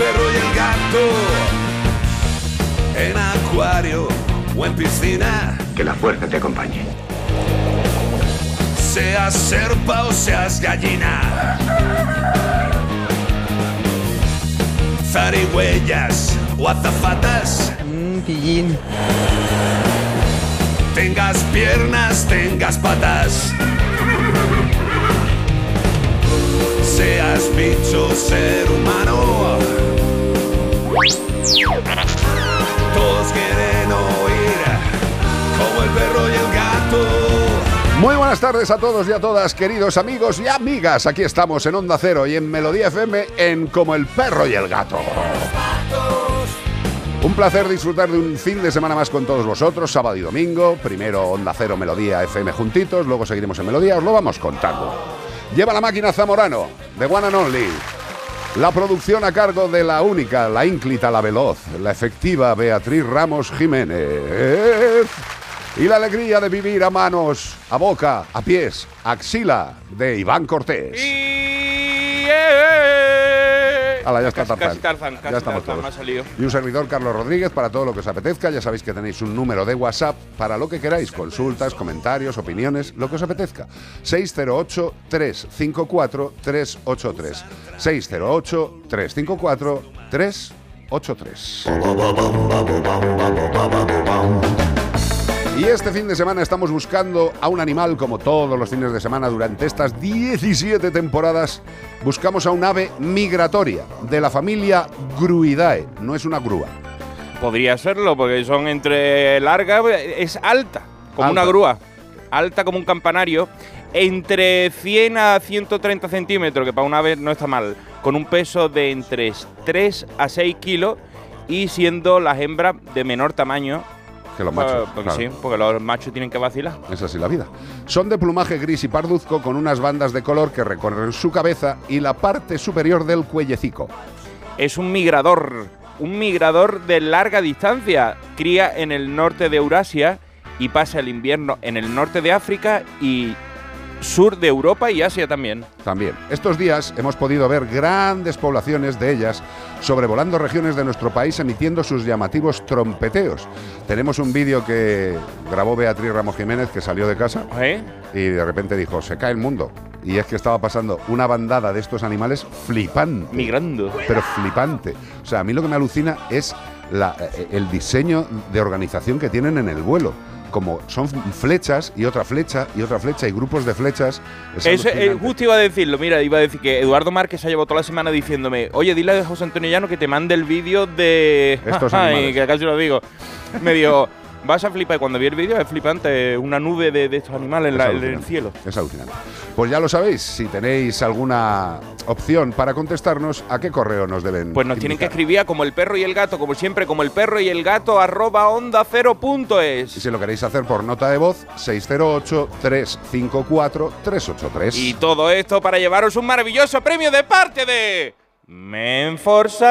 Perro y el gato. En acuario o en piscina. Que la fuerza te acompañe. Seas serpa o seas gallina. Zarigüeyas o azafatas. Tengas piernas, tengas patas. Seas bicho, ser humano. Todos quieren oír como el perro y el gato. Muy buenas tardes a todos y a todas, queridos amigos y amigas. Aquí estamos en Onda Cero y en Melodía FM en Como el perro y el gato. Un placer disfrutar de un fin de semana más con todos vosotros, sábado y domingo. Primero Onda Cero, Melodía FM juntitos, luego seguiremos en Melodía, os lo vamos contando. Lleva la máquina Zamorano, de One and Only. La producción a cargo de la única, la ínclita, la veloz, la efectiva Beatriz Ramos Jiménez. Y la alegría de vivir a manos, a boca, a pies, axila de Iván Cortés. Ya está Casi- Tarzán. casi Tarzán, casi ya estamos Tarzán, todos. salido. Y un servidor, Carlos Rodríguez, para todo lo que os apetezca. Ya sabéis que tenéis un número de WhatsApp para lo que queráis. Consultas, comentarios, opiniones, lo que os apetezca. 608-354-383. 608-354-383. Y este fin de semana estamos buscando a un animal como todos los fines de semana durante estas 17 temporadas. Buscamos a un ave migratoria de la familia Gruidae. No es una grúa. Podría serlo, porque son entre larga, es alta, como Alta. una grúa, alta como un campanario, entre 100 a 130 centímetros, que para una ave no está mal, con un peso de entre 3 a 6 kilos y siendo las hembras de menor tamaño. Que los machos. Porque claro. sí, porque los machos tienen que vacilar. Es así la vida. Son de plumaje gris y parduzco con unas bandas de color que recorren su cabeza y la parte superior del cuellecico. Es un migrador, un migrador de larga distancia. Cría en el norte de Eurasia y pasa el invierno en el norte de África y sur de Europa y Asia también. También. Estos días hemos podido ver grandes poblaciones de ellas sobrevolando regiones de nuestro país emitiendo sus llamativos trompeteos. Tenemos un vídeo que grabó Beatriz Ramos Jiménez que salió de casa ¿Eh? y de repente dijo, se cae el mundo. Y es que estaba pasando una bandada de estos animales flipante. Migrando. Pero flipante. O sea, a mí lo que me alucina es la- eh, el diseño de organización que tienen en el vuelo. Como son flechas y otra flecha y otra flecha y grupos de flechas. Es Eso, eh, alucinante. justo iba a decirlo, mira, iba a decir que Eduardo Márquez ha llevado toda la semana diciéndome, oye, dile a José Antonio Llano que te mande el vídeo de... Estos Ay, que casi lo digo. Me dijo, vas a flipar. Y cuando vi el vídeo es flipante, una nube de, de estos animales en, Es la- en el cielo. Es alucinante. Pues ya lo sabéis, si tenéis alguna opción para contestarnos, ¿a qué correo nos deben Pues nos tienen que escribir a como el perro y el gato, como siempre, como el perro y el gato, arroba onda cero punto Y es. si lo queréis hacer por nota de voz, 608-354-383. Y todo esto para llevaros un maravilloso premio de parte de Menforsan.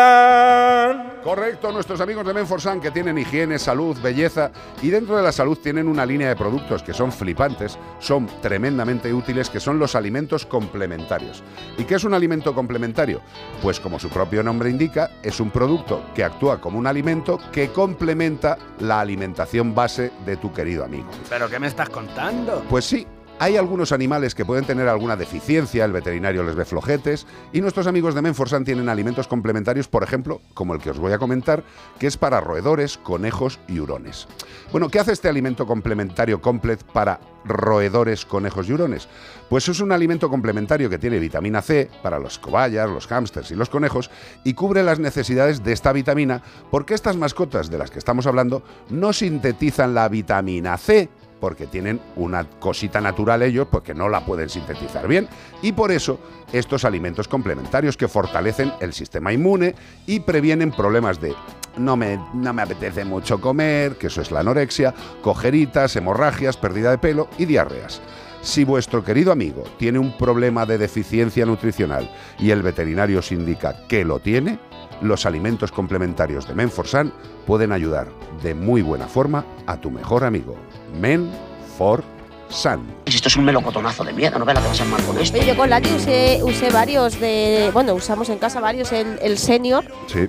Correcto, nuestros amigos de Menforsan que tienen higiene, salud, belleza y dentro de la salud tienen una línea de productos que son flipantes, son tremendamente útiles, que son los alimentos complementarios. ¿Y qué es un alimento complementario? Pues como su propio nombre indica, es un producto que actúa como un alimento que complementa la alimentación base de tu querido amigo. ¿Pero qué me estás contando? Pues sí, Hay algunos animales que pueden tener alguna deficiencia, el veterinario les ve flojetes, y nuestros amigos de Menforsan tienen alimentos complementarios, por ejemplo, como el que os voy a comentar, que es para roedores, conejos y hurones. Bueno, ¿qué hace este alimento complementario Complet para roedores, conejos y hurones? Pues es un alimento complementario que tiene vitamina C para los cobayas, los hámsters y los conejos y cubre las necesidades de esta vitamina porque estas mascotas de las que estamos hablando no sintetizan la vitamina C porque tienen una cosita natural ellos, porque no la pueden sintetizar bien, y por eso estos alimentos complementarios que fortalecen el sistema inmune y previenen problemas de no me, no me apetece mucho comer, que eso es la anorexia, cojeritas, hemorragias, pérdida de pelo y diarreas. Si vuestro querido amigo tiene un problema de deficiencia nutricional y el veterinario os indica que lo tiene, los alimentos complementarios de Menforsan pueden ayudar de muy buena forma a tu mejor amigo. Menforsan. Esto es un melocotonazo de mierda, no veas la que vas a armar con esto. Oye, yo con Lati usé, usé varios de. Bueno, usamos en casa varios. El, el senior, Sí.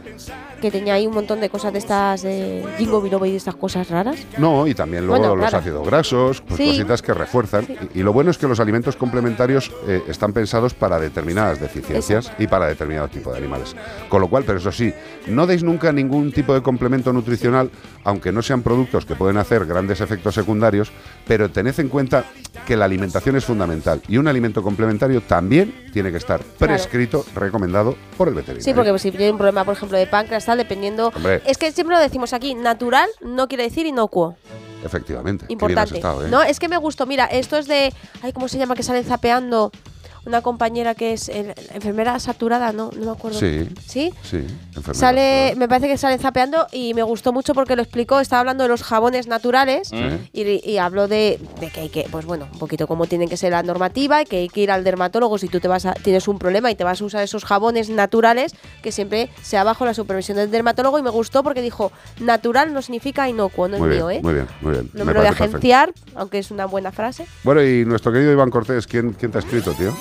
Que tenía ahí un montón de cosas de estas de Jingo Biloba y de estas cosas raras. No, y también luego Bueno, los claro. ácidos grasos, pues Sí. cositas que refuerzan. Sí. Y, y lo bueno es que los alimentos complementarios eh, están pensados para determinadas deficiencias y para determinado tipo de animales. Con lo cual, pero eso sí, no deis nunca ningún tipo de complemento nutricional, aunque no sean productos que pueden hacer grandes efectos secundarios, pero tened en cuenta que la alimentación es fundamental y un alimento complementario también tiene que estar prescrito, recomendado por el veterinario. Sí, porque si tiene un problema, por ejemplo, de páncreas, dependiendo. Hombre. Es que siempre lo decimos aquí: natural no quiere decir inocuo. Efectivamente. Importante. estado, ¿eh? No, es que me gustó. Mira, esto es de. Ay, ¿cómo se llama? Que salen zapeando. Una compañera que es eh, enfermera saturada, no, no me acuerdo. Sí. ¿Sí? Sí, enfermera. Sale, me parece que sale zapeando y me gustó mucho porque lo explicó. Estaba hablando de los jabones naturales Sí. y, y habló de, de que hay que, pues bueno, un poquito cómo tiene que ser la normativa y que hay que ir al dermatólogo si tú te vas a, tienes un problema y te vas a usar esos jabones naturales, que siempre sea bajo la supervisión del dermatólogo. Y me gustó porque dijo, natural no significa inocuo, no Muy es bien, mío, ¿eh? muy bien, muy bien. No Me me, lo voy a perfecto. agenciar, aunque es una buena frase. Bueno, y nuestro querido Iván Cortés, ¿quién, quién te ha escrito, tío?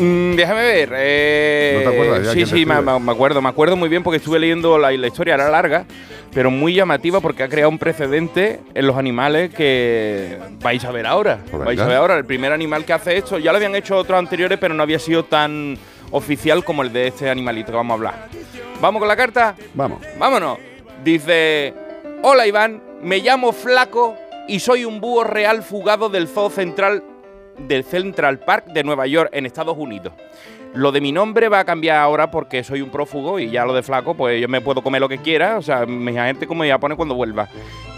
Mm, déjame ver. eh, ¿No te acuerdas ya Sí, sí, me, acuerdo. Me acuerdo muy bien porque estuve leyendo la, la historia, era larga, pero muy llamativa porque ha creado un precedente en los animales que vais a ver ahora. Pues vais a ver ahora. El primer animal que hace esto, ya lo habían hecho otros anteriores, pero no había sido tan oficial como el de este animalito que vamos a hablar. ¿Vamos con la carta? Vamos. Vámonos. Dice, hola Iván, me llamo Flaco y soy un búho real fugado del Zoo Central del Central Park de Nueva York en Estados Unidos. Lo de mi nombre va a cambiar ahora porque soy un prófugo y ya lo de flaco, pues yo me puedo comer lo que quiera, o sea, mi gente como me va a poner cuando vuelva.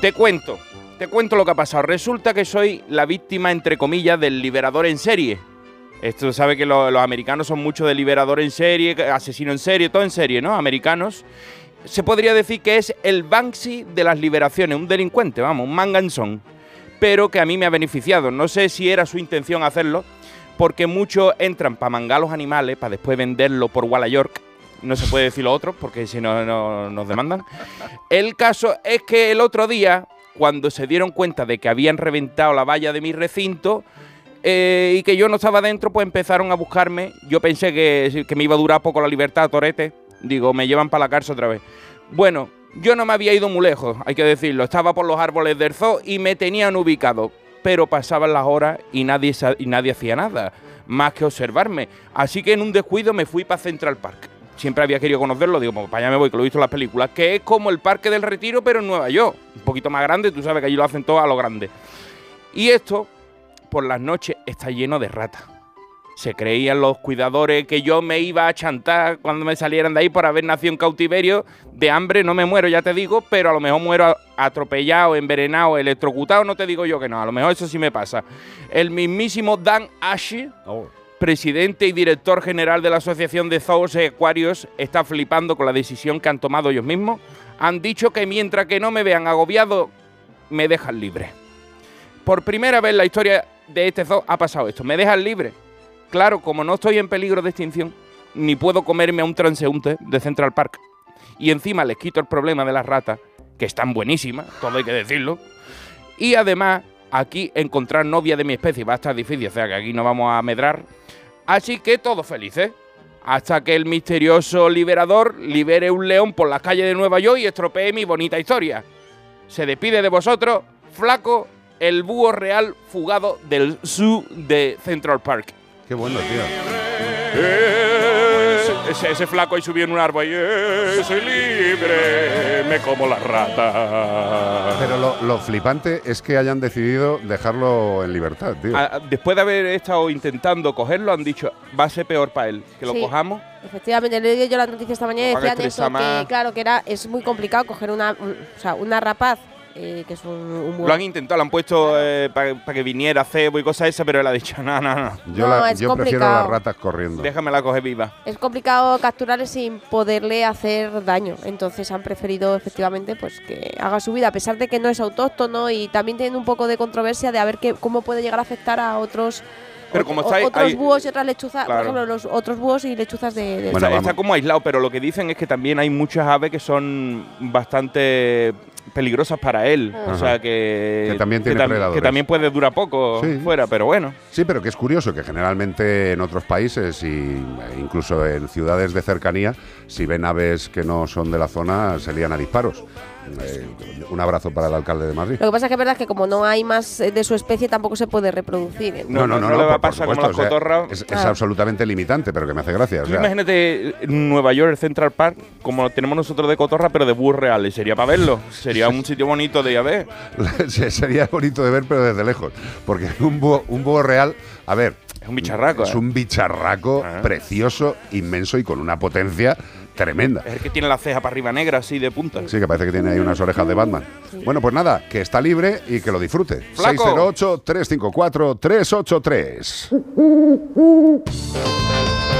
Te cuento, te cuento lo que ha pasado. Resulta que soy la víctima, entre comillas, del liberador en serie. Esto sabe que lo- los americanos son mucho de liberador en serie, asesino en serie, todo en serie, ¿no? Americanos. Se podría decir que es el Banksy de las liberaciones, un delincuente, vamos, un manganzón. Pero que a mí me ha beneficiado. No sé si era su intención hacerlo, porque muchos entran para mangar los animales, para después venderlo por Walla York. No se puede decir lo otro, porque si no, no nos demandan. El caso es que el otro día, cuando se dieron cuenta de que habían reventado la valla de mi recinto, eh, y que yo no estaba dentro, pues empezaron a buscarme. Yo pensé que, que me iba a durar poco la libertad, Torete. Digo, me llevan para la cárcel otra vez. Bueno, yo no me había ido muy lejos, hay que decirlo. Estaba por los árboles del zoo y me tenían ubicado. Pero pasaban las horas y nadie, y nadie hacía nada, más que observarme. Así que en un descuido me fui para Central Park. Siempre había querido conocerlo, digo, pues para allá me voy, que lo he visto en las películas, que es como el Parque del Retiro, pero en Nueva York. Un poquito más grande, tú sabes que allí lo hacen todo a lo grande. Y esto, por las noches, está lleno de ratas. Se creían los cuidadores que yo me iba a chantar cuando me salieran de ahí por haber nacido en cautiverio. De hambre no me muero, ya te digo, pero a lo mejor muero atropellado, envenenado, electrocutado, no te digo yo que no, a lo mejor eso sí me pasa. El mismísimo Dan Ashe, presidente y director general de la Asociación de Zoos y Acuarios, está flipando con la decisión que han tomado ellos mismos. Han dicho que mientras que no me vean agobiado, me dejan libre. Por primera vez en la historia de este zoo ha pasado esto. Me dejan libre. Claro, como no estoy en peligro de extinción, ni puedo comerme a un transeúnte de Central Park. Y encima les quito el problema de las ratas, que están buenísimas, todo hay que decirlo. Y además, aquí encontrar novia de mi especie va a estar difícil, o sea que aquí no vamos a medrar. Así que todos felices. Hasta que el misterioso liberador libere un león por las calles de Nueva York y estropee mi bonita historia. Se despide de vosotros, flaco el búho real fugado del zoo de Central Park. Qué bueno, tío. Eh, ese, ese flaco ahí subió en un árbol y eh, soy libre, me como la rata. Pero lo, lo flipante es que hayan decidido dejarlo en libertad, tío. Ah, Después de haber estado intentando cogerlo, han dicho, va a ser peor para él, que lo Sí. cojamos. Efectivamente, le leí yo la noticia esta mañana y decían eso, que claro, que era, es muy complicado coger una, un- o sea, una rapaz, eh, que es un, un búho. Lo han intentado, lo han puesto para que viniera cebo y cosas esas, pero él ha dicho, no, no, no, yo no, la- es yo prefiero las ratas corriendo. déjamela coger viva. Es complicado capturarle sin poderle hacer daño. Entonces han preferido efectivamente pues que haga su vida, a pesar de que no es autóctono y también tienen un poco de controversia de a ver qué, cómo puede llegar a afectar a otros Pero ot- como o- está ahí- otros búhos y otras lechuzas, Claro. por ejemplo, los otros búhos y lechuzas de, de- Bueno, está como aislado, pero lo que dicen es que también hay muchas aves que son bastante peligrosas para él. O sea que. Que también tiene tam- predadores. Que también puede durar poco Sí. fuera, pero bueno. Sí, pero que es curioso que generalmente en otros países y e incluso en ciudades de cercanía, si ven aves que no son de la zona, se lían a disparos. Eh, un abrazo para el alcalde de Madrid. Lo que pasa es que es verdad que como no hay más eh, de su especie tampoco se puede reproducir. ¿eh? No, no, no le va a por- por pasar como supuesto, cotorras. Es, es Claro. absolutamente limitante, pero que me hace gracia. o sea, imagínate Nueva York, el Central Park, como tenemos nosotros de cotorra, pero de búhos reales. Sería para verlo. Sería un sitio bonito de ir a ver. se- sería bonito de ver, pero desde lejos. Porque un búho, un búho real, a ver, Es un bicharraco. es ¿eh? un bicharraco Ah. precioso, inmenso y con una potencia tremenda. Es el que tiene la ceja para arriba negra, así de punta. Sí, que parece que tiene ahí unas orejas de Batman. Bueno, pues nada, que está libre y que lo disfrute. Flaco. 608-354-383.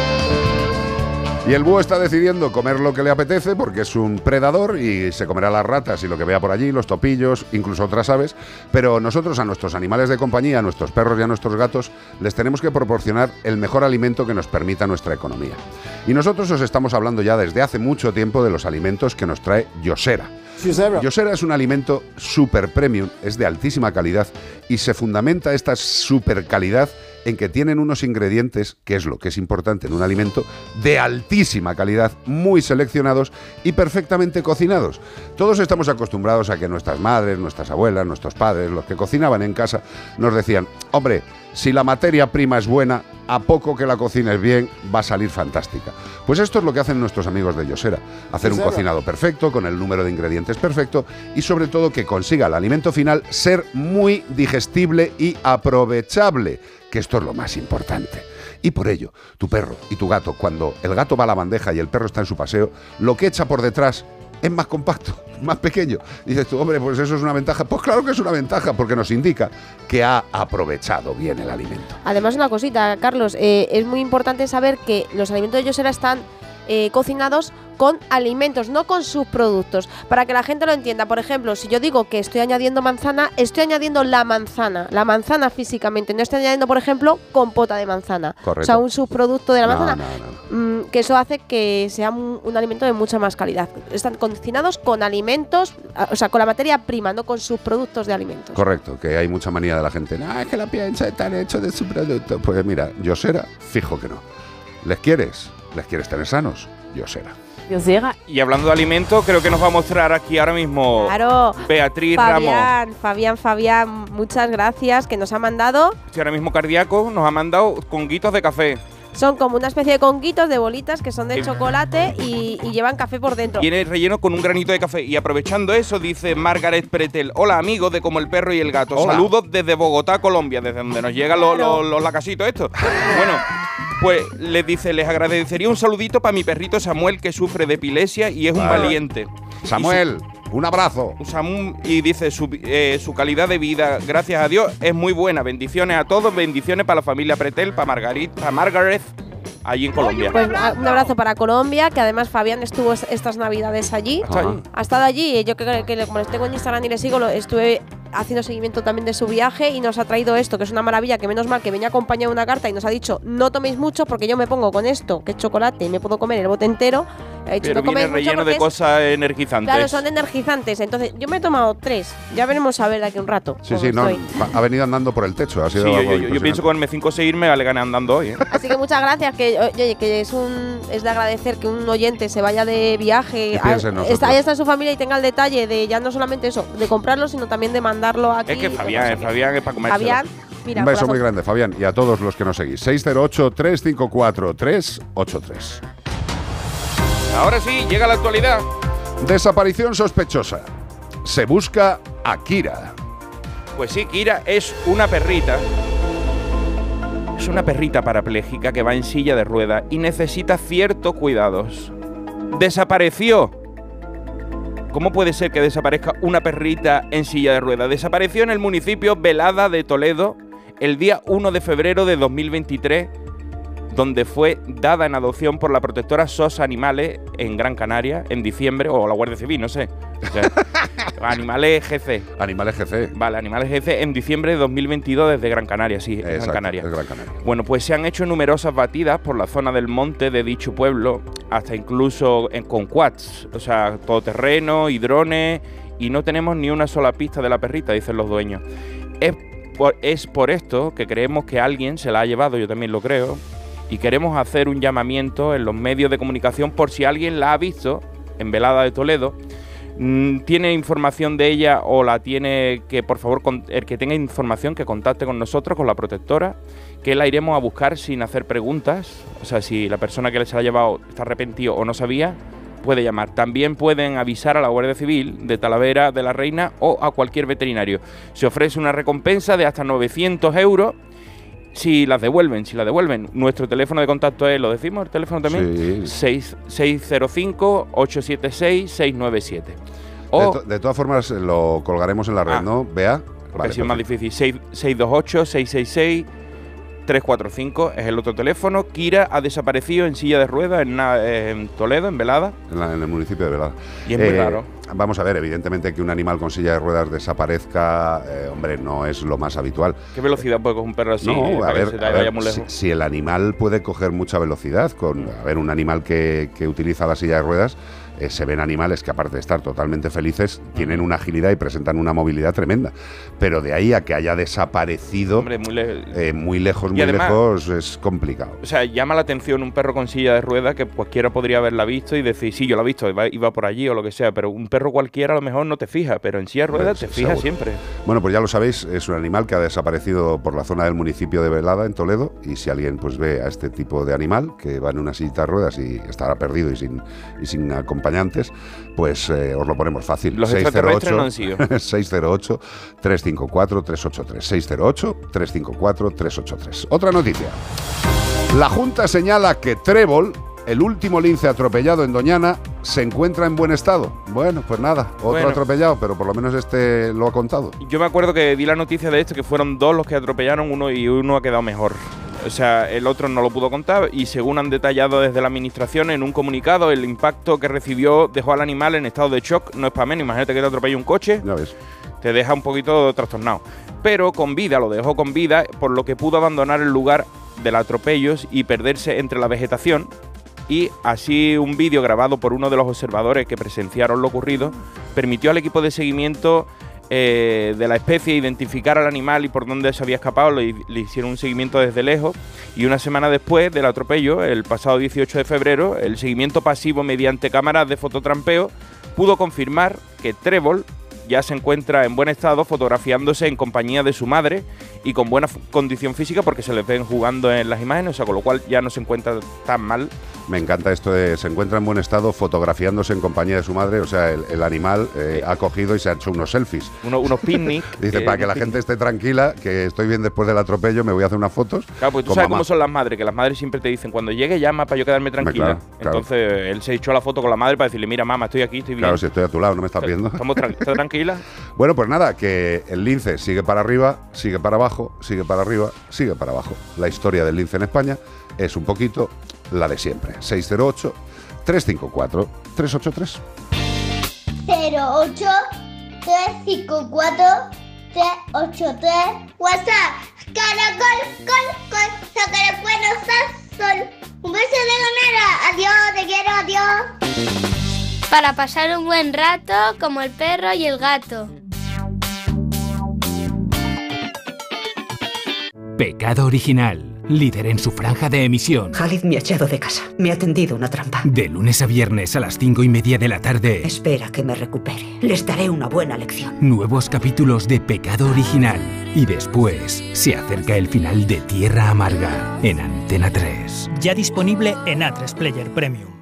Y el búho está decidiendo comer lo que le apetece porque es un predador y se comerá las ratas y lo que vea por allí, los topillos, incluso otras aves. Pero nosotros a nuestros animales de compañía, a nuestros perros y a nuestros gatos, les tenemos que proporcionar el mejor alimento que nos permita nuestra economía. Y nosotros os estamos hablando ya desde hace mucho tiempo de los alimentos que nos trae Yosera. Yosera es un alimento super premium, es de altísima calidad y se fundamenta esta super calidad en que tienen unos ingredientes, que es lo que es importante en un alimento, de altísima calidad, muy seleccionados y perfectamente cocinados. Todos estamos acostumbrados a que nuestras madres, nuestras abuelas, nuestros padres, los que cocinaban en casa, nos decían, hombre, si la materia prima es buena, a poco que la cocines bien, va a salir fantástica. Pues esto es lo que hacen nuestros amigos de Yosera, hacer un cocinado perfecto, con el número de ingredientes perfecto y sobre todo que consiga el alimento final ser muy digestible y aprovechable, que esto es lo más importante. Y por ello, tu perro y tu gato, cuando el gato va a la bandeja y el perro está en su paseo, lo que echa por detrás es más compacto, más pequeño. Dices tú, hombre, pues eso es una ventaja. Pues claro que es una ventaja, porque nos indica que ha aprovechado bien el alimento. Además, una cosita, Carlos, eh, es muy importante saber que los alimentos de Yosera están eh, cocinados con alimentos, no con subproductos. Para que la gente lo entienda, por ejemplo, si yo digo que estoy añadiendo manzana, estoy añadiendo la manzana, la manzana físicamente, no estoy añadiendo, por ejemplo, compota de manzana. Correcto. O sea, un subproducto de la No, manzana. no, no. Mm, que eso hace que sea un, un alimento de mucha más calidad. Están cocinados con alimentos, o sea, con la materia prima, no con subproductos de alimentos. Correcto, que hay mucha manía de la gente. No, es que la piensa están hecho de su producto. Pues mira, Yosera, fijo que no. ¿Les quieres? ¿Les quieres tener sanos? Yosera. Y hablando de alimentos, creo que nos va a mostrar aquí ahora mismo Claro. Beatriz Ramos. Fabián, Fabián, Fabián, muchas gracias que nos ha mandado. Este ahora mismo cardíaco nos ha mandado conguitos de café. Son como una especie de conguitos de bolitas que son de chocolate y, y llevan café por dentro. Viene relleno con un granito de café. Y aprovechando eso, dice Margaret Pretel. Hola, amigos de Como el Perro y el Gato. Hola. Saludos desde Bogotá, Colombia, desde donde nos llegan los, Claro. los, los lacasitos estos. bueno, pues les dice, les agradecería un saludito para mi perrito Samuel, que sufre de epilepsia y es un Vale. valiente. Samuel, un abrazo. Y, dice, su, eh, su calidad de vida, gracias a Dios, es muy buena. Bendiciones a todos, bendiciones para la familia Pretel, para Margarit, para Margaret, allí en Colombia. Pues a- un abrazo para Colombia, que además Fabián estuvo es- estas navidades allí. Hasta Ajá. allí. Ha estado allí, y yo que, que le- como les tengo en Instagram y le sigo, lo, estuve haciendo seguimiento también de su viaje y nos ha traído esto, que es una maravilla, que menos mal que venía acompañado de una carta y nos ha dicho, no toméis mucho porque yo me pongo con esto, que es chocolate, y me puedo comer el bote entero. He dicho, Pero no viene relleno de cosas energizantes. Claro, son energizantes. Entonces, yo me he tomado tres. Ya veremos a ver de aquí un rato. Sí, sí, no, ha venido andando por el techo. Ha Sí, sido yo, algo yo- yo impresionante. pienso con M5 seguirme le gané andando hoy. ¿eh? Así que muchas gracias, que oye, que es un es de agradecer que un oyente se vaya de viaje, a- está, ahí está su familia y tenga el detalle de ya no solamente eso, de comprarlo, sino también de mandarlo aquí. Es que Fabián, no sé. Fabián es para comer. Fabián, mira, Un beso corazón. muy grande, Fabián, y a todos los que nos seguís. 608-354-383. Ahora sí, llega la actualidad. Desaparición sospechosa. Se busca a Kira. Pues sí, Kira es una perrita. Es una perrita parapléjica que va en silla de ruedas y necesita ciertos cuidados. Desapareció. ¿Cómo puede ser que desaparezca una perrita en silla de ruedas? Desapareció en el municipio Velada de Toledo el día 1 de febrero de 2023, donde fue dada en adopción por la protectora SOS Animales en Gran Canaria en diciembre, o la Guardia Civil, no sé. O sea, Animales GC. Animales GC. Vale, Animales GC en diciembre de 2022 desde Gran Canaria, sí, Exacto, Gran Canaria. es Gran Canaria. Bueno, pues se han hecho numerosas batidas por la zona del monte de dicho pueblo, hasta incluso en, con quads, o sea, todoterreno y drones, y no tenemos ni una sola pista de la perrita, dicen los dueños. Es por, es por esto que creemos que alguien se la ha llevado, yo también lo creo, y queremos hacer un llamamiento en los medios de comunicación por si alguien la ha visto en Velada de Toledo. Mm, Tiene información de ella o la tiene que, por favor, el que tenga información, que contacte con nosotros, con la protectora, que la iremos a buscar sin hacer preguntas. O sea, si la persona que se la ha llevado está arrepentido o no sabía, puede llamar. También pueden avisar a la Guardia Civil de Talavera de la Reina o a cualquier veterinario. Se ofrece una recompensa de hasta 900 euros si las devuelven. Si las devuelven, nuestro teléfono de contacto es, ¿lo decimos el teléfono también? Sí. Seis- 605-876-697. De, O, to- de todas formas, lo colgaremos en la red. Ah. ¿no? Vea. ha sido más difícil, 628-666-345 es el otro teléfono. Kira ha desaparecido en silla de ruedas en, Toledo, en Velada. En, la- en el municipio de Velada. Y es muy raro. Vamos a ver, evidentemente que un animal con silla de ruedas desaparezca, eh, hombre, no es lo más habitual. ¿Qué velocidad puede coger un perro así? no, eh, a ver, se a ver, muy si, lejos? si el animal puede coger mucha velocidad, con, a ver, un animal que, que utiliza la silla de ruedas, eh, se ven animales que aparte de estar totalmente felices, tienen una agilidad y presentan una movilidad tremenda. Pero de ahí a que haya desaparecido Hombre, muy le- eh, muy lejos, muy además- lejos, es complicado. O sea, llama la atención un perro con silla de ruedas que cualquiera podría haberla visto y decir, sí, yo la he visto, iba, iba por allí o lo que sea, pero un perro cualquiera a lo mejor no te fija, pero en silla de ruedas Pues, te seguro. siempre. Bueno, pues ya lo sabéis, es un animal que ha desaparecido por la zona del municipio de Velada, en Toledo, y si alguien pues ve a este tipo de animal que va en una silla de ruedas y estará perdido y sin, y sin acompañantes, pues eh, os lo ponemos fácil. Los extraterrestres no han sido. 608-354-383. 608-354-383. Otra noticia. La Junta señala que Trébol, el último lince atropellado en Doñana, se encuentra en buen estado. Bueno, pues nada, otro Bueno. atropellado, pero por lo menos este lo ha contado. Yo me acuerdo que di la noticia de esto, que fueron dos los que atropellaron uno y uno ha quedado mejor. O sea, el otro no lo pudo contar y según han detallado desde la administración en un comunicado, el impacto que recibió dejó al animal en estado de shock. No es para menos, imagínate que te atropella un coche, Ya ves. te deja un poquito trastornado. Pero con vida, lo dejó con vida, por lo que pudo abandonar el lugar del atropello y perderse entre la vegetación. Y así un vídeo grabado por uno de los observadores que presenciaron lo ocurrido permitió al equipo de seguimiento eh, de la especie identificar al animal y por dónde se había escapado. Le, le hicieron un seguimiento desde lejos y una semana después del atropello, el pasado 18 de febrero, el seguimiento pasivo mediante cámaras de fototrampeo pudo confirmar que Trébol ya se encuentra en buen estado fotografiándose en compañía de su madre y con buena condición física porque se les ven jugando en las imágenes, o sea, con lo cual ya no se encuentra tan mal. Me encanta esto de se encuentra en buen estado fotografiándose en compañía de su madre, o sea, el, el animal eh, ha cogido y se ha hecho unos selfies. Uno- unos picnic. Dice, eh, para que la unos gente esté tranquila, que estoy bien después del atropello, me voy a hacer unas fotos. Claro, pues tú sabes mamá. cómo son las madres, que las madres siempre te dicen, cuando llegue llama para yo quedarme tranquila. claro, claro. Entonces él se echó la foto con la madre para decirle, mira mamá, estoy aquí, estoy bien. Claro, si estoy a tu lado, no me estás viendo. ¿Estamos tran- ¿Estás tranquila? Bueno, pues nada, que el lince sigue para arriba, sigue para abajo, sigue para arriba, sigue para abajo. La historia del lince en España es un poquito la de siempre. 608 354 383. 08 354 383 WhatsApp Caracol, col, col, saca el bueno, sol Un beso de ganera Adiós, te quiero, adiós Para pasar un buen rato como el perro y el gato. Pecado original. Líder en su franja de emisión. Khalid me ha echado de casa. Me ha tendido una trampa. De lunes a viernes a las cinco y media de la tarde. Espera que me recupere. Les daré una buena lección. Nuevos capítulos de Pecado Original. Y después se acerca el final de Tierra Amarga en Antena 3. Ya disponible en A3 Player Premium.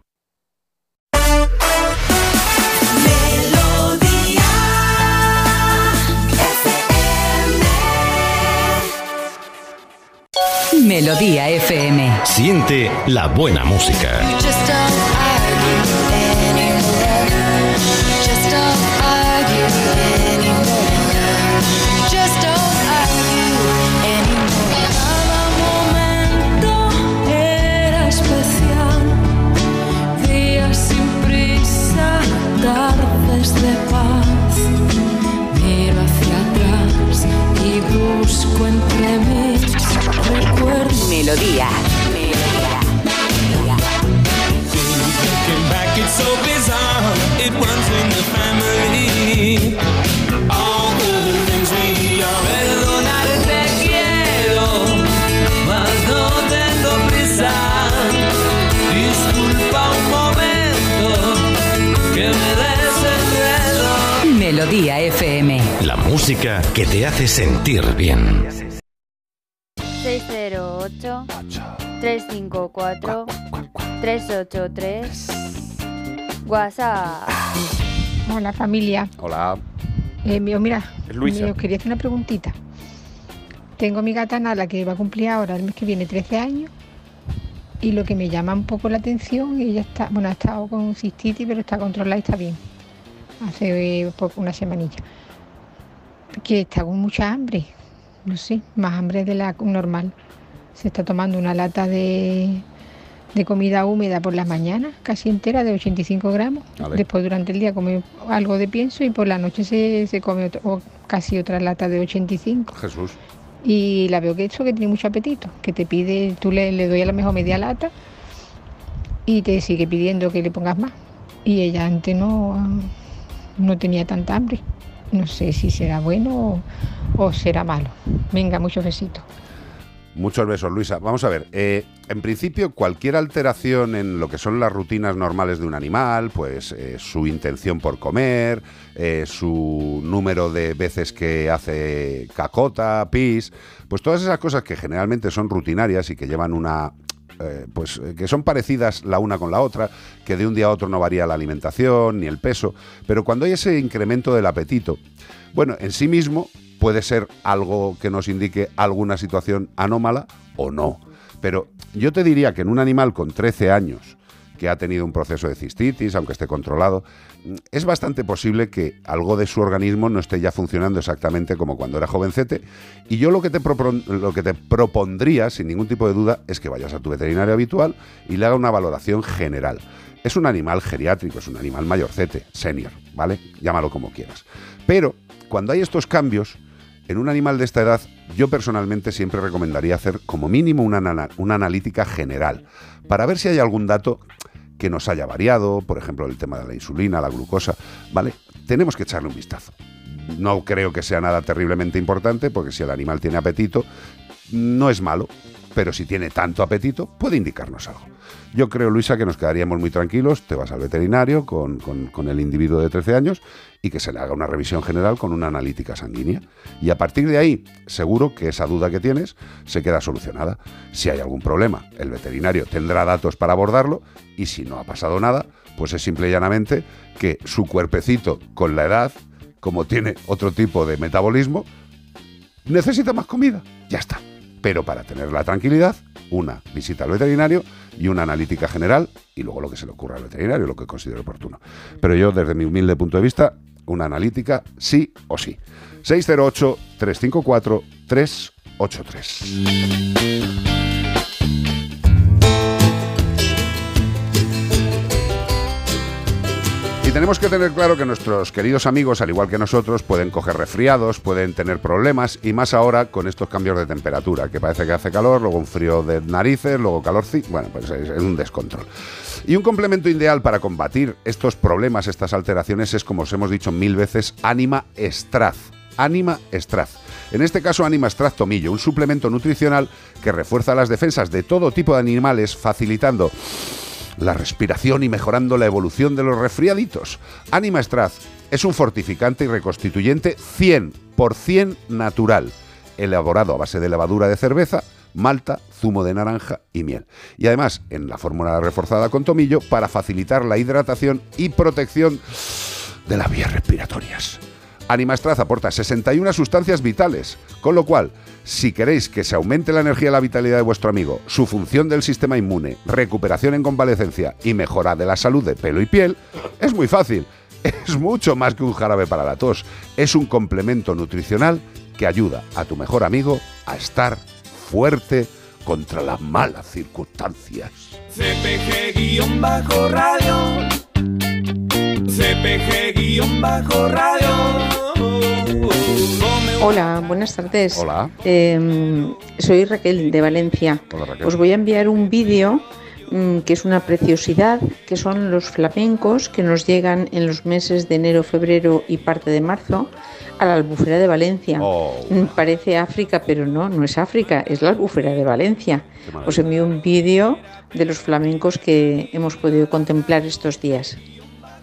Melodía FM. Siente la buena música. Melodía FM. La música que te hace sentir bien. 608 354 383 WhatsApp. Hola familia. Hola. Eh, mío, mira, Es Luisa. os quería hacer una preguntita. Tengo a mi gata Nala que va a cumplir ahora el mes que viene 13 años y lo que me llama un poco la atención, ella está, bueno, ha estado con cistitis pero está controlada y está bien. Hace poco, una semanilla. Que está con mucha hambre, no sé, más hambre de la normal. Se está tomando una lata de, de comida húmeda por las mañanas, casi entera, de 85 gramos. Después durante el día come algo de pienso y por la noche se, se come otro- o casi otra lata de 85. Jesús. Y la veo que eso que tiene mucho apetito, que te pide, tú le, le doy a lo mejor media lata y te sigue pidiendo que le pongas más. Y ella antes no, no tenía tanta hambre. No sé si será bueno o, será malo. Venga, muchos besitos. Muchos besos, Luisa. Vamos a ver, eh, en principio cualquier alteración en lo que son las rutinas normales de un animal, pues eh, su intención por comer, eh, su número de veces que hace cacota, pis, pues todas esas cosas que generalmente son rutinarias y que llevan una... eh, pues eh, que son parecidas la una con la otra, que de un día a otro no varía la alimentación ni el peso, pero cuando hay ese incremento del apetito, bueno, en sí mismo puede ser algo que nos indique alguna situación anómala o no. Pero yo te diría que en un animal con 13 años que ha tenido un proceso de cistitis, aunque esté controlado, es bastante posible que algo de su organismo no esté ya funcionando exactamente como cuando era jovencete. Y yo lo que te, lo que te propondría, sin ningún tipo de duda, es que vayas a tu veterinario habitual y le haga una valoración general. Es un animal geriátrico, es un animal mayorcete, senior, ¿vale? Llámalo como quieras. Pero cuando hay estos cambios, en un animal de esta edad, yo personalmente siempre recomendaría hacer como mínimo una, una analítica general para ver si hay algún dato que nos haya variado, por ejemplo, el tema de la insulina, la glucosa, ¿vale? Tenemos que echarle un vistazo. No creo que sea nada terriblemente importante, porque si el animal tiene apetito, no es malo, pero si tiene tanto apetito, puede indicarnos algo. Yo creo, Luisa, que nos quedaríamos muy tranquilos, te vas al veterinario con, con- con el individuo de 13 años y que se le haga una revisión general con una analítica sanguínea. Y a partir de ahí, seguro que esa duda que tienes se queda solucionada. Si hay algún problema, el veterinario tendrá datos para abordarlo y si no ha pasado nada, pues es simple y llanamente que su cuerpecito con la edad, como tiene otro tipo de metabolismo, necesita más comida. Ya está. Pero para tener la tranquilidad, una visita al veterinario y una analítica general y luego lo que se le ocurra al veterinario, lo que considere oportuno. Pero yo, desde mi humilde punto de vista, una analítica sí o sí. 608-354-383. Tenemos que tener claro que nuestros queridos amigos, al igual que nosotros, pueden coger resfriados, pueden tener problemas, y más ahora con estos cambios de temperatura, que parece que hace calor, luego un frío de narices, luego calor, bueno, pues es, un descontrol. Y un complemento ideal para combatir estos problemas, estas alteraciones, es, como os hemos dicho mil veces, Anima Straz. Anima Straz. En este caso, Anima Straz Tomillo, un suplemento nutricional que refuerza las defensas de todo tipo de animales, facilitando la respiración y mejorando la evolución de los resfriaditos. Anima Straz es un fortificante y reconstituyente 100% natural, elaborado a base de levadura de cerveza, malta, zumo de naranja y miel. Y además, en la fórmula reforzada con tomillo para facilitar la hidratación y protección de las vías respiratorias. Animastraz aporta 61 sustancias vitales, con lo cual, si queréis que se aumente la energía y la vitalidad de vuestro amigo, su función del sistema inmune, recuperación en convalecencia y mejora de la salud de pelo y piel, es muy fácil. Es mucho más que un jarabe para la tos. Es un complemento nutricional que ayuda a tu mejor amigo a estar fuerte contra las malas circunstancias. CPG-radio. CPG-radio. Hola, buenas tardes. Hola. Eh, soy Raquel de Valencia. Hola, Raquel. Os voy a enviar un vídeo mm, que es una preciosidad, que son los flamencos que nos llegan en los meses de enero, febrero y parte de marzo a la albufera de Valencia. Oh. Mm, Parece África, pero no, no es África, es la albufera de Valencia. Os envío un vídeo de los flamencos que hemos podido contemplar estos días.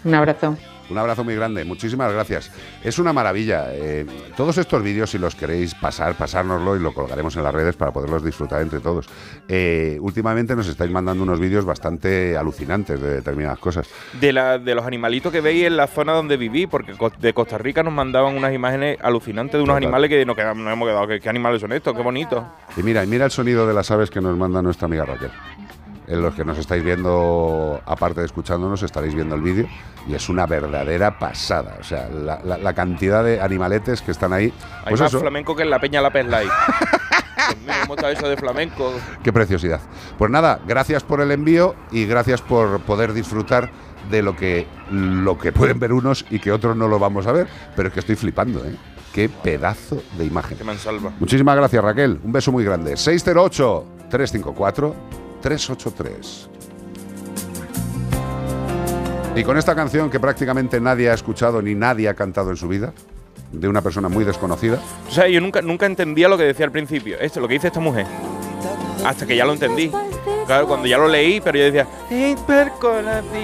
Un abrazo. Un abrazo muy grande, muchísimas gracias. Es una maravilla. eh, todos estos vídeos, si los queréis pasar, pasárnoslo y lo colgaremos en las redes para poderlos disfrutar entre todos. Eh, últimamente nos estáis mandando unos vídeos bastante alucinantes de determinadas cosas. De, la, de los animalitos que veis en la zona donde viví, porque de Costa Rica nos mandaban unas imágenes alucinantes de unos Total. animales que nos, quedamos, nos hemos quedado. ¿Qué, qué animales son estos? Qué bonitos. Y mira, y mira el sonido de las aves que nos manda nuestra amiga Raquel. En los que nos estáis viendo, aparte de escuchándonos, estaréis viendo el vídeo y es una verdadera pasada. O sea, la, la- la cantidad de animaletes que están ahí. Hay Pues más eso, flamenco que en la Peña ¿Cómo está eso de flamenco? Qué preciosidad. Pues nada, gracias por el envío y gracias por poder disfrutar de lo que, lo que pueden ver unos y que otros no lo vamos a ver. Pero es que estoy flipando, ¿eh? Qué pedazo de imagen. Que mansalva. Muchísimas gracias, Raquel. Un beso muy grande. 608-354-383. Y con esta canción que prácticamente nadie ha escuchado ni nadie ha cantado en su vida, de una persona muy desconocida, O sea, yo nunca, nunca entendía lo que decía al principio. Esto, lo que dice esta mujer. Hasta que ya lo entendí. Claro, cuando ya lo leí, pero yo decía.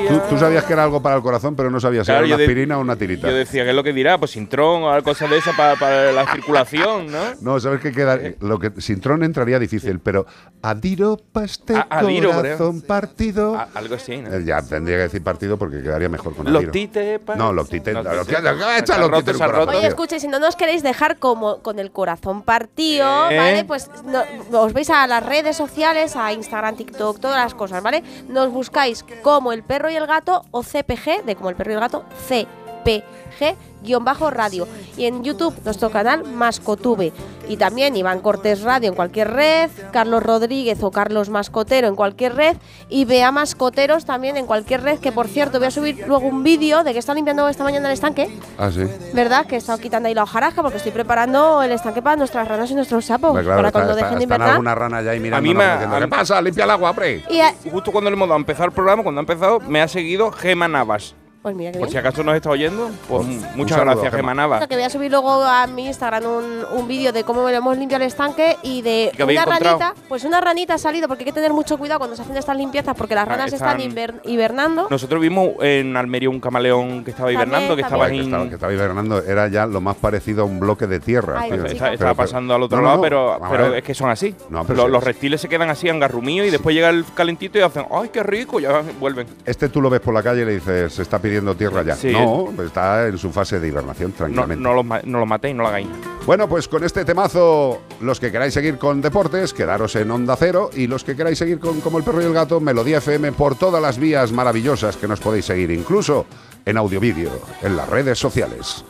tú, tú sabías que era algo para el corazón, pero no sabías si Claro, era yo una aspirina o una tirita. Yo decía, ¿qué es lo que dirá? Pues sintrón o algo cosas de esas para, para la circulación, ¿no? No, sabes que queda. Lo que Sintrón entraría difícil, pero adiro pa' este A- adiro, corazón partido. A- algo así, ¿no? Eh, Ya tendría que decir partido porque quedaría mejor con adiro. tite, pa- No, los tite. No, no, sí, lo sí. que- lo que ha hecho Se ha los roto, tite en se ha un corazón, roto. Oye, escuche, si no nos queréis dejar como con el corazón partido, ¿Eh? ¿vale? Pues no- os vais a las redes sociales, a Instagram, TikTok, todas las cosas, ¿vale? Nos buscáis como el perro y el gato o CPG, de como el perro y el gato, CPG guion bajo radio y en YouTube nuestro canal Mascotube y también Iván Cortés Radio en cualquier red, Carlos Rodríguez o Carlos Mascotero en cualquier red y Bea Mascoteros también en cualquier red que por cierto voy a subir luego un vídeo de que está limpiando esta mañana el estanque Ah, sí. ¿Verdad? Que he estado quitando ahí la hojaraja porque estoy preparando el estanque para nuestras ranas y nuestros sapos. Pues claro, para está- cuando está- dejen de están invernar. alguna rana ya ahí mirando. me- diciendo, a ¿Qué mí- pasa? Limpia el agua, hombre. Y a- Justo cuando le hemos dado a empezar el programa, cuando ha empezado, me ha seguido Gema Navas. Pues mira que Por si bien. acaso nos está oyendo, pues Un- muchas un gracias, Navas. Bueno, que voy a subir luego a mi Instagram un, un vídeo de cómo hemos limpiado el estanque y de ¿Y una encontrado? ranita. Pues una ranita ha salido porque hay que tener mucho cuidado cuando se hacen estas limpiezas porque las Ah, ranas están, están- hiber- hibernando. Nosotros vimos en Almería un camaleón que estaba También, hibernando, que también. estaba que, estaba, que estaba hibernando. Era ya lo más parecido a un bloque de tierra. Ay. Está- estaba pasando al otro no, lado, no, pero, es que son así. No, pero los, sí. los reptiles se quedan así engarrumidos y después llega el calentito y hacen ¡ay, qué rico! Ya vuelven. Este tú lo ves por la calle y le dices, se está pidiendo tierra ya. Sí. no, está en su fase de hibernación, No, tranquilamente. no, los, no los matéis, no lo hagáis. Bueno, pues con este temazo, los que queráis seguir con deportes, quedaros en Onda Cero. Y los que queráis seguir con Como el Perro y el Gato, Melodía FM, por todas las vías maravillosas que nos podéis seguir, incluso en audio vídeo, en las redes sociales.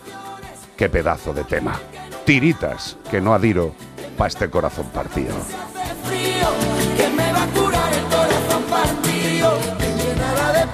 Qué pedazo de tema. Tiritas, que no adiro para este corazón partido.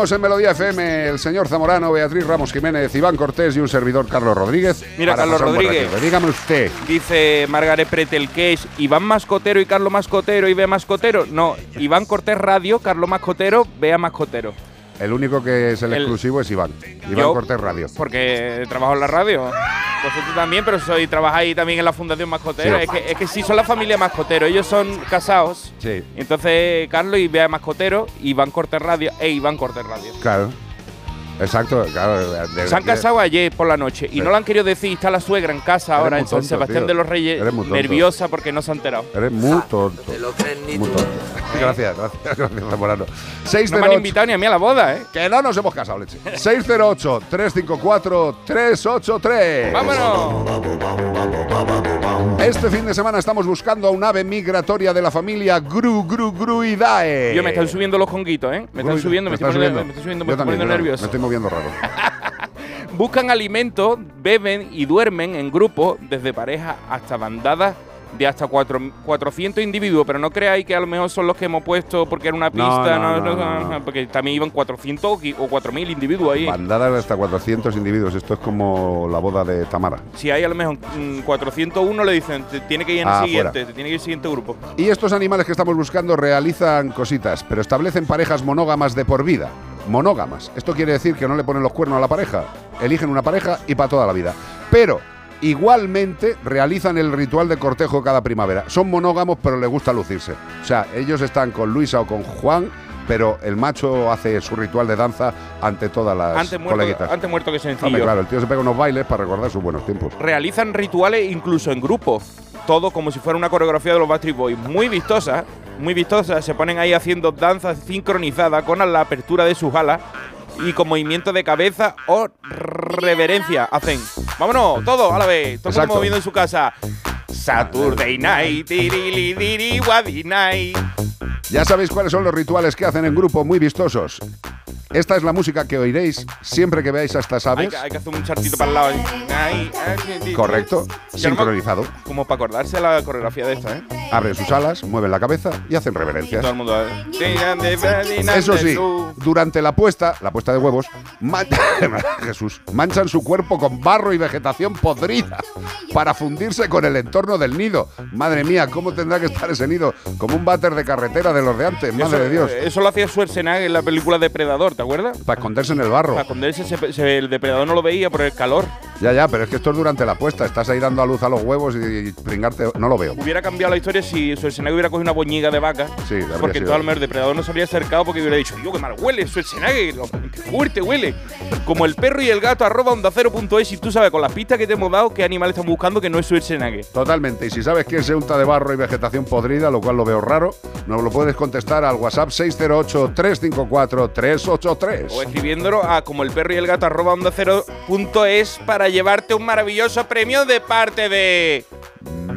seguimos en Melodía FM, el señor Zamorano, Beatriz Ramos Jiménez, Iván Cortés y un servidor Carlos Rodríguez. Mira, Carlos Rodríguez. Dígame usted. Dice Margaret Pretel que es Iván Mascotero y Carlos Mascotero y Bea Mascotero. No, Iván Cortés Radio, Carlos Mascotero, Bea Mascotero. El único que es el, El- exclusivo es Iván. Iván Yo- Cortés Radio. Porque trabajo en la radio. Vosotros también, pero soy trabajáis también en la Fundación Mascotero. Sí. Es, que, es que sí son la familia Mascotero. Ellos son casados. Sí, Entonces, Carlos y Bea Mascotero, Iván Cortés Radio e Iván Cortés Radio. claro. Exacto, claro. de- Se han de- casado ayer por la noche y Sí. no lo han querido decir. Está la suegra en casa ahora en San Sebastián tío. de los Reyes, nerviosa porque no se ha enterado. Eres muy tonto. Muy tonto. Gracias, gracias, gracias, Zamorano. No me han 608. invitado ni a mí a la boda, ¿eh? Que no nos hemos casado, leche. 608-354-383. ¡Vámonos! Este fin de semana estamos buscando a un ave migratoria de la familia Gru Gru Gruidae. Yo me están subiendo los conguitos, ¿eh? Me están subiendo, me, poniendo, subiendo. me estoy subiendo, me Yo estoy también, poniendo nervioso. Moviendo raro. Buscan alimento, beben y duermen en grupo, desde parejas hasta bandadas de hasta cuatro- 400 individuos, pero no creáis que a lo mejor son los que hemos puesto porque era una No, pista, no, no, no, no, no. porque también iban 400 o qui- o 4.000 individuos ahí. Bandadas de hasta 400 individuos. Esto es como la boda de Tamara. Si hay a lo mejor mm, 401 le dicen, "Te tiene que ir en el Ah, siguiente, fuera. te tiene que ir el siguiente grupo. Y estos animales que estamos buscando realizan cositas, pero establecen parejas monógamas de por vida. Monógamas. Esto quiere decir que no le ponen los cuernos a la pareja. Eligen una pareja y para toda la vida. Pero igualmente realizan el ritual de cortejo cada primavera. Son monógamos, pero les gusta lucirse. O sea, ellos están con Luisa o con Juan, pero el macho hace su ritual de danza ante todas las Antes muerto, coleguitas. antes muerto que Hombre, sencillo. claro, el tío se pega unos bailes para recordar sus buenos tiempos. Realizan rituales incluso en grupo. Todo como si fuera una coreografía de los Backstreet Boys. Muy vistosa, muy vistosa. Se ponen ahí haciendo danzas sincronizadas con la apertura de sus alas y con movimiento de cabeza o reverencia. Hacen. Vámonos, todo a la vez. Todo moviendo en su casa. Saturday night, tirili, diri, wadi night. Ya sabéis cuáles son los rituales que hacen en grupo muy vistosos. Esta es la música que oiréis siempre que veáis a estas aves. hay que hacer un chartito para el lado. Ay, ay, Correcto, no sincronizado. Como para acordarse la coreografía de esta, ¿eh? Abren sus alas, mueven la cabeza y hacen reverencias. Todo el mundo. ¿eh? Eso sí, durante la puesta, la puesta de huevos, man- Jesús, manchan su cuerpo con barro y vegetación podrida para fundirse con el entorno del nido. Madre mía, ¿cómo tendrá que estar ese nido? Como un váter de carretera de los de antes, madre eso, de Dios. Eso lo hacía Schwarzenegger en la película Depredador, ¿te acuerdas? Para esconderse en el barro. Para esconderse, se- se- el depredador no lo veía por el calor. Ya, ya, pero es que esto es durante la puesta. Estás ahí dando a luz a los huevos y pringarte. No lo veo. Hubiera cambiado la historia si Schwarzenegger hubiera cogido una boñiga de vaca. Sí, porque todo el el depredador no se habría acercado porque hubiera dicho, yo qué mal huele, Schwarzenegger, qué fuerte huele. Como el perro y el gato, arroba onda cero punto es, y tú sabes con las pistas que te hemos dado qué animal están buscando que no es Schwarzenegger. Totalmente. Y si sabes quién se unta de barro y vegetación podrida, lo cual lo veo raro, nos lo puedes contestar al WhatsApp 608-354-383. O escribiéndolo a como el perro y el gato arroba onda cero punto es para llevarte un maravilloso premio de parte de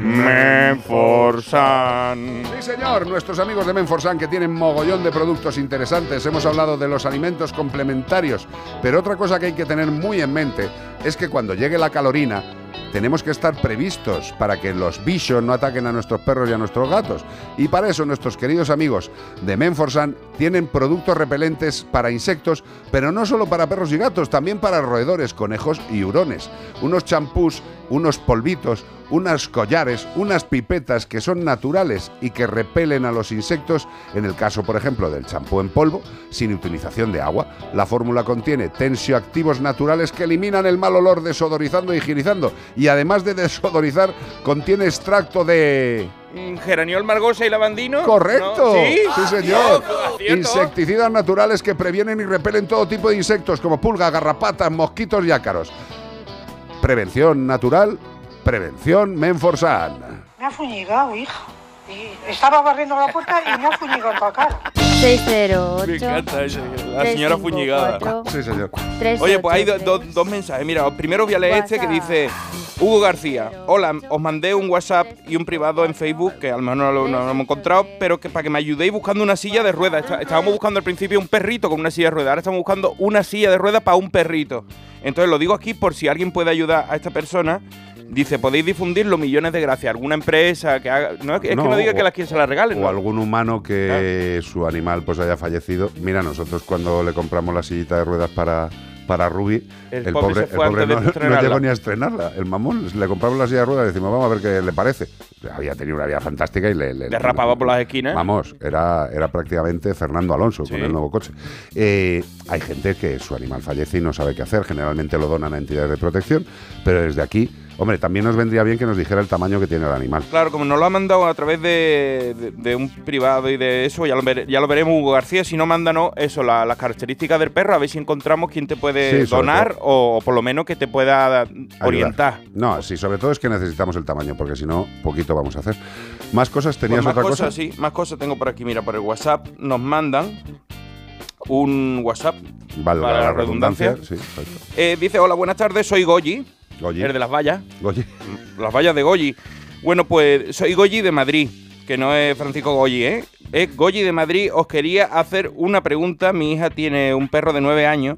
Menforsan. Sí, señor, nuestros amigos de Menforsan que tienen mogollón de productos interesantes. Hemos hablado de los alimentos complementarios, pero otra cosa que hay que tener muy en mente es que cuando llegue la calorina, tenemos que estar previstos para que los bichos no ataquen a nuestros perros y a nuestros gatos. Y para eso nuestros queridos amigos de Menforsan tienen productos repelentes para insectos, pero no solo para perros y gatos, también para roedores, conejos y hurones. Unos champús, unos polvitos, unas collares, unas pipetas que son naturales y que repelen a los insectos, en el caso, por ejemplo, del champú en polvo, sin utilización de agua. La fórmula contiene tensioactivos naturales que eliminan el mal olor desodorizando y higienizando. Y además de desodorizar, contiene extracto de... Geraniol, margosa y lavandino. Correcto. ¿No? ¿Sí? Sí, señor. Acierto. Insecticidas naturales que previenen y repelen todo tipo de insectos como pulgas, garrapatas, mosquitos y ácaros. Prevención natural, prevención Menforsan. Me ha fuñigado, hija. Y estaba barriendo la puerta y me ha fuñigado en la cara. 608. Me encanta eso, la señora fuñigada. Sí, señor. Oye, pues hay do- do- dos mensajes. Mira, primero voy a leer este que dice Hugo García. Hola, os mandé un WhatsApp y un privado en Facebook, que a lo mejor no lo, no lo hemos encontrado, pero que para que me ayudéis buscando una silla de ruedas. Está- Estábamos buscando al principio un perrito con una silla de ruedas. Ahora estamos buscando una silla de ruedas para un perrito. Entonces lo digo aquí por si alguien puede ayudar a esta persona. Dice, podéis difundirlo, millones de gracias. Alguna empresa que haga... No, es que No, no diga o- que las quien se la regalen. O ¿no? algún humano que su animal pues haya fallecido. Mira, nosotros cuando le compramos la sillita de ruedas para, para Ruby, El el, pobre pobre, el pobre no, no llegó ni a estrenarla. El mamón, le compramos la silla de ruedas y decimos, vamos a ver qué le parece. Había tenido una vida fantástica y le... le- Derrapaba por las esquinas. Vamos, era, era prácticamente Fernando Alonso con el nuevo coche. Eh, hay gente que su animal fallece y no sabe qué hacer. Generalmente lo donan a entidades de protección, pero desde aquí, hombre, también nos vendría bien que nos dijera el tamaño que tiene el animal. Claro, como nos lo ha mandado a través de, de- de un privado y de eso, ya lo, vere- ya lo veremos, Hugo García. Si no, mándanos eso, la- las características del perro, a ver si encontramos quién te puede Sí, donar o, por lo menos que te pueda ayudar. orientar. No, sí, sobre todo es que necesitamos el tamaño, porque si no, poquito vamos a hacer. ¿Más cosas? ¿Tenías Pues más otra cosas, cosa? sí, más cosas tengo por aquí. Mira, por el WhatsApp nos mandan un WhatsApp Vale, para la redundancia. sí. Eh, dice, hola, buenas tardes, soy Goyi. Goyi. El de las vallas. Goyi. Las vallas de Goyi. Bueno, pues soy Goyi de Madrid, que no es Francisco Goyi, ¿eh? Es Goyi de Madrid. Os quería hacer una pregunta. Mi hija tiene un perro de nueve años.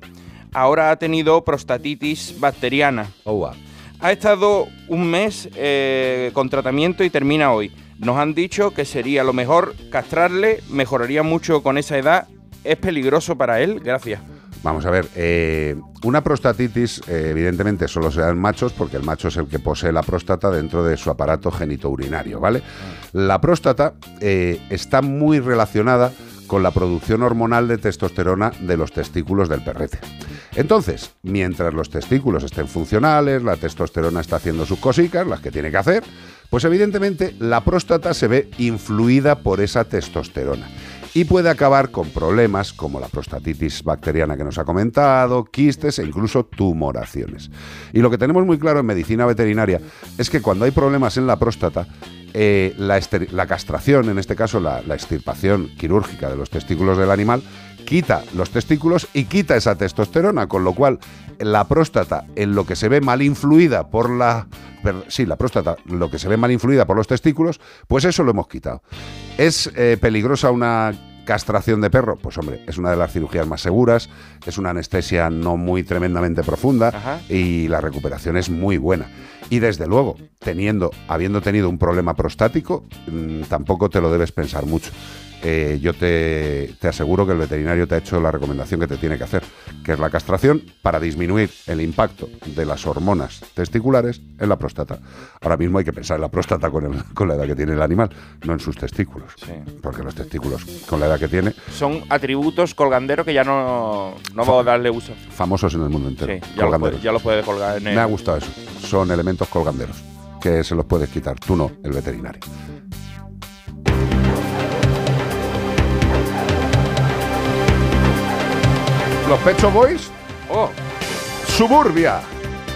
Ahora ha tenido prostatitis bacteriana. Oh, Ha estado un mes eh, con tratamiento y termina hoy. Nos han dicho que sería lo mejor castrarle, mejoraría mucho con esa edad. ¿Es peligroso para él? Gracias. Vamos a ver, eh, una prostatitis eh, evidentemente solo se da en machos porque el macho es el que posee la próstata dentro de su aparato genitourinario, ¿vale? La próstata eh, está muy relacionada con la producción hormonal de testosterona de los testículos del perrete. Entonces, mientras los testículos estén funcionales, la testosterona está haciendo sus cositas, las que tiene que hacer, pues evidentemente la próstata se ve influida por esa testosterona y puede acabar con problemas como la prostatitis bacteriana que nos ha comentado, quistes e incluso tumoraciones. Y lo que tenemos muy claro en medicina veterinaria es que cuando hay problemas en la próstata, eh, la, la castración, en este caso la, la extirpación quirúrgica de los testículos del animal, quita los testículos y quita esa testosterona, con lo cual la próstata, en lo que se ve mal influida por la... per- Sí, la próstata, lo que se ve mal influida por los testículos, pues eso lo hemos quitado. ¿Es eh, peligrosa una castración de perro? Pues hombre, es una de las cirugías más seguras, es una anestesia no muy tremendamente profunda Ajá. y la recuperación es muy buena. Y desde luego, teniendo, habiendo tenido un problema prostático, mm, tampoco te lo debes pensar mucho. Eh, yo te, te aseguro que el veterinario te ha hecho la recomendación que te tiene que hacer, que es la castración para disminuir el impacto de las hormonas testiculares en la próstata. Ahora mismo hay que pensar en la próstata con, el- con la edad que tiene el animal, no en sus testículos. Porque los testículos, con la edad que tiene, Son atributos colganderos que ya no, no vamos a darle uso. famosos en el mundo entero. Sí, ya lo, colganderos. puede, ya lo puede colgar en el... Me ha gustado eso. Son elementos colganderos que se los puedes quitar. Tú no, el veterinario. Los Pecho Boys. Oh. Suburbia.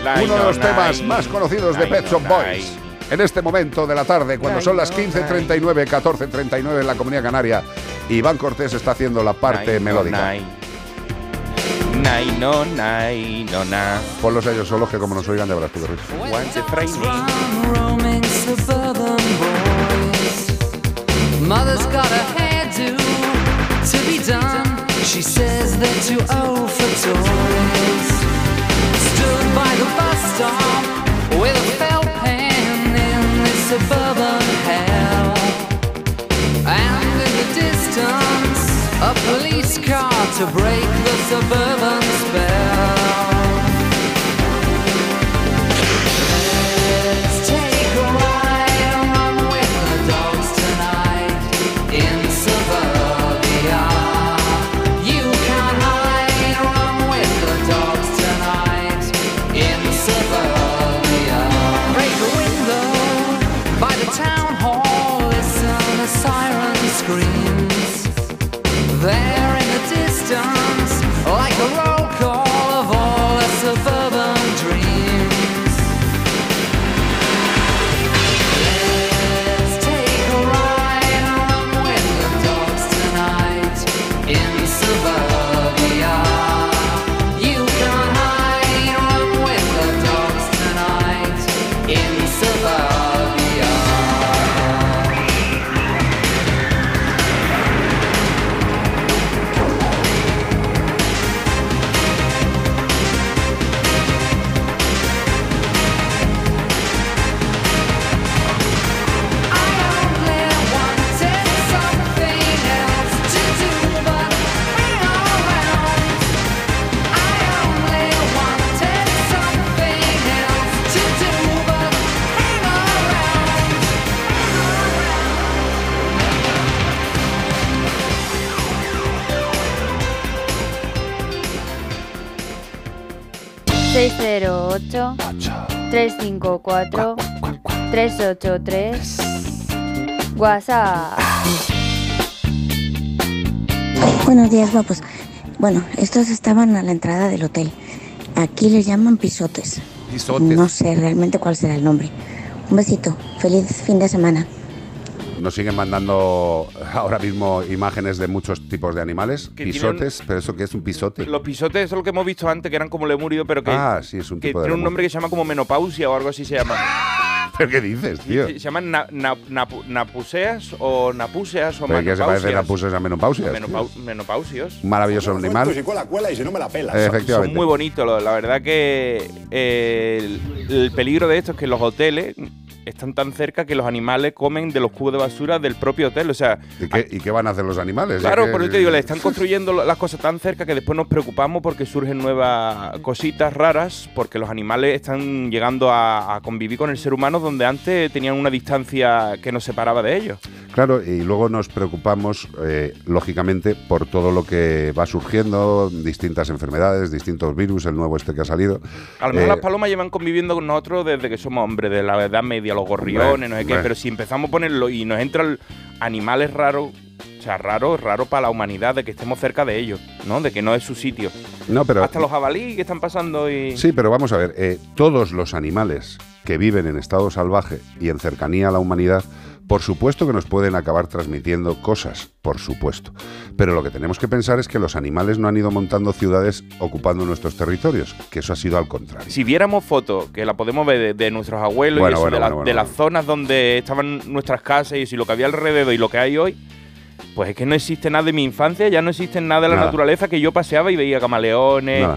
Uno de no, los temas más conocidos de Pet Shop no, Boys. En este momento de la tarde, cuando son las no, 15.39, 14.39 en la Comunidad Canaria, Iván Cortés está haciendo la parte Nai, no, melódica. no, nai, no, na. Ponlos ellos solos que como nos oigan de verdad Mother's got a hairdo to be done. She says they're too old for toys. Stood by the bus stop with a felt pen in this suburban hell. And in the distance, a police car to break the suburban spell. ...608... ...354... ...383... WhatsApp... Buenos días, guapos. Bueno, estos estaban a la entrada del hotel. Aquí les llaman pisotes. Pisotes. No sé realmente cuál será el nombre. Un besito. Feliz fin de semana. Nos siguen mandando ahora mismo imágenes de muchos tipos de animales. Que Pisotes, pero eso que es un pisote. Los pisotes son lo que hemos visto antes, que eran como lemurios, pero que, Ah, sí, es un que tipo de tiene un nombre que se llama como menopausia o algo así se llama. ¿Pero qué dices, tío? Se llaman na- na- napu- napuseas o napúseas o ¿Pero qué se parece a menopausias. napuses a menopausias? tío? Menopau- menopausios. Un maravilloso animal. Y cuela, cuela y si no me la pelas. Son- Efectivamente. Son muy bonitos. La verdad que eh, el, el peligro de esto es que los hoteles están tan cerca que los animales comen de los cubos de basura del propio hotel. O sea, ¿Y qué, y qué van a hacer los animales? Claro, por eso te digo, le están construyendo las cosas tan cerca que después nos preocupamos porque surgen nuevas cositas raras, porque los animales están llegando a, a convivir con el ser humano donde antes tenían una distancia que nos separaba de ellos. Claro, y luego nos preocupamos, eh, lógicamente, por todo lo que va surgiendo, distintas enfermedades, distintos virus, el nuevo este que ha salido. A lo mejor Eh, las palomas llevan conviviendo con nosotros desde que somos hombres, de la Edad Media, los gorriones, no sé qué, pero si empezamos a ponerlo y nos entran animales raros, o sea, raro, raro para la humanidad de que estemos cerca de ellos, ¿no? De que no es su sitio. No, pero Hasta los jabalíes que están pasando y... Sí, pero vamos a ver, eh, todos los animales que viven en estado salvaje y en cercanía a la humanidad, por supuesto que nos pueden acabar transmitiendo cosas, por supuesto. Pero lo que tenemos que pensar es que los animales no han ido montando ciudades ocupando nuestros territorios, que eso ha sido al contrario. Si viéramos fotos, que la podemos ver de, de nuestros abuelos Bueno, y eso, bueno, de, la- bueno, bueno, de las zonas donde estaban nuestras casas y si lo que había alrededor y lo que hay hoy, pues es que no existe nada de mi infancia, ya no existe nada de la Nada. naturaleza que yo paseaba y veía camaleones,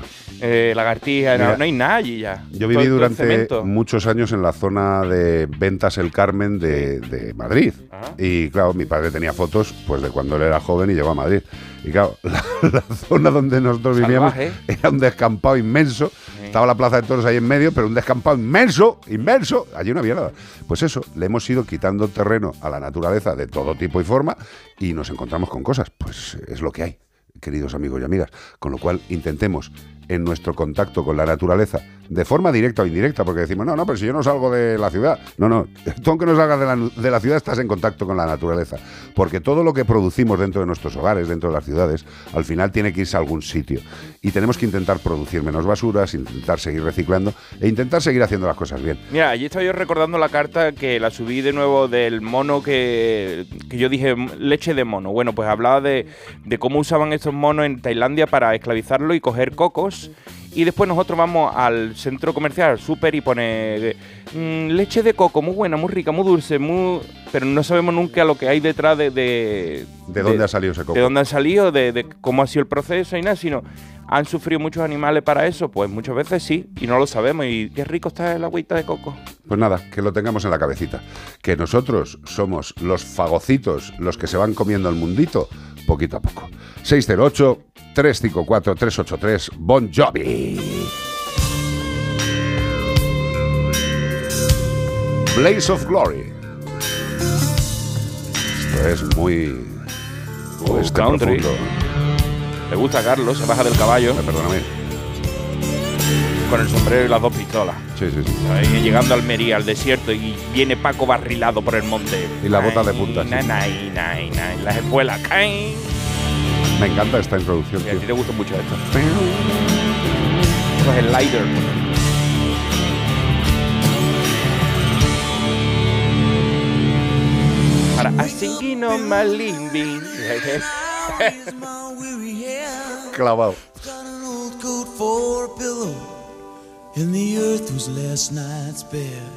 eh, lagartijas, no, Mira, no hay nada allí ya. Yo viví todo durante muchos años en la zona de Ventas El Carmen de, de Madrid. Y claro, mi padre tenía fotos pues de cuando él era joven y llegó a Madrid. Y claro, la, la zona donde nosotros vivíamos era un descampado inmenso. Estaba la plaza de toros ahí en medio, pero un descampado inmenso, inmenso. Allí no había nada. Pues eso, le hemos ido quitando terreno a la naturaleza de todo tipo y forma y nos encontramos con cosas. Pues es lo que hay, queridos amigos y amigas. Con lo cual intentemos en nuestro contacto con la naturaleza, de forma directa o indirecta, porque decimos, no, no, pero si yo no salgo de la ciudad. No, no, tú aunque no salgas de la, ciudad estás en contacto con la naturaleza, porque todo lo que producimos dentro de nuestros hogares, dentro de las ciudades, al final tiene que irse a algún sitio. Y tenemos que intentar producir menos basuras, intentar seguir reciclando e intentar seguir haciendo las cosas bien. Mira, allí estaba yo recordando la carta que la subí de nuevo del mono que, yo dije "M- leche de mono. Bueno, pues hablaba de, de cómo usaban estos monos en Tailandia para esclavizarlo y coger cocos Y después nosotros vamos al centro comercial, al súper, y pone mm, leche de coco, muy buena, muy rica, muy dulce, muy... pero no sabemos nunca lo que hay detrás de... ¿De, ¿De dónde ha salido ese coco? De dónde han salido, de, de cómo ha sido el proceso y nada, sino han sufrido muchos animales para eso, pues muchas veces sí, y no lo sabemos. Y qué rico está el agüita de coco. Pues nada, que lo tengamos en la cabecita. Que nosotros somos los fagocitos, los que se van comiendo el mundito, poquito a poco. 608-354-383, Bon Jovi. Blaze of Glory. Esto es muy... este country. profundo. Le gusta Carlos, se baja del caballo. Perdóname. Con el sombrero y las dos pistolas. Sí, sí, sí. Ahí llegando a Almería, al desierto, y viene Paco barrilado por el monte. Y la bota de punta, nay, nay, nay. Las espuelas caen. Me encanta esta introducción. Y a ti te gusta mucho esto. Esto es el lighter. Para a singing on my living. Clavado. And the earth was last night's bed.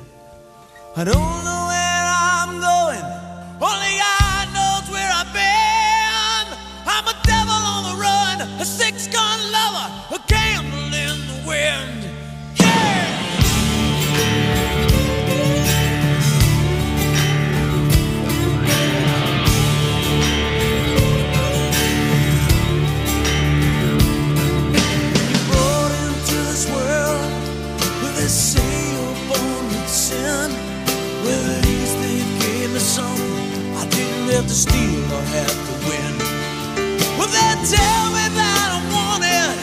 I don't know where I'm going, only God knows where I've been. I'm a devil on the run, a six have to steal or have to win. Well, they tell me that I'm wanted.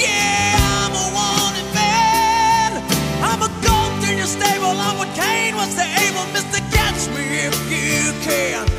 Yeah, I'm a wanted man. I'm a goat in your stable. I'm what Cain was to Abel. Mister, catch me if you can.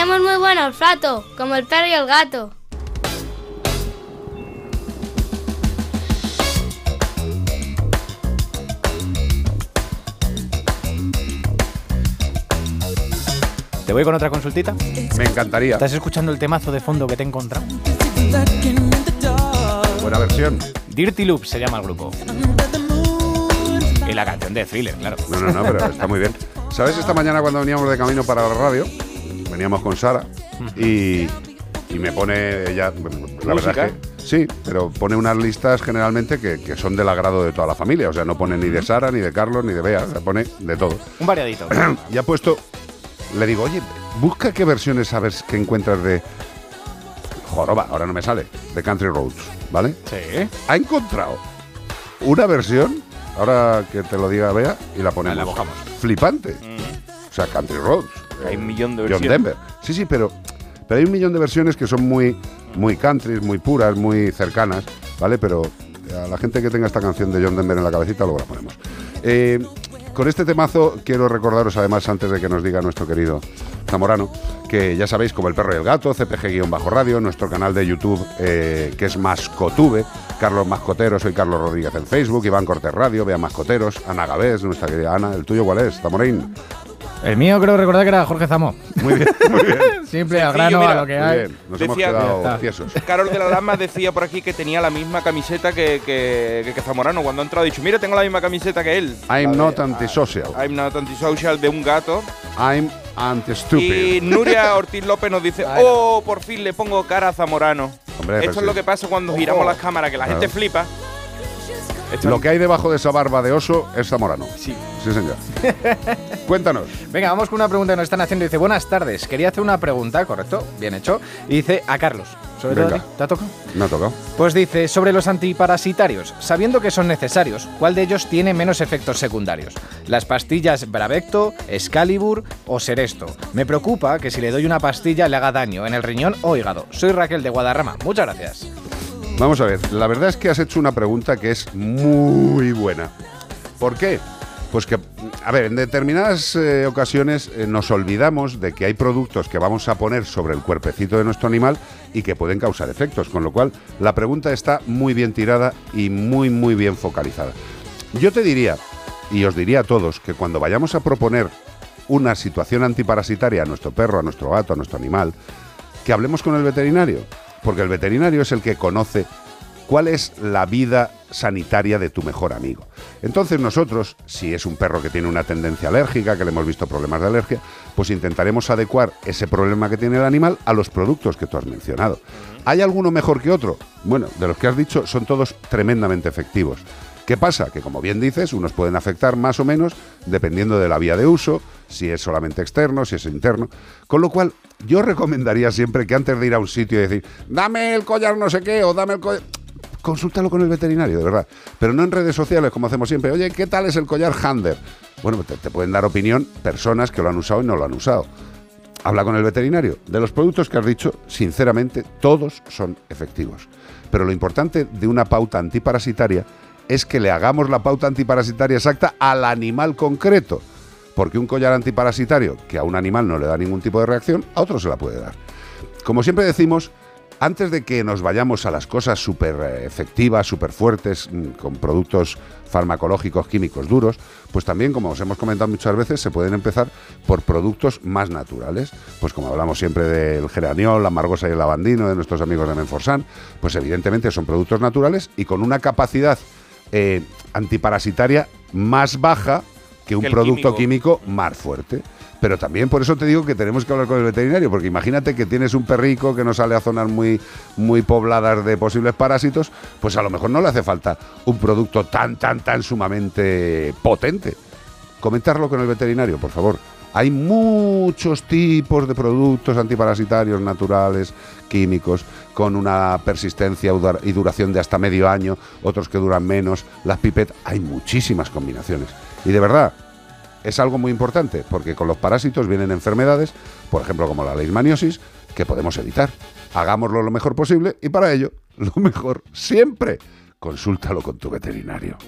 Tenemos muy buen olfato, como el perro y el gato. ¿Te voy con otra consultita? Me encantaría. ¿Estás escuchando el temazo de fondo que te he encontrado? Buena versión. Dirty Loop se llama el grupo. Y la canción de Thriller, claro. No, no, no, pero está muy bien. ¿Sabes esta mañana cuando veníamos de camino para la radio? Veníamos con Sara y, y me pone ella, la verdad que sí, pero pone unas listas generalmente que, que son del agrado de toda la familia. O sea, no pone ni de Sara, ni de Carlos, ni de Bea, o sea, pone de todo. Un variadito. y ha puesto, le digo, oye, busca qué versiones sabes que encuentras de Joroba, ahora no me sale, de Country Roads, ¿vale? Sí. Ha encontrado una versión, ahora que te lo diga Bea y la ponemos. La mojamos. Flipante. O sea, Country Roads. Hay un millón de John versiones. Denver. Sí, sí, pero, pero hay un millón de versiones que son muy, muy country, muy puras, muy cercanas, ¿vale? Pero a la gente que tenga esta canción de John Denver en la cabecita, luego la ponemos. Eh, con este temazo quiero recordaros además, antes de que nos diga nuestro querido Zamorano, que ya sabéis, como el perro y el gato, CPG-radio, nuestro canal de YouTube eh, que es Mascotube, Carlos Mascotero, soy Carlos Rodríguez en Facebook, Iván Cortés Radio, Vea Mascoteros, Ana Gavés, nuestra querida Ana, ¿el tuyo cuál es? Zamorín. El mío creo recordar que era Jorge Zamo. Muy bien, muy bien. Simple, al Sencillo, grano, mira. a lo que hay. bien, nos hemos Decía- quedado está. tiesos. Carol de la Lama decía por aquí que tenía la misma camiseta que, que, que- que Zamorano. Cuando ha entrado ha dicho, mira, tengo la misma camiseta que él. I'm La not de- antisocial. I'm not antisocial de un gato. I'm anti-stupid. Y Nuria Ortiz López nos dice, oh, por fin le pongo cara a Zamorano. Hombre, Esto pero es sí. lo que pasa cuando giramos las cámaras, que la Claro. gente flipa. Lo que hay debajo de esa barba de oso es Zamorano. Sí. Sí, señor. Cuéntanos. Venga, vamos con una pregunta que nos están haciendo. Dice, buenas tardes. Quería hacer una pregunta, correcto, bien hecho. Y dice a Carlos. Sobre todo a Venga. ti. ¿Te ha tocado? Me ha tocado. Pues dice, sobre los antiparasitarios, sabiendo que son necesarios, ¿cuál de ellos tiene menos efectos secundarios? ¿Las pastillas Bravecto, Excalibur o Seresto? Me preocupa que si le doy una pastilla le haga daño en el riñón o hígado. Soy Raquel de Guadarrama. Muchas gracias. Vamos a ver, la verdad es que has hecho una pregunta que es muy buena. ¿Por qué? Pues que, a ver, en determinadas eh, ocasiones eh, nos olvidamos de que hay productos que vamos a poner sobre el cuerpecito de nuestro animal y que pueden causar efectos, con lo cual la pregunta está muy bien tirada y muy, muy bien focalizada. Yo te diría, y os diría a todos, que cuando vayamos a proponer una situación antiparasitaria a nuestro perro, a nuestro gato, a nuestro animal, que hablemos con el veterinario, porque el veterinario es el que conoce cuál es la vida sanitaria de tu mejor amigo. Entonces nosotros, si es un perro que tiene una tendencia alérgica, que le hemos visto problemas de alergia, pues intentaremos adecuar ese problema que tiene el animal a los productos que tú has mencionado. ¿Hay alguno mejor que otro? Bueno, de los que has dicho son todos tremendamente efectivos. ¿Qué pasa? Que como bien dices, unos pueden afectar más o menos dependiendo de la vía de uso, si es solamente externo, si es interno. Con lo cual, yo recomendaría siempre que antes de ir a un sitio y decir, dame el collar no sé qué o dame el collar... Consúltalo con el veterinario, de verdad. Pero no en redes sociales, como hacemos siempre. Oye, ¿qué tal es el collar Hander? Bueno, te, te pueden dar opinión personas que lo han usado y no lo han usado. Habla con el veterinario. De los productos que has dicho, sinceramente, todos son efectivos. Pero lo importante de una pauta antiparasitaria es que le hagamos la pauta antiparasitaria exacta al animal concreto. Porque un collar antiparasitario que a un animal no le da ningún tipo de reacción, a otro se la puede dar. Como siempre decimos, antes de que nos vayamos a las cosas súper eh, efectivas, súper fuertes, mm, con productos farmacológicos, químicos duros, pues también, como os hemos comentado muchas veces, se pueden empezar por productos más naturales. Pues como hablamos siempre del geraniol, la margosa y el lavandino de nuestros amigos de Menforsan, pues evidentemente son productos naturales y con una capacidad eh, antiparasitaria más baja que un Que producto químico. químico más fuerte. Pero también por eso te digo que tenemos que hablar con el veterinario, porque imagínate que tienes un perrico que no sale a zonas muy, muy pobladas de posibles parásitos, pues a lo mejor no le hace falta un producto tan, tan, tan sumamente potente. Comentarlo con el veterinario, por favor. Hay muchos tipos de productos antiparasitarios naturales, químicos, con una persistencia y duración de hasta medio año, otros que duran menos, las pipetas, hay muchísimas combinaciones. Y de verdad, es algo muy importante, porque con los parásitos vienen enfermedades, por ejemplo como la leishmaniosis, que podemos evitar. Hagámoslo lo mejor posible y para ello, lo mejor siempre, consúltalo con tu veterinario.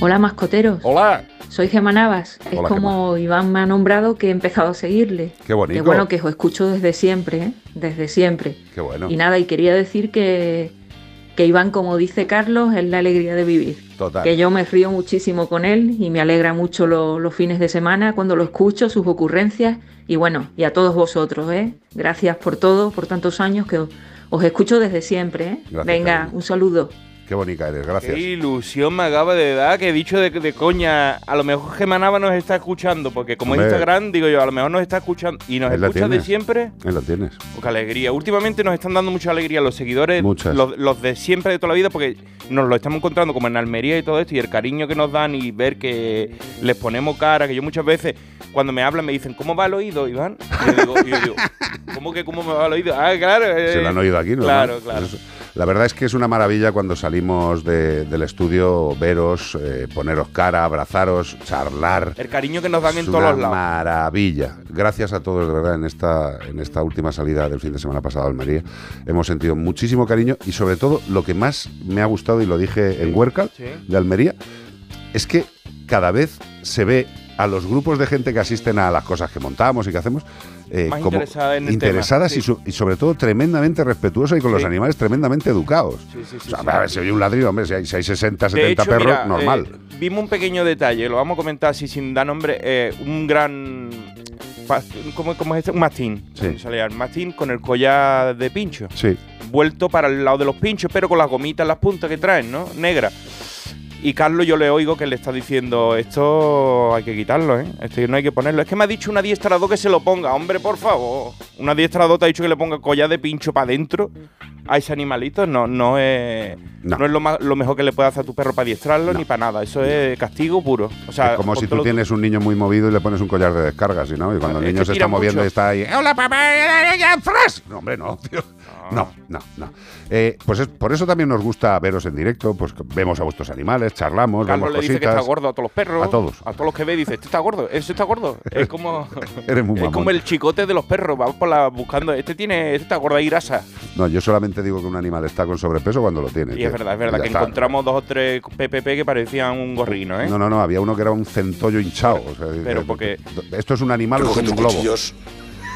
Hola mascoteros. Hola. Soy Gemma Navas. Es Hola, como Iván me ha nombrado que he empezado a seguirle. Qué bonito. Que bueno, que os escucho desde siempre, ¿eh? desde siempre. Qué bueno. Y nada, y quería decir que, que Iván, como dice Carlos, es la alegría de vivir. Total. Que yo me río muchísimo con él y me alegra mucho lo- los fines de semana cuando lo escucho, sus ocurrencias. Y bueno, y a todos vosotros, ¿eh? Gracias por todo, por tantos años que os, os escucho desde siempre, ¿eh? Gracias, Venga, cariño. un saludo. Qué bonita eres, gracias. Qué ilusión me acaba de dar que he dicho de, de coña. A lo mejor Gemanaba nos está escuchando, porque como es. Instagram, digo yo, a lo mejor nos está escuchando y nos escucha de siempre. Ahí la tienes. Qué alegría. Últimamente nos están dando mucha alegría los seguidores, Muchas. los, los de siempre de toda la vida, porque nos lo estamos encontrando como en Almería y todo esto, y el cariño que nos dan y ver que les ponemos cara, que yo muchas veces cuando me hablan me dicen, ¿cómo va el oído, Iván? Y yo digo, y yo digo, ¿cómo que cómo me va el oído? Ah, claro. eh, Se lo han oído aquí, ¿no? Claro, claro. Eso. La verdad es que es una maravilla cuando salimos de- del estudio veros, eh, poneros cara, abrazaros, charlar. El cariño que nos dan en todos los lados. maravilla. Gracias a todos, de verdad, en esta, en esta última salida del fin de semana pasado a Almería. Hemos sentido muchísimo cariño y sobre todo lo que más me ha gustado, y lo dije en Huércal, Sí. de Almería, es que cada vez se ve a los grupos de gente que asisten a las cosas que montamos y que hacemos eh, Más como interesada en el interesadas tema, y, su- y sobre todo tremendamente respetuosas y con los Sí. animales tremendamente educados. Sí, sí, sí, O sea, sí. a ver, si oye un ladrillo, hombre, si hay, si hay 60, De 70 hecho, perros, mira, normal. eh, vimos un pequeño detalle, lo vamos a comentar así sin dar nombre. eh, un gran. ¿Cómo, cómo es este? Un mastín. Sí. El mastín con el collar de pincho. Sí. Vuelto para el lado de los pinchos, pero con las gomitas las puntas que traen, ¿no? Negras. Y Carlos, yo le oigo que le está diciendo: Esto hay que quitarlo, ¿eh? Esto no hay que ponerlo. Es que me ha dicho un adiestrador que se lo ponga. Hombre, por favor. Un adiestrador te ha dicho que le ponga collar de pincho para adentro a ese animalito. No, no es, No. no. es lo, ma- lo mejor que le puedes hacer a tu perro para adiestrarlo ni para nada. Eso es castigo puro. O sea, es como si tú tienes un niño muy movido y le pones un collar de descargas, ¿sí, ¿no? Y cuando el niño se está moviendo y está ahí, ¡Hola, papá! ¡Eh, ya, flash! No, hombre, no, tío. No, no, no. Eh, pues es, por eso también nos gusta veros en directo, pues vemos a vuestros animales, charlamos, Carlos vemos le dice que cositas. está gordo a todos los perros. A todos. A todos los que ve dice, este está gordo, ese está gordo. Es como, Eres muy es como el chicote de los perros. Vamos por la buscando, este tiene, este está gordo y grasa. No, yo solamente digo que un animal está con sobrepeso cuando lo tiene. Y tío. es verdad, es verdad, que está. encontramos dos o tres PPP que parecían un gorrino, ¿eh? No, no, no, había uno que era un centollo hinchado. o sea, Pero porque- Esto es un animal es un globo.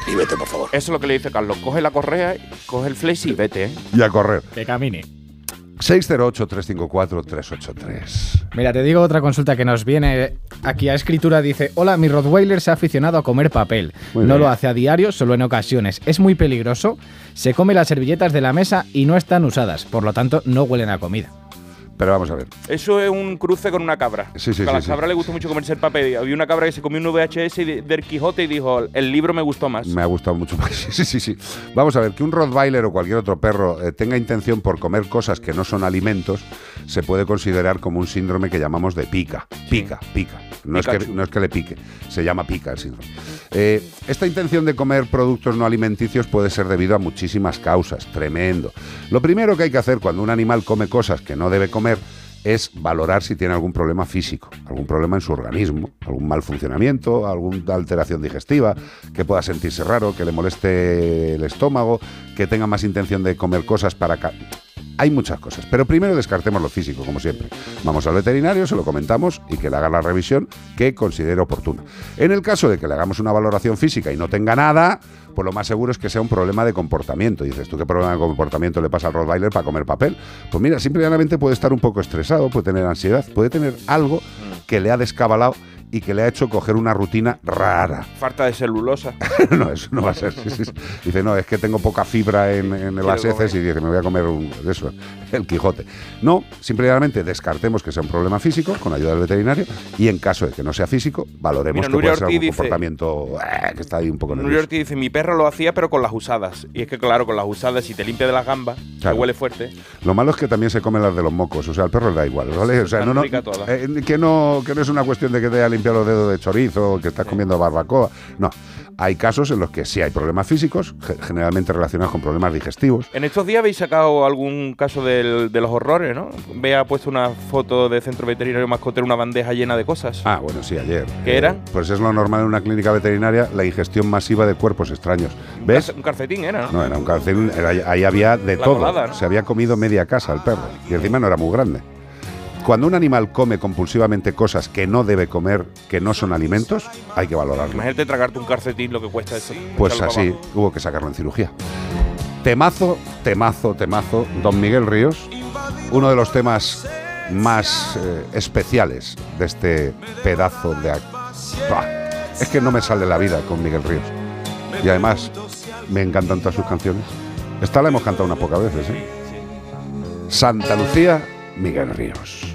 Y vete, por favor. Eso es lo que le dice Carlos. Coge la correa, coge el flex y vete, ¿eh? Y a correr. Que camine. 608-354-383. Mira, te digo otra consulta que nos viene aquí a escritura. Dice, hola, mi Rottweiler se ha aficionado a comer papel. Muy no bien. lo hace a diario, solo en ocasiones. Es muy peligroso. Se come las servilletas de la mesa y no están usadas. Por lo tanto, no huelen a comida. Pero vamos a ver. Eso es un cruce con una cabra. Sí, sí, a la sí, cabra le gusta mucho comerse el papel. Había una cabra que se comió un VHS del Quijote y dijo, el libro me gustó más. Me ha gustado mucho más. Sí, sí, sí. Vamos a ver, que un Rottweiler o cualquier otro perro eh, tenga intención por comer cosas que no son alimentos, se puede considerar como un síndrome que llamamos de pica. Pica, pica. No es, que, no es que le pique, se llama pica el síndrome. Eh, esta intención de comer productos no alimenticios puede ser debido a muchísimas causas, tremendo. Lo primero que hay que hacer cuando un animal come cosas que no debe comer es valorar si tiene algún problema físico, algún problema en su organismo, algún mal funcionamiento, alguna alteración digestiva, que pueda sentirse raro, que le moleste el estómago, que tenga más intención de comer cosas para... ca- Hay muchas cosas, pero primero descartemos lo físico, como siempre. Vamos al veterinario, se lo comentamos y que le haga la revisión que considere oportuna. En el caso de que le hagamos una valoración física y no tenga nada, pues lo más seguro es que sea un problema de comportamiento. Dices, ¿tú qué problema de comportamiento le pasa al Rottweiler para comer papel? Pues mira, simplemente puede estar un poco estresado, puede tener ansiedad, puede tener algo que le ha descabalado y que le ha hecho coger una rutina rara. Falta de celulosa. no, eso no va a ser. sí, sí, sí. Dice, no, es que tengo poca fibra en, en las heces y dice, me voy a comer un, eso, el Quijote. No, simplemente descartemos que sea un problema físico con ayuda del veterinario y en caso de que no sea físico, valoremos Mira, que Nuria puede ser dice- comportamiento eh, que está ahí un poco nervioso. York dice, mi perro lo hacía pero con las usadas. Y es que claro, con las usadas, si te limpia de las gambas, Claro. que huele fuerte. Lo malo es que también se comen las de los mocos, o sea, al perro le da igual, ¿vale? O sea, no, eh, que, no, que no es una cuestión de que te haya limpiado los dedos de chorizo o que estás comiendo barbacoa, no. Hay casos en los que sí hay problemas físicos, ge- generalmente relacionados con problemas digestivos. En estos días habéis sacado algún caso del- de los horrores, ¿no? Vea puesto una foto de centro veterinario mascotero, una bandeja llena de cosas. Ah, bueno, sí, ayer. ¿Qué eran? Pues es lo normal en una clínica veterinaria, la ingestión masiva de cuerpos extraños. ¿Ves? Un calcetín era, ¿no? No, era un calcetín, era- ahí había de La todo. colada, ¿no? Se había comido media casa el perro y encima no era muy grande. Cuando un animal come compulsivamente cosas que no debe comer, que no son alimentos, hay que valorarlo. Imagínate tragarte un calcetín, lo que cuesta eso. Pues así, abajo. hubo que sacarlo en cirugía. Temazo, temazo, temazo, Don Miguel Ríos, uno de los temas más eh, especiales de este pedazo de... Buah, es que no me sale la vida con Miguel Ríos. Y además, me encantan todas sus canciones. Esta la hemos cantado unas pocas veces, ¿eh? Santa Lucía, Miguel Ríos.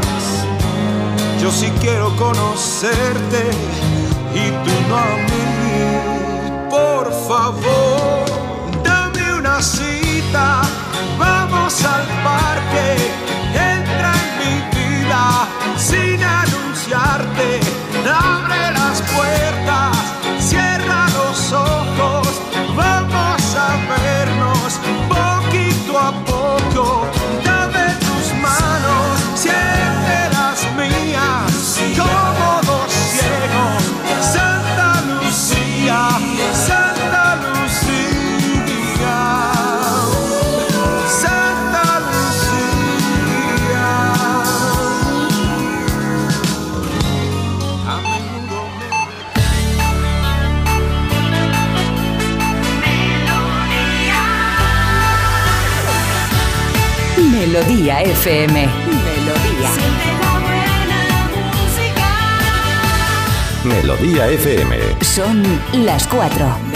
Yo sí quiero conocerte y tú no a mí. Por favor, dame una cita. Vamos al parque. Melodía FM. Melodía. Melodía FM. Son las 4.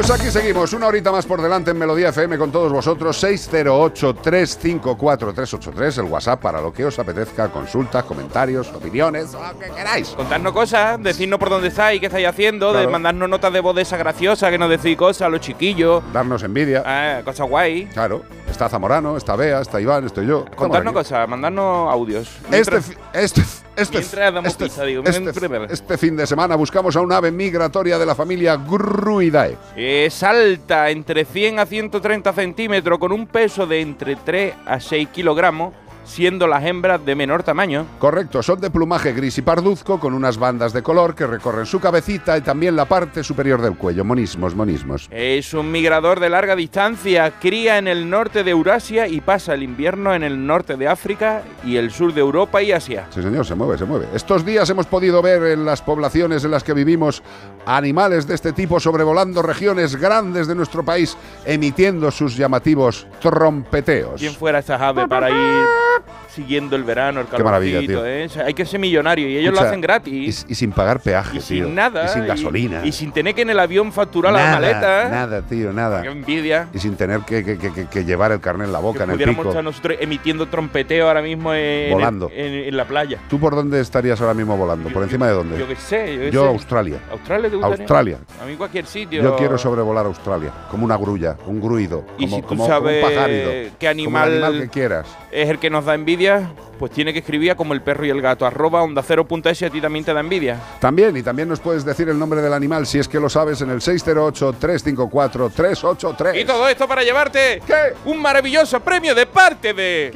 Pues aquí seguimos, una horita más por delante en Melodía FM con todos vosotros, 608-354-383, el WhatsApp para lo que os apetezca, consultas, comentarios, opiniones, lo que queráis. Contarnos cosas, decirnos por dónde estáis, qué estáis haciendo, de Claro. mandarnos notas de voz de esa graciosa que nos decís cosas a los chiquillos. Darnos envidia. Ah, cosas guay. Claro, está Zamorano, está Bea, está Iván, estoy yo. Contarnos cosas, mandarnos audios. Este, Mientras- este, este, este, pizza, digo, este, este fin de semana buscamos a un ave migratoria de la familia Gruidae. Es alta entre 100 a 130 centímetros con un peso de entre 3 a 6 kilogramos, siendo las hembras de menor tamaño. Correcto, son de plumaje gris y parduzco con unas bandas de color que recorren su cabecita y también la parte superior del cuello. Monismos, monismos. Es un migrador de larga distancia, cría en el norte de Eurasia y pasa el invierno en el norte de África y el sur de Europa y Asia. Sí, señor, se mueve, se mueve. Estos días hemos podido ver en las poblaciones en las que vivimos animales de este tipo sobrevolando regiones grandes de nuestro país, emitiendo sus llamativos trompeteos. ¿Quién fuera esta ave para ir siguiendo el verano, el Qué maravilla, calorcito, tío. eh? O sea, hay que ser millonario y ellos Escucha, lo hacen gratis. Y, y sin pagar peaje, Y tío. sin nada. Y sin gasolina. Y, sin tener que en el avión facturar nada, la maleta. ¿eh? Nada, tío, nada. Qué envidia. Y sin tener que, que- que- que- que llevar el carnet en la boca, en el pico. estar nosotros emitiendo trompeteo ahora mismo en, Volando. en, en la playa. ¿Tú por dónde estarías ahora mismo volando? ¿Por encima de dónde? Yo qué sé. Yo, qué Yo sé. Australia. ¿Australia te gustaría? Australia. A mí cualquier sitio. Yo quiero sobrevolar Australia, como una grulla, un gruido, Y como, si tú como- como sabes un pajárido, qué como el animal, animal que quieras. es el que nos da envidia, pues tiene que escribir como el perro y el gato. Arroba onda cero punto y a ti también te da envidia. También, y también nos puedes decir el nombre del animal si es que lo sabes en el 608-354-383. Y todo esto para llevarte un maravilloso premio de parte de.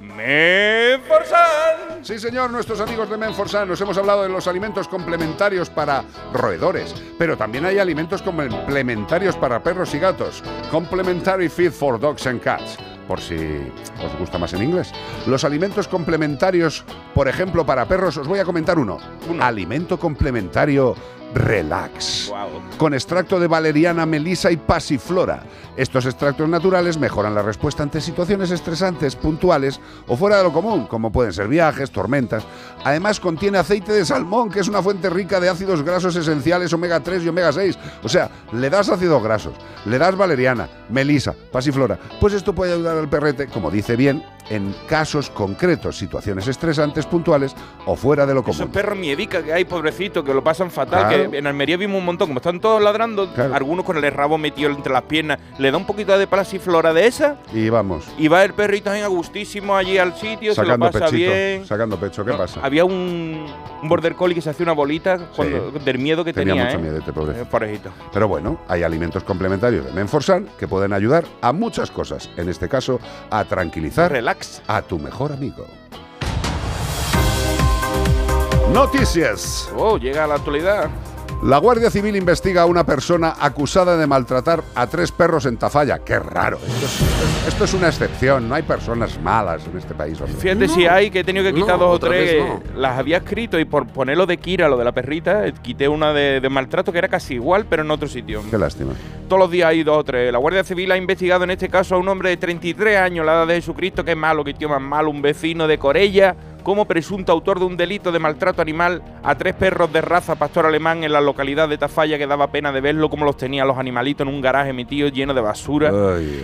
Menforsan. Sí, señor, nuestros amigos de Menforsan, nos hemos hablado de los alimentos complementarios para roedores, pero también hay alimentos complementarios para perros y gatos. Complementary Feed for Dogs and Cats. Por si os gusta más en inglés. Los alimentos complementarios, por ejemplo, para perros, os voy a comentar uno. Alimento complementario Relax. Con extracto de valeriana, melisa y pasiflora. Estos extractos naturales mejoran la respuesta ante situaciones estresantes, puntuales o fuera de lo común, como pueden ser viajes, tormentas. Además contiene aceite de salmón, que es una fuente rica de ácidos grasos esenciales omega 3 y omega 6. O sea, le das ácidos grasos, le das valeriana, melisa, pasiflora. Pues esto puede ayudar al perrete, como dice bien, en casos concretos, situaciones estresantes, puntuales o fuera de lo común. Esos perros miedica que hay, pobrecito, que lo pasan fatal. Claro. Que en Almería vimos un montón, como están todos ladrando, algunos con el rabo metido entre las piernas, le da un poquito de pasiflora de esa Y vamos. y va el perrito en agustísimo allí al sitio, se Sacando lo pasa pechito, bien. sacando pecho, ¿qué pasa? Había un, un border collie que se hacía una bolita cuando- del miedo que Tenía tenía. mucho ¿eh? miedo este. Eh, pobrecito. Pero bueno, hay alimentos complementarios de Menforsan que pueden ayudar a muchas cosas. En este caso, a tranquilizar Relax. A tu mejor amigo. Noticias. Oh, llega la actualidad. La Guardia Civil investiga a una persona acusada de maltratar a tres perros en Tafalla. Qué raro. Esto es, esto es una excepción. No hay personas malas en este país. hombre. Fíjate si hay, que he tenido que No, quitar dos o tres. eh, Las había escrito y por ponerlo de Kira, lo de la perrita, eh, quité una de, de maltrato que era casi igual, pero en otro sitio. Qué lástima. Todos los días hay dos o tres. La Guardia Civil ha investigado en este caso a un hombre de 33 años, la edad de Jesucristo, que es malo, que tío más malo, un vecino de Corella, como presunto autor de un delito de maltrato animal a tres perros de raza pastor alemán en la localidad de Tafalla que daba pena de verlo como los tenía los animalitos en un garaje metido lleno de basura.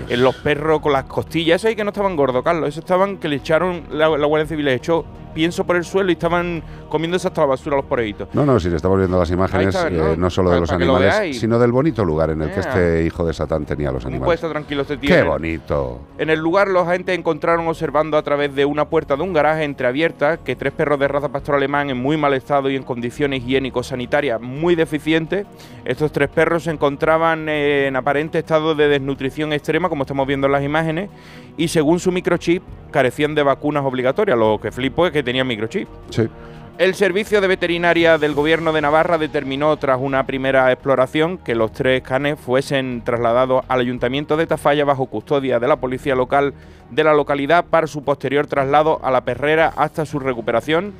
en los perros con las costillas. Eso ahí que no estaban gordos, Carlos. Eso estaban que le echaron, la, la Guardia Civil les echó pienso por el suelo y estaban comiéndose hasta la basura los poreitos. No, no, si le estamos viendo las imágenes, está, eh, ¿no? solo de los lo animales, sino del bonito lugar en el que este hijo de Satán tenía los ¿Cómo puede animales. estar tranquilo este tío? Qué bonito. En el lugar los agentes encontraron observando a través de una puerta de un garaje entreabierta que tres perros de raza pastor alemán en muy mal estado y en condiciones higiénico-sanitarias muy deficientes. Estos tres perros se encontraban en aparente estado de desnutrición extrema, como estamos viendo en las imágenes, y según su microchip carecían de vacunas obligatorias. Lo que flipo es que tenían microchip. Sí. El Servicio de Veterinaria del Gobierno de Navarra determinó, tras una primera exploración, que los tres canes fuesen trasladados al Ayuntamiento de Tafalla bajo custodia de la Policía Local de la localidad para su posterior traslado a la perrera hasta su recuperación.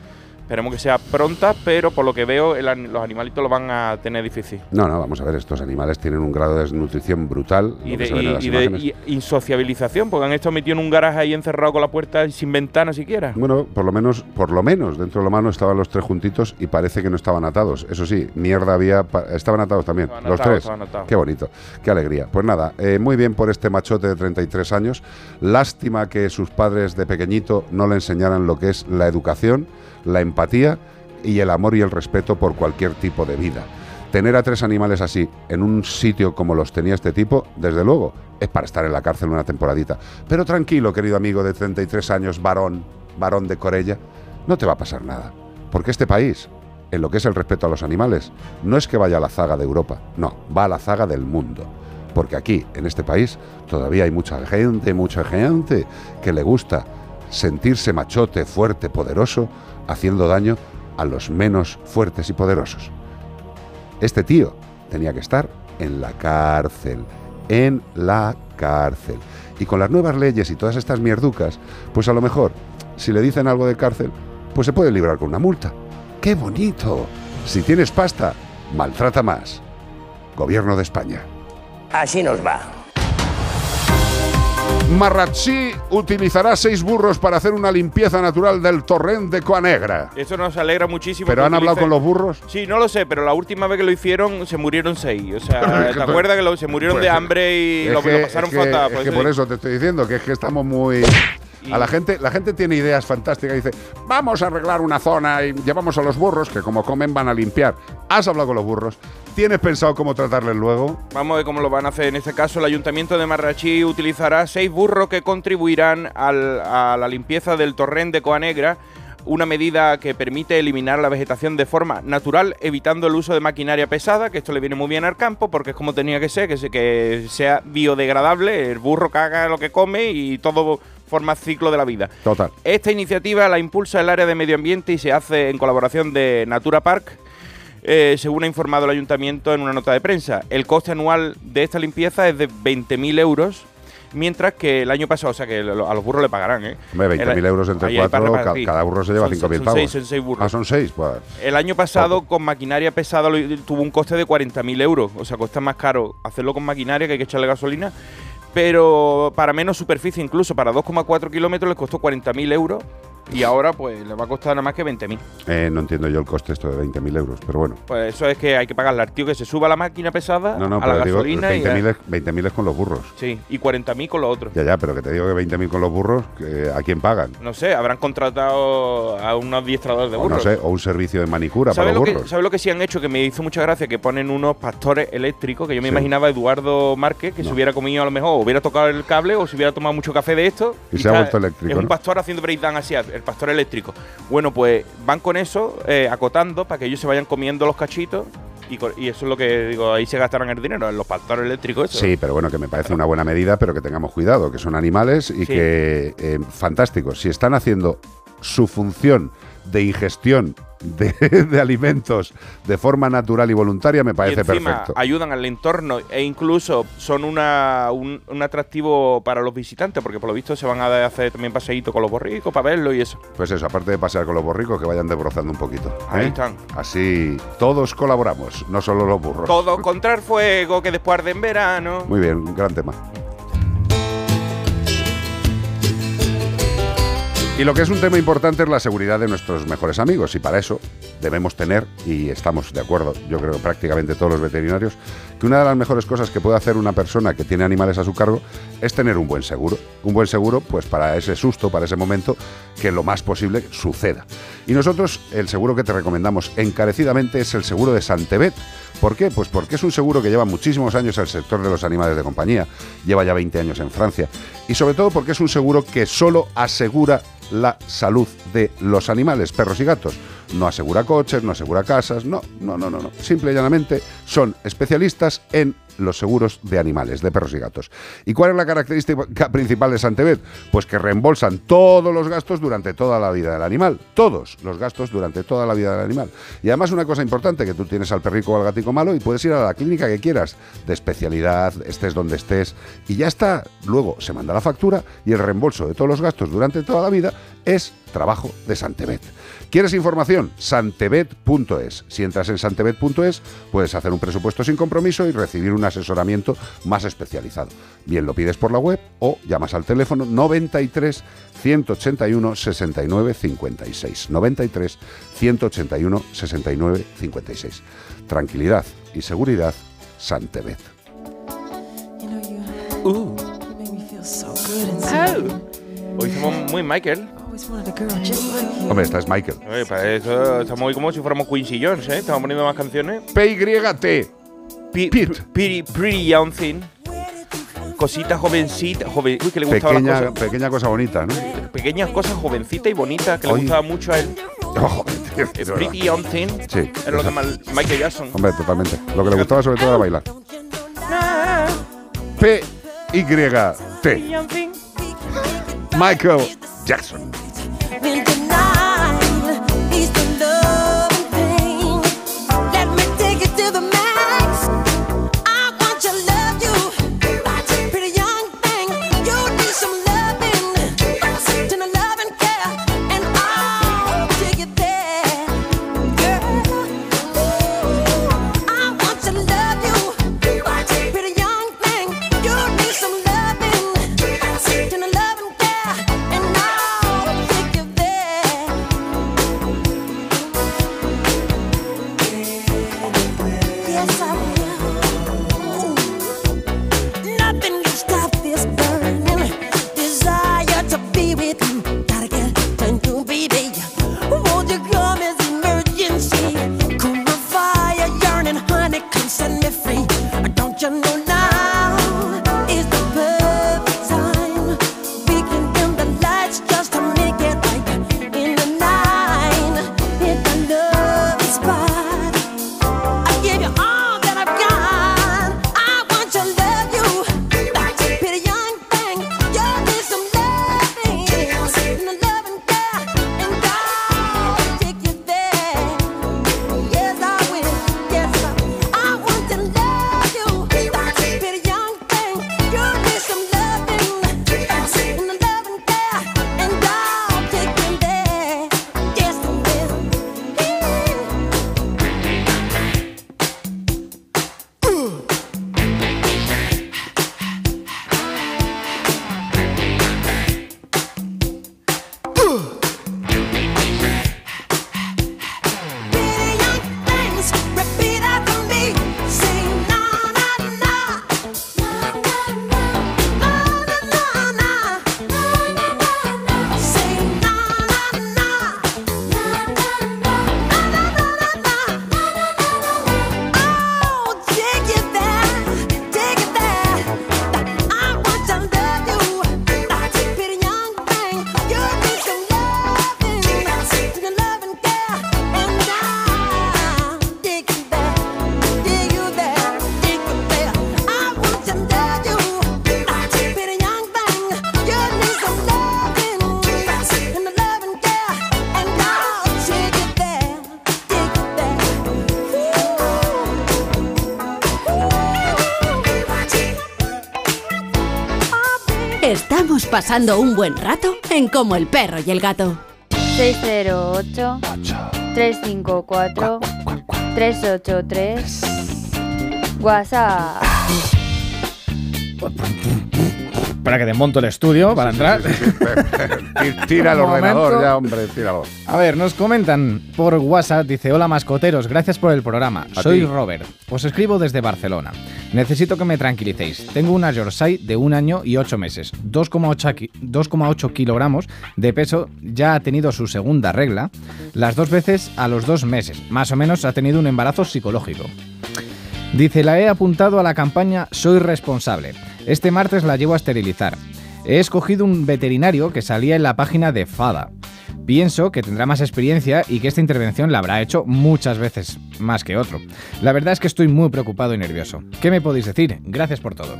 Esperemos que sea pronta, pero por lo que veo el los animalitos lo van a tener difícil. No, no, vamos a ver, estos animales tienen un grado de desnutrición brutal. Y de, y- y y- insociabilización, porque han estado metidos en un garaje ahí encerrado con la puerta y sin ventana siquiera. Bueno, por lo menos, por lo menos, dentro de lo malo estaban los tres juntitos y parece que no estaban atados. Eso sí, mierda había, estaban atados también, Estaban los atados, tres. estaban. Qué bonito, qué alegría. Pues nada, eh, muy bien por este machote de 33 años. Lástima que sus padres de pequeñito no le enseñaran lo que es la educación, la empatía y el amor y el respeto por cualquier tipo de vida. Tener a tres animales así en un sitio como los tenía este tipo, desde luego, es para estar en la cárcel una temporadita. Pero tranquilo, querido amigo de 33 años, varón, varón de Corella, no te va a pasar nada. Porque este país, en lo que es el respeto a los animales, no es que vaya a la zaga de Europa, no, va a la zaga del mundo. Porque aquí, en este país, todavía hay mucha gente, mucha gente que le gusta sentirse machote, fuerte, poderoso, haciendo daño a los menos fuertes y poderosos. Este tío tenía que estar en la cárcel, en la cárcel. Y con las nuevas leyes y todas estas mierducas, pues a lo mejor, si le dicen algo de cárcel, pues se puede librar con una multa. ¡Qué bonito! Si tienes pasta, maltrata más. Gobierno de España. Así nos va. Marratxí utilizará seis burros para hacer una limpieza natural del torrent de Coanegra. Eso nos alegra muchísimo. ¿Pero han hablado con los burros? Sí, no lo sé, pero la última vez que lo hicieron se murieron seis. O sea, ¿te acuerdas que lo- se murieron Pues, de hambre y lo, que- lo pasaron es que- fatal? Es que por eso te estoy diciendo que es que estamos muy. A la gente, la gente tiene ideas fantásticas. Dice, vamos a arreglar una zona y llevamos a los burros que como comen van a limpiar. ¿Has hablado con los burros? ¿Tienes pensado cómo tratarles luego? Vamos a ver cómo lo van a hacer. En este caso, el Ayuntamiento de Marrachí utilizará seis burros que contribuirán al- a la limpieza del torrent de Coanegra, una medida que permite eliminar la vegetación de forma natural, evitando el uso de maquinaria pesada, que esto le viene muy bien al campo, porque es como tenía que ser, que, se- que sea biodegradable, el burro caga lo que come y todo forma ciclo de la vida. Total. Esta iniciativa la impulsa el área de medio ambiente y se hace en colaboración de Natura Park, eh, según ha informado el ayuntamiento en una nota de prensa. El coste anual de esta limpieza es de 20.000 euros, mientras que el año pasado, o sea que a los burros le pagarán, ¿eh? Hombre, 20.000 El- euros entre cuatro, ca- cada burro se lleva Son- 5.000 son pavos. seis, son seis burros. Ah, son seis, pues. El año pasado con maquinaria pesada tuvo un coste de 40.000 euros. O sea, cuesta más caro hacerlo con maquinaria que hay que echarle gasolina. Pero para menos superficie, incluso para 2,4 kilómetros, les costó 40.000 euros. Y ahora pues le va a costar nada más que 20.000. Eh, no entiendo yo el coste esto de 20.000 euros, pero bueno. Pues eso es que hay que pagarle al tío que se suba a la máquina pesada, No, no, a la gasolina y, 20.000 es, 20.000 es con los burros. sí, y 40.000 con los otros. Ya, ya, pero que te digo que 20.000 con los burros, ¿a quién pagan? No sé, habrán contratado a unos adiestradores de O no burros. sé, o un servicio de manicura para ¿Sabes los lo, que, burros. ¿Sabes lo que sí han hecho? Que me hizo mucha gracia, que ponen unos pastores eléctricos, que yo me Sí. imaginaba Eduardo Márquez, que se hubiera comido a lo mejor, o hubiera tocado el cable, o se hubiera tomado mucho café de esto. Y se ha vuelto eléctrico, Es un pastor haciendo breakdown así, el pastor eléctrico. Bueno, pues van con eso, eh, acotando, para que ellos se vayan comiendo los cachitos, y, eso es lo que digo, ahí se gastarán el dinero, en los pastores eléctricos. Eso. Sí, pero bueno, que me parece una buena medida, pero que tengamos cuidado, que son animales y Sí. que, eh, fantásticos, si están haciendo su función de ingestión de, de alimentos de forma natural y voluntaria, me parece y encima perfecto. ayudan al entorno e incluso son una, un, un atractivo para los visitantes, porque por lo visto se van a hacer también paseitos con los borricos para verlo y eso. Pues eso, aparte de pasear con los borricos, que vayan desbrozando un poquito. Ahí ¿eh? están. Así todos colaboramos, no solo los burros. Todo contra el fuego que después arde en verano. Muy bien, un gran tema. Y lo que es un tema importante es la seguridad de nuestros mejores amigos y para eso debemos tener, y estamos de acuerdo, yo creo prácticamente todos los veterinarios, que una de las mejores cosas que puede hacer una persona que tiene animales a su cargo es tener un buen seguro. Un buen seguro, pues para ese susto, para ese momento, que lo más posible suceda. Y nosotros, el seguro que te recomendamos encarecidamente es el seguro de Santebet. ¿Por qué? Pues porque es un seguro que lleva muchísimos años al sector de los animales de compañía, lleva ya 20 años en Francia, y sobre todo porque es un seguro que solo asegura la salud de los animales, perros y gatos. No asegura coches, no asegura casas, no, no, no, no, no. Simple y llanamente son especialistas en los seguros de animales, de perros y gatos. ¿Y cuál es la característica principal de Santebet? Pues que reembolsan todos los gastos durante toda la vida del animal. Todos los gastos durante toda la vida del animal. Y además una cosa importante, que tú tienes al perrico o al gatico malo y puedes ir a la clínica que quieras, de especialidad, estés donde estés, y ya está. Luego se manda la factura y el reembolso de todos los gastos durante toda la vida es trabajo de Santebet. ¿Quieres información? Santebet.es. Si entras en santebet.es, puedes hacer un presupuesto sin compromiso y recibir un asesoramiento más especializado. Bien lo pides por la web o llamas al teléfono 93 181 69 56. 93 181 69 56. Tranquilidad y seguridad, Santebet. Uh. Hoy somos muy Michael. Hombre, esta es Michael. Oye, para eso estamos hoy como si fuéramos Quincy Jones, ¿eh? Estamos poniendo más canciones. PYT. Pete. Pretty, pretty Young Thing. Cosita jovencita. Joven, uy, que le gustaba Pequeña, las cosas. pequeña cosa bonita, ¿no? Pequeñas cosas jovencitas y bonitas que le Oye. gustaba mucho a él. Oh, tío, es Pretty. Young Thing. Sí, Era lo que más Michael Jackson. Hombre, totalmente. Lo que le gustaba sobre todo era bailar. PYT. Young Thing. Michael Jackson. Pasando un buen rato en Como el perro y el gato. 608 354 383 WhatsApp. Espera que desmonto el estudio para entrar. Ti- Tira el ordenador ya, hombre, tíralo. A ver, nos comentan por WhatsApp, dice, hola mascoteros, gracias por el programa. A Soy ti. Robert, os escribo desde Barcelona. Necesito que me tranquilicéis. Tengo una Yorkshire de un año y ocho meses, 2,8 ki- 2,8 kilogramos de peso, ya ha tenido su segunda regla, las dos veces a los dos meses, más o menos ha tenido un embarazo psicológico. Dice, la he apuntado a la campaña Soy responsable. Este martes la llevo a esterilizar. He escogido un veterinario que salía en la página de FADA. Pienso que tendrá más experiencia y que esta intervención la habrá hecho muchas veces más que otro. La verdad es que estoy muy preocupado y nervioso. ¿Qué me podéis decir? Gracias por todo.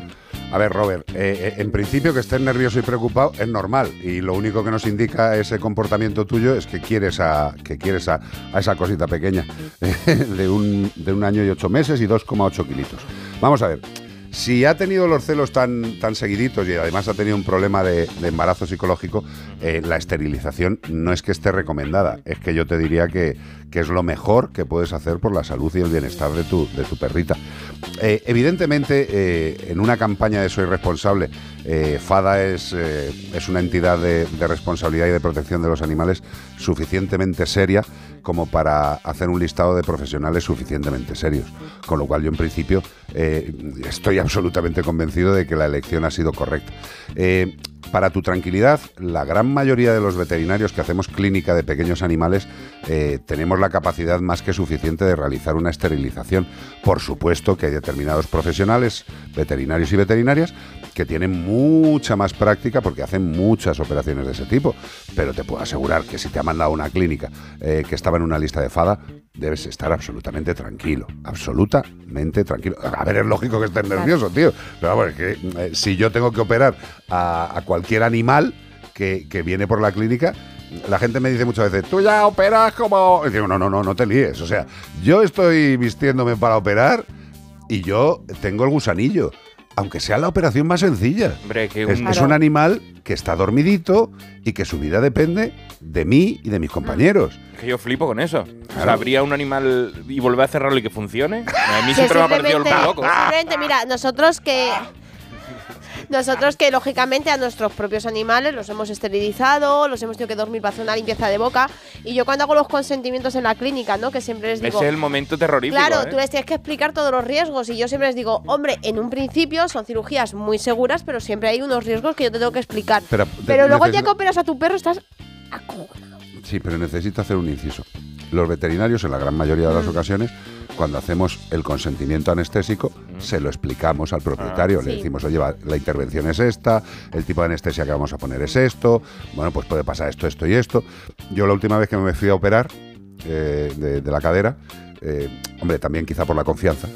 A ver, Robert, eh, eh, en principio que estés nervioso y preocupado es normal y lo único que nos indica ese comportamiento tuyo es que quieres a, que quieres a, a esa cosita pequeña de, un, de un año y ocho meses y 2,8 kilitos. Vamos a ver, si ha tenido los celos tan, tan seguiditos y además ha tenido un problema de, embarazo psicológico, eh, la esterilización no es que esté recomendada, es que yo te diría que, que es lo mejor que puedes hacer por la salud y el bienestar de tu, de tu perrita. Eh, evidentemente, eh, en una campaña de Soy Responsable, FADA es, es una entidad de responsabilidad y de protección de los animales suficientemente seria como para hacer un listado de profesionales suficientemente serios. Con lo cual yo en principio eh, estoy absolutamente convencido de que la elección ha sido correcta. Eh, para tu tranquilidad, la gran mayoría de los veterinarios que hacemos clínica de pequeños animales eh, tenemos la capacidad más que suficiente de realizar una esterilización. Por supuesto que hay determinados profesionales, veterinarios y veterinarias, que tienen mucha más práctica porque hacen muchas operaciones de ese tipo. Pero te puedo asegurar que si te ha mandado una clínica eh, que estaba en una lista de FADA, debes estar absolutamente tranquilo. Absolutamente tranquilo. A ver, es lógico que estés nervioso, tío. Pero vamos, es que eh, si yo tengo que operar a, cualquier animal que, que viene por la clínica, la gente me dice muchas veces, tú ya operas como... Y digo, no, no, no, no te líes. O sea, yo estoy vistiéndome para operar y yo tengo el gusanillo. Aunque sea la operación más sencilla. Hombre, que Es, un- es un animal que está dormidito y que su vida depende de mí y de mis compañeros. Que yo flipo con eso. O sea, habría un animal y volver a cerrarlo y que funcione. A mí siempre me ha parecido el loco. Simplemente, mira, nosotros que. Nosotros que lógicamente a nuestros propios animales los hemos esterilizado, los hemos tenido que dormir para hacer una limpieza de boca. Y yo cuando hago los consentimientos en la clínica, ¿no? Que siempre les digo. es el momento terrorífico. Claro, ¿eh? tú les tienes que explicar todos los riesgos y yo siempre les digo, hombre, en un principio son cirugías muy seguras, pero siempre hay unos riesgos que yo te tengo que explicar. Pero, luego necesito- que operas a tu perro estás Sí, pero necesito hacer un inciso. Los veterinarios, en la gran mayoría de las ocasiones, cuando hacemos el consentimiento anestésico, se lo explicamos al propietario. Le Sí. decimos, oye, va, la intervención es esta, el tipo de anestesia que vamos a poner es esto, bueno, pues puede pasar esto, esto y esto. Yo la última vez que me fui a operar eh, de, de la cadera, eh, hombre, también quizá por la confianza,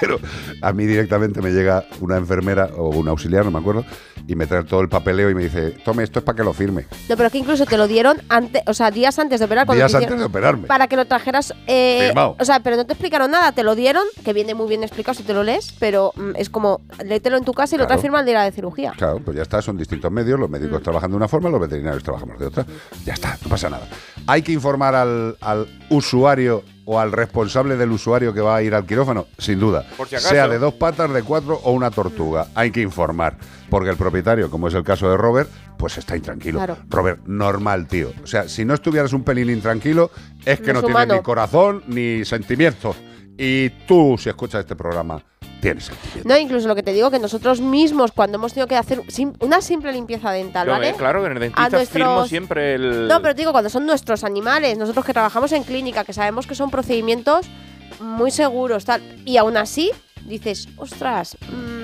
pero a mí directamente me llega una enfermera o un auxiliar, no me acuerdo, y me trae todo el papeleo y me dice, tome, esto es para que lo firme. No, pero que incluso te lo dieron antes, o sea, días antes de operar. Cuando Días te antes de operarme. Para que lo trajeras. eh, Firmado. o sea, pero no te explicaron nada, te lo dieron, que viene muy bien explicado si te lo lees, pero mm, es como, léetelo en tu casa y lo Claro. traes firma al día de cirugía. Claro, pues ya está, son distintos medios, los Mm. médicos trabajan de una forma, los veterinarios trabajamos de otra. Ya está, no pasa nada. Hay que informar al, al usuario o al responsable del usuario que va a ir al quirófano, sin duda. Por si acaso. Sea de dos patas, de cuatro o una tortuga. Hay que informar. Porque el propietario, como es el caso de Robert, pues está intranquilo. Claro. Robert, normal, tío. O sea, si no estuvieras un pelín intranquilo, es que No no, es tienes ni corazón ni sentimientos. Y tú, si escuchas este programa, tienes. No, incluso lo que te digo, que nosotros mismos, cuando hemos tenido que hacer sim- una simple limpieza dental, ¿vale? eh, claro, que en el dentista nuestros- firmo siempre el. No, pero te digo, cuando son nuestros animales, nosotros que trabajamos en clínica, que sabemos que son procedimientos muy seguros, tal, y aún así dices, ostras, mm,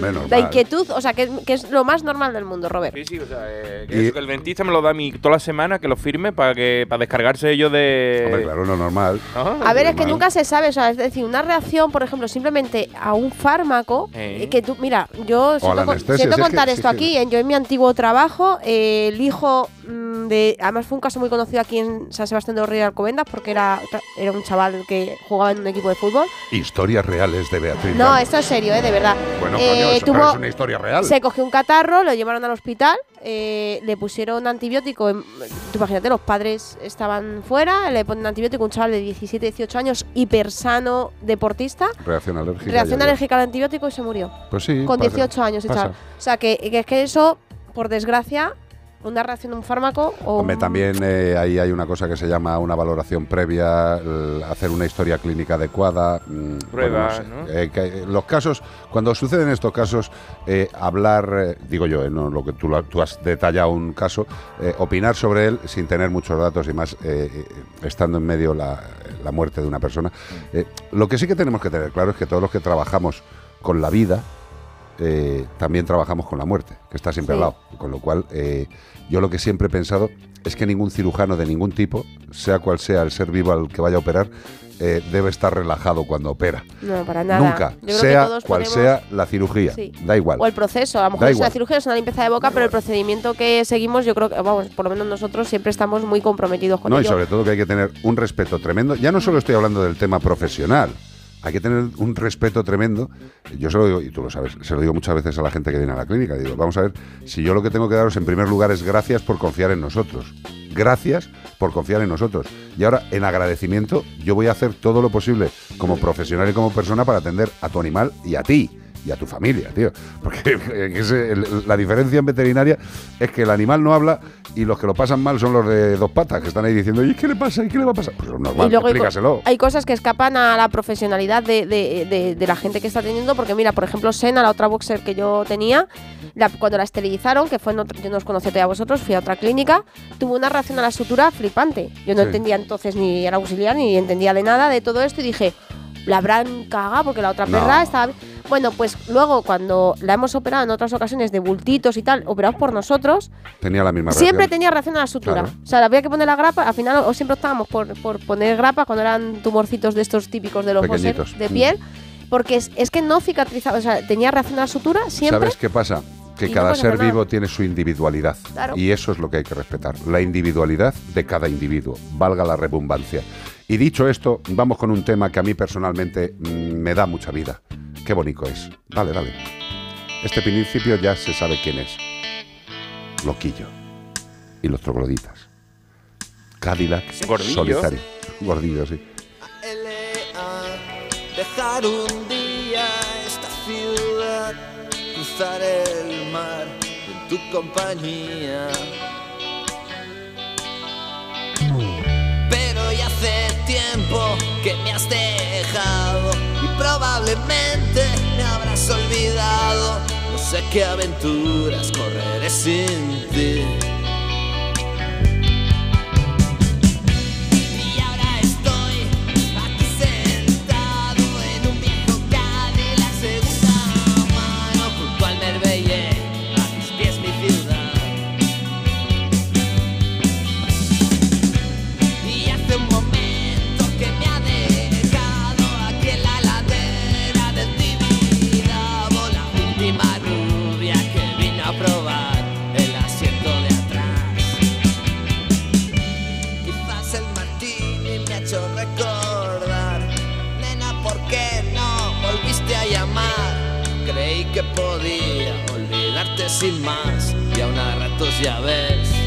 Menos la mal. inquietud, o sea, que, que es lo más normal del mundo, Robert. Sí, sí, o sea, eh, que Y- eso que el dentista me lo da a mí toda la semana, que lo firme para que para descargarse ellos de. Hombre, claro, no normal. A ver, es que nunca se sabe, o sea, es decir, una reacción, por ejemplo, simplemente a un fármaco, Eh. eh, que tú, mira, yo siento, con- siento si es que- contar si es esto aquí, ¿eh? yo en mi antiguo trabajo, eh, el hijo mm, donde además fue un caso muy conocido aquí en San Sebastián de los Reyes Alcobendas porque era, era un chaval que jugaba en un equipo de fútbol. Historias reales de Beatriz. No, Ramos. esto es serio, ¿eh? de verdad. Bueno, Eh, coño, eso tuvo- es una historia real. Se cogió un catarro, lo llevaron al hospital, eh, le pusieron antibiótico. en- tú imagínate, los padres estaban fuera, le ponen antibiótico, un chaval de 17, 18 años, hipersano, deportista, Reacción alérgica. reacción alérgica al antibiótico y se murió. Pues sí. Con pasa, 18 años, el chaval. O sea, que, que es que eso, por desgracia, una reacción de un fármaco o Hombre, también eh, ahí hay una cosa que se llama una valoración previa, el hacer una historia clínica adecuada. mm, Prueba, bueno, sé, eh, que, eh, los casos, cuando suceden estos casos, eh, hablar, eh, digo yo, eh, no lo que tú, lo- tú has detallado un caso, eh, opinar sobre él sin tener muchos datos y más estando en medio la, la muerte de una persona. Eh, lo que sí que tenemos que tener claro es que todos los que trabajamos con la vida, eh, también trabajamos con la muerte, que está siempre Sí. al lado. Con lo cual, eh, yo lo que siempre he pensado es que ningún cirujano de ningún tipo, sea cual sea el ser vivo al que vaya a operar, eh, debe estar relajado cuando opera. No, para nada. Nunca, sea cual ponemos- sea la cirugía. Sí. Da igual. O el proceso, a lo mejor Da es una cirugía, es una limpieza de boca, pero el procedimiento que seguimos, yo creo que, vamos, por lo menos nosotros siempre estamos muy comprometidos con No, y ello. sobre todo que hay que tener un respeto tremendo. Ya no solo estoy hablando del tema profesional, hay que tener un respeto tremendo. Yo se lo digo, y tú lo sabes, se lo digo muchas veces a la gente que viene a la clínica. Digo, vamos a ver, si yo lo que tengo que daros en primer lugar es gracias por confiar en nosotros. Gracias por confiar en nosotros. Y ahora, en agradecimiento, yo voy a hacer todo lo posible como profesional y como persona para atender a tu animal y a ti. Y a tu familia, tío. Porque el- la diferencia en veterinaria es que el animal no habla y los que lo pasan mal son los de dos patas, que están ahí diciendo, ¿y qué le pasa? ¿y qué le va a pasar? Pues es normal, y luego explícaselo. hay cosas que escapan a la profesionalidad de, de- de- de la gente que está teniendo, porque mira, por ejemplo, Sena, la otra boxer que yo tenía, la- cuando la esterilizaron, que fue en otro- yo no os conocí todavía a vosotros, fui a otra clínica, tuvo una reacción a la sutura flipante. Yo no Sí. entendía entonces ni era auxiliar, ni entendía de nada de todo esto y dije, la habrán cagado porque la otra No. perra estaba... Bueno, pues luego cuando la hemos operado en otras ocasiones de bultitos y tal, operados por nosotros, Tenía la misma Siempre reacción. tenía reacción a la sutura. Claro. O sea, había que poner la grapa. Al final, o siempre optábamos por, por poner grapa cuando eran tumorcitos de estos típicos de los Pequeñitos. de Mm. piel. Porque es, es que no cicatrizaba. O sea, tenía reacción a la sutura siempre. ¿Sabes qué pasa? Que no cada ser nada. vivo tiene su individualidad. Claro. Y eso es lo que hay que respetar. La individualidad de cada individuo. Valga la redundancia. Y dicho esto, vamos con un tema que a mí personalmente mm, me da mucha vida. Qué bonito es. Dale, dale. Este principio ya se sabe quién es. Loquillo. Y los trogloditas. Cadillac Gordillo. solitario. Gordillo, sí. Dejar un día esta ciudad, cruzar el mar en tu compañía. Pero ya hace tiempo que me has dejado probablemente me habrás olvidado. No sé qué aventuras correré sin ti. Sin más. Y aún a ratos ya ves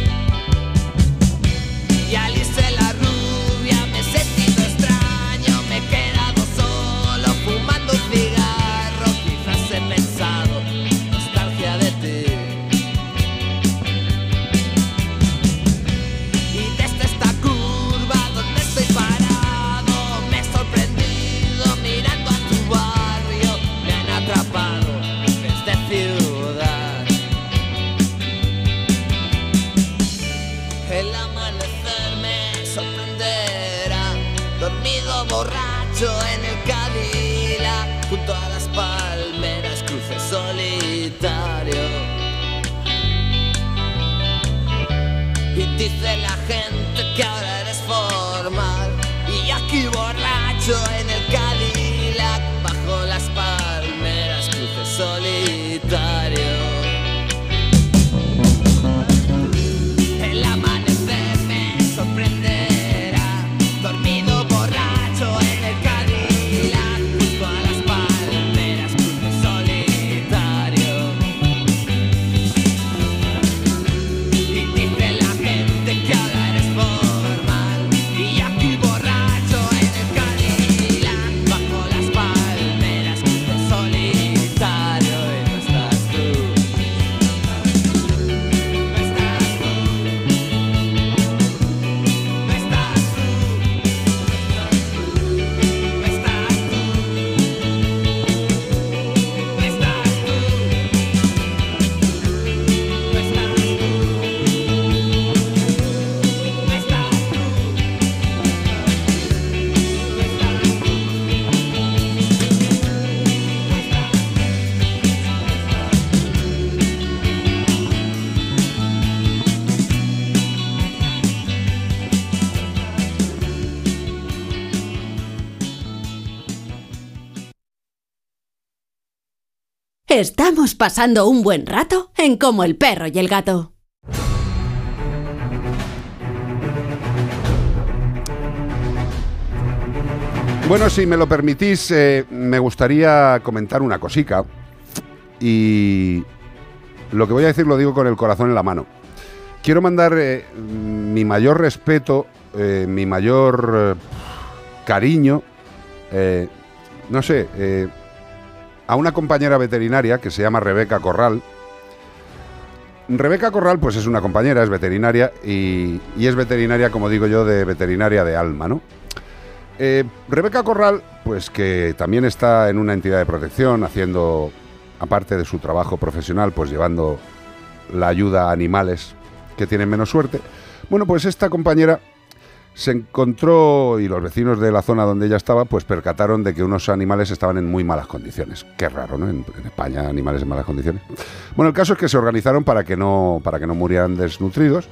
Estamos pasando un buen rato en Como el perro y el gato. Bueno, si me lo permitís, eh, me gustaría comentar una cosica. Y lo que voy a decir lo digo con el corazón en la mano. Quiero mandar eh, mi mayor respeto, eh, mi mayor cariño, no sé, a una compañera veterinaria que se llama Rebeca Corral. Rebeca Corral, pues es una compañera, es veterinaria y, y es veterinaria, como digo yo, de veterinaria de alma, ¿no? Eh, Rebeca Corral, pues que también está en una entidad de protección, haciendo, aparte de su trabajo profesional, pues llevando la ayuda a animales que tienen menos suerte. Bueno, pues esta compañera se encontró, y los vecinos de la zona donde ella estaba, pues percataron de que unos animales estaban en muy malas condiciones. Qué raro, ¿no? En, España, animales en malas condiciones. Bueno, el caso es que se organizaron para que no, para que no murieran desnutridos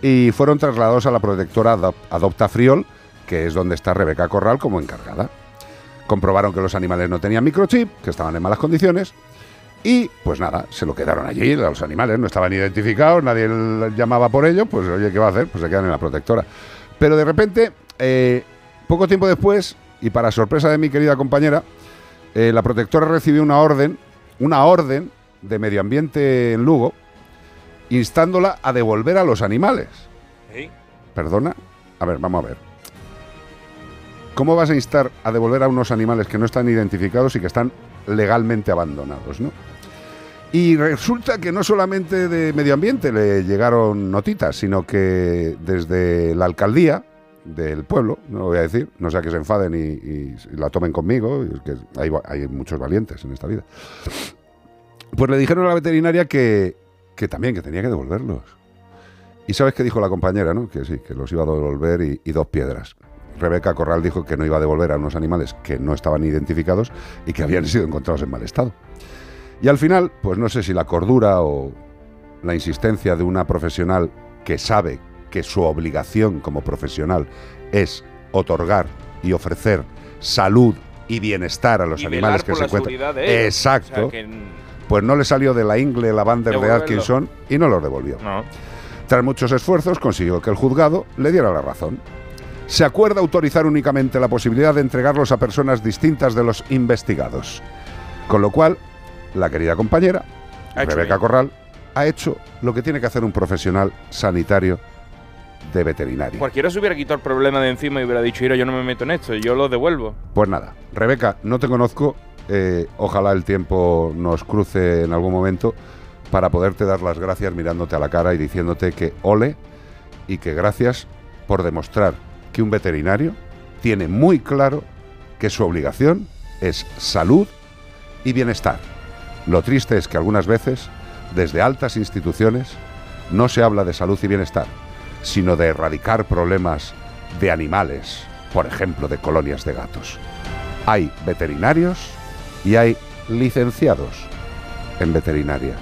y fueron trasladados a la protectora Adop- Adopta Friol, que es donde está Rebeca Corral como encargada. Comprobaron que los animales no tenían microchip, que estaban en malas condiciones, y pues nada, se lo quedaron allí, los animales no estaban identificados, nadie llamaba por ello, pues oye, ¿qué va a hacer? Pues se quedan en la protectora. Pero de repente, eh, poco tiempo después, y para sorpresa de mi querida compañera, eh, la protectora recibió una orden, una orden de medio ambiente en Lugo, instándola a devolver a los animales. ¿Perdona? A ver, vamos a ver. ¿Cómo vas a instar a devolver a unos animales que no están identificados y que están legalmente abandonados, no? Y resulta que no solamente de medio ambiente le llegaron notitas, sino que desde la alcaldía del pueblo, no lo voy a decir, no sea que se enfaden y, la tomen conmigo, y que hay, hay muchos valientes en esta vida. Pues le dijeron a la veterinaria que, que también, que tenía que devolverlos. Y sabes qué dijo la compañera, ¿no? Que sí, que los iba a devolver y dos piedras. Rebeca Corral dijo que no iba a devolver a unos animales que no estaban identificados y que habían sido encontrados en mal estado. Y al final, pues no sé si la cordura o la insistencia de una profesional que sabe que su obligación como profesional es otorgar y ofrecer salud y bienestar a los Y animales velar que por se la encuentran. seguridad de ellos. Exacto. O sea, que- Pues no le salió de la ingle la bander de. Atkinson y no los devolvió. No. Tras muchos esfuerzos consiguió que el juzgado le diera la razón. Se acuerda autorizar únicamente la posibilidad de entregarlos a personas distintas de los investigados. Con lo cual, la querida compañera, Rebeca. Corral, ha hecho lo que tiene que hacer un profesional sanitario de veterinaria. Cualquiera se hubiera quitado el problema de encima y hubiera dicho, yo no me meto en esto, yo lo devuelvo. Pues nada, Rebeca, no te conozco. eh, ojalá el tiempo nos cruce en algún momento para poderte dar las gracias mirándote a la cara y diciéndote que ole y que gracias por demostrar que un veterinario tiene muy claro que su obligación es salud y bienestar. Lo triste es que algunas veces, desde altas instituciones, no se habla de salud y bienestar, sino de erradicar problemas de animales, por ejemplo, de colonias de gatos. Hay veterinarios y hay licenciados en veterinaria.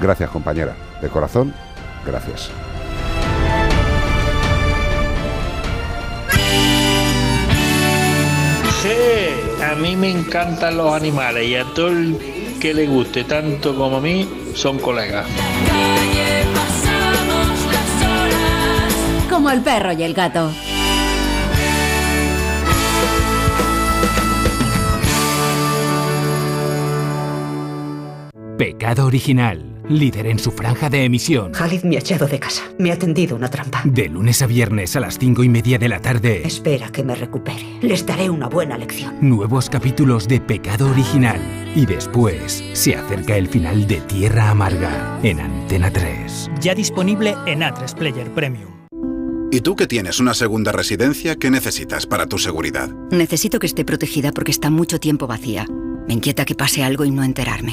Gracias, compañera. De corazón, gracias. Sí, a mí me encantan los animales y a todo el que le guste tanto como a mí son colegas. Como el perro y el gato. Pecado Original, líder en su franja de emisión. Khalid me ha echado de casa. Me ha tendido una trampa. De lunes a viernes a las cinco y media de la tarde. Espera que me recupere. Les daré una buena lección. Nuevos capítulos de Pecado Original. Y después se acerca el final de Tierra Amarga en Antena 3. Ya disponible en A3 Player Premium. ¿Y tú que tienes una segunda residencia, qué necesitas para tu seguridad? Necesito que esté protegida porque está mucho tiempo vacía. Me inquieta que pase algo y no enterarme.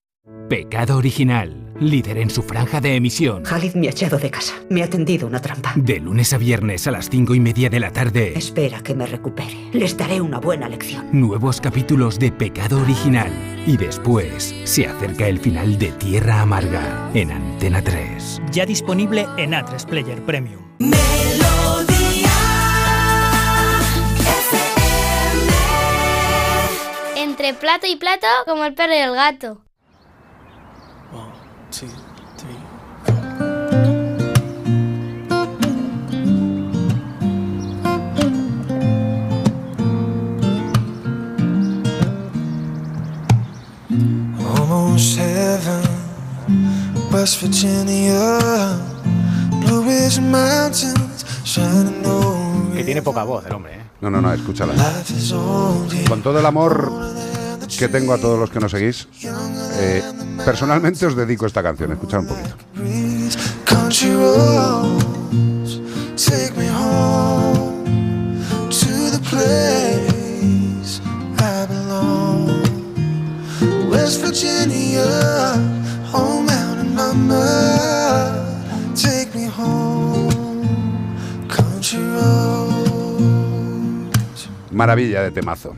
Pecado Original, líder en su franja de emisión. Khalid me ha echado de casa. Me ha tendido una trampa. De lunes a viernes a las cinco y media de la tarde. Espera que me recupere. Les daré una buena lección. Nuevos capítulos de Pecado Original. Y después se acerca el final de Tierra Amarga en Antena 3. Ya disponible en A3 Player Premium. Entre plato y plato, como el perro y el gato. Almost heaven, West Virginia, Blue Ridge Mountains, shining over. Que tiene poca voz el hombre, ¿eh? No, no, no, escúchala. Con todo el amor que tengo a todos los que nos seguís, eh, personalmente os dedico esta canción. Escuchad un poquito. Country roads, take me home to the place West Virginia, home out in mama, take me home. Country roads. Maravilla de temazo.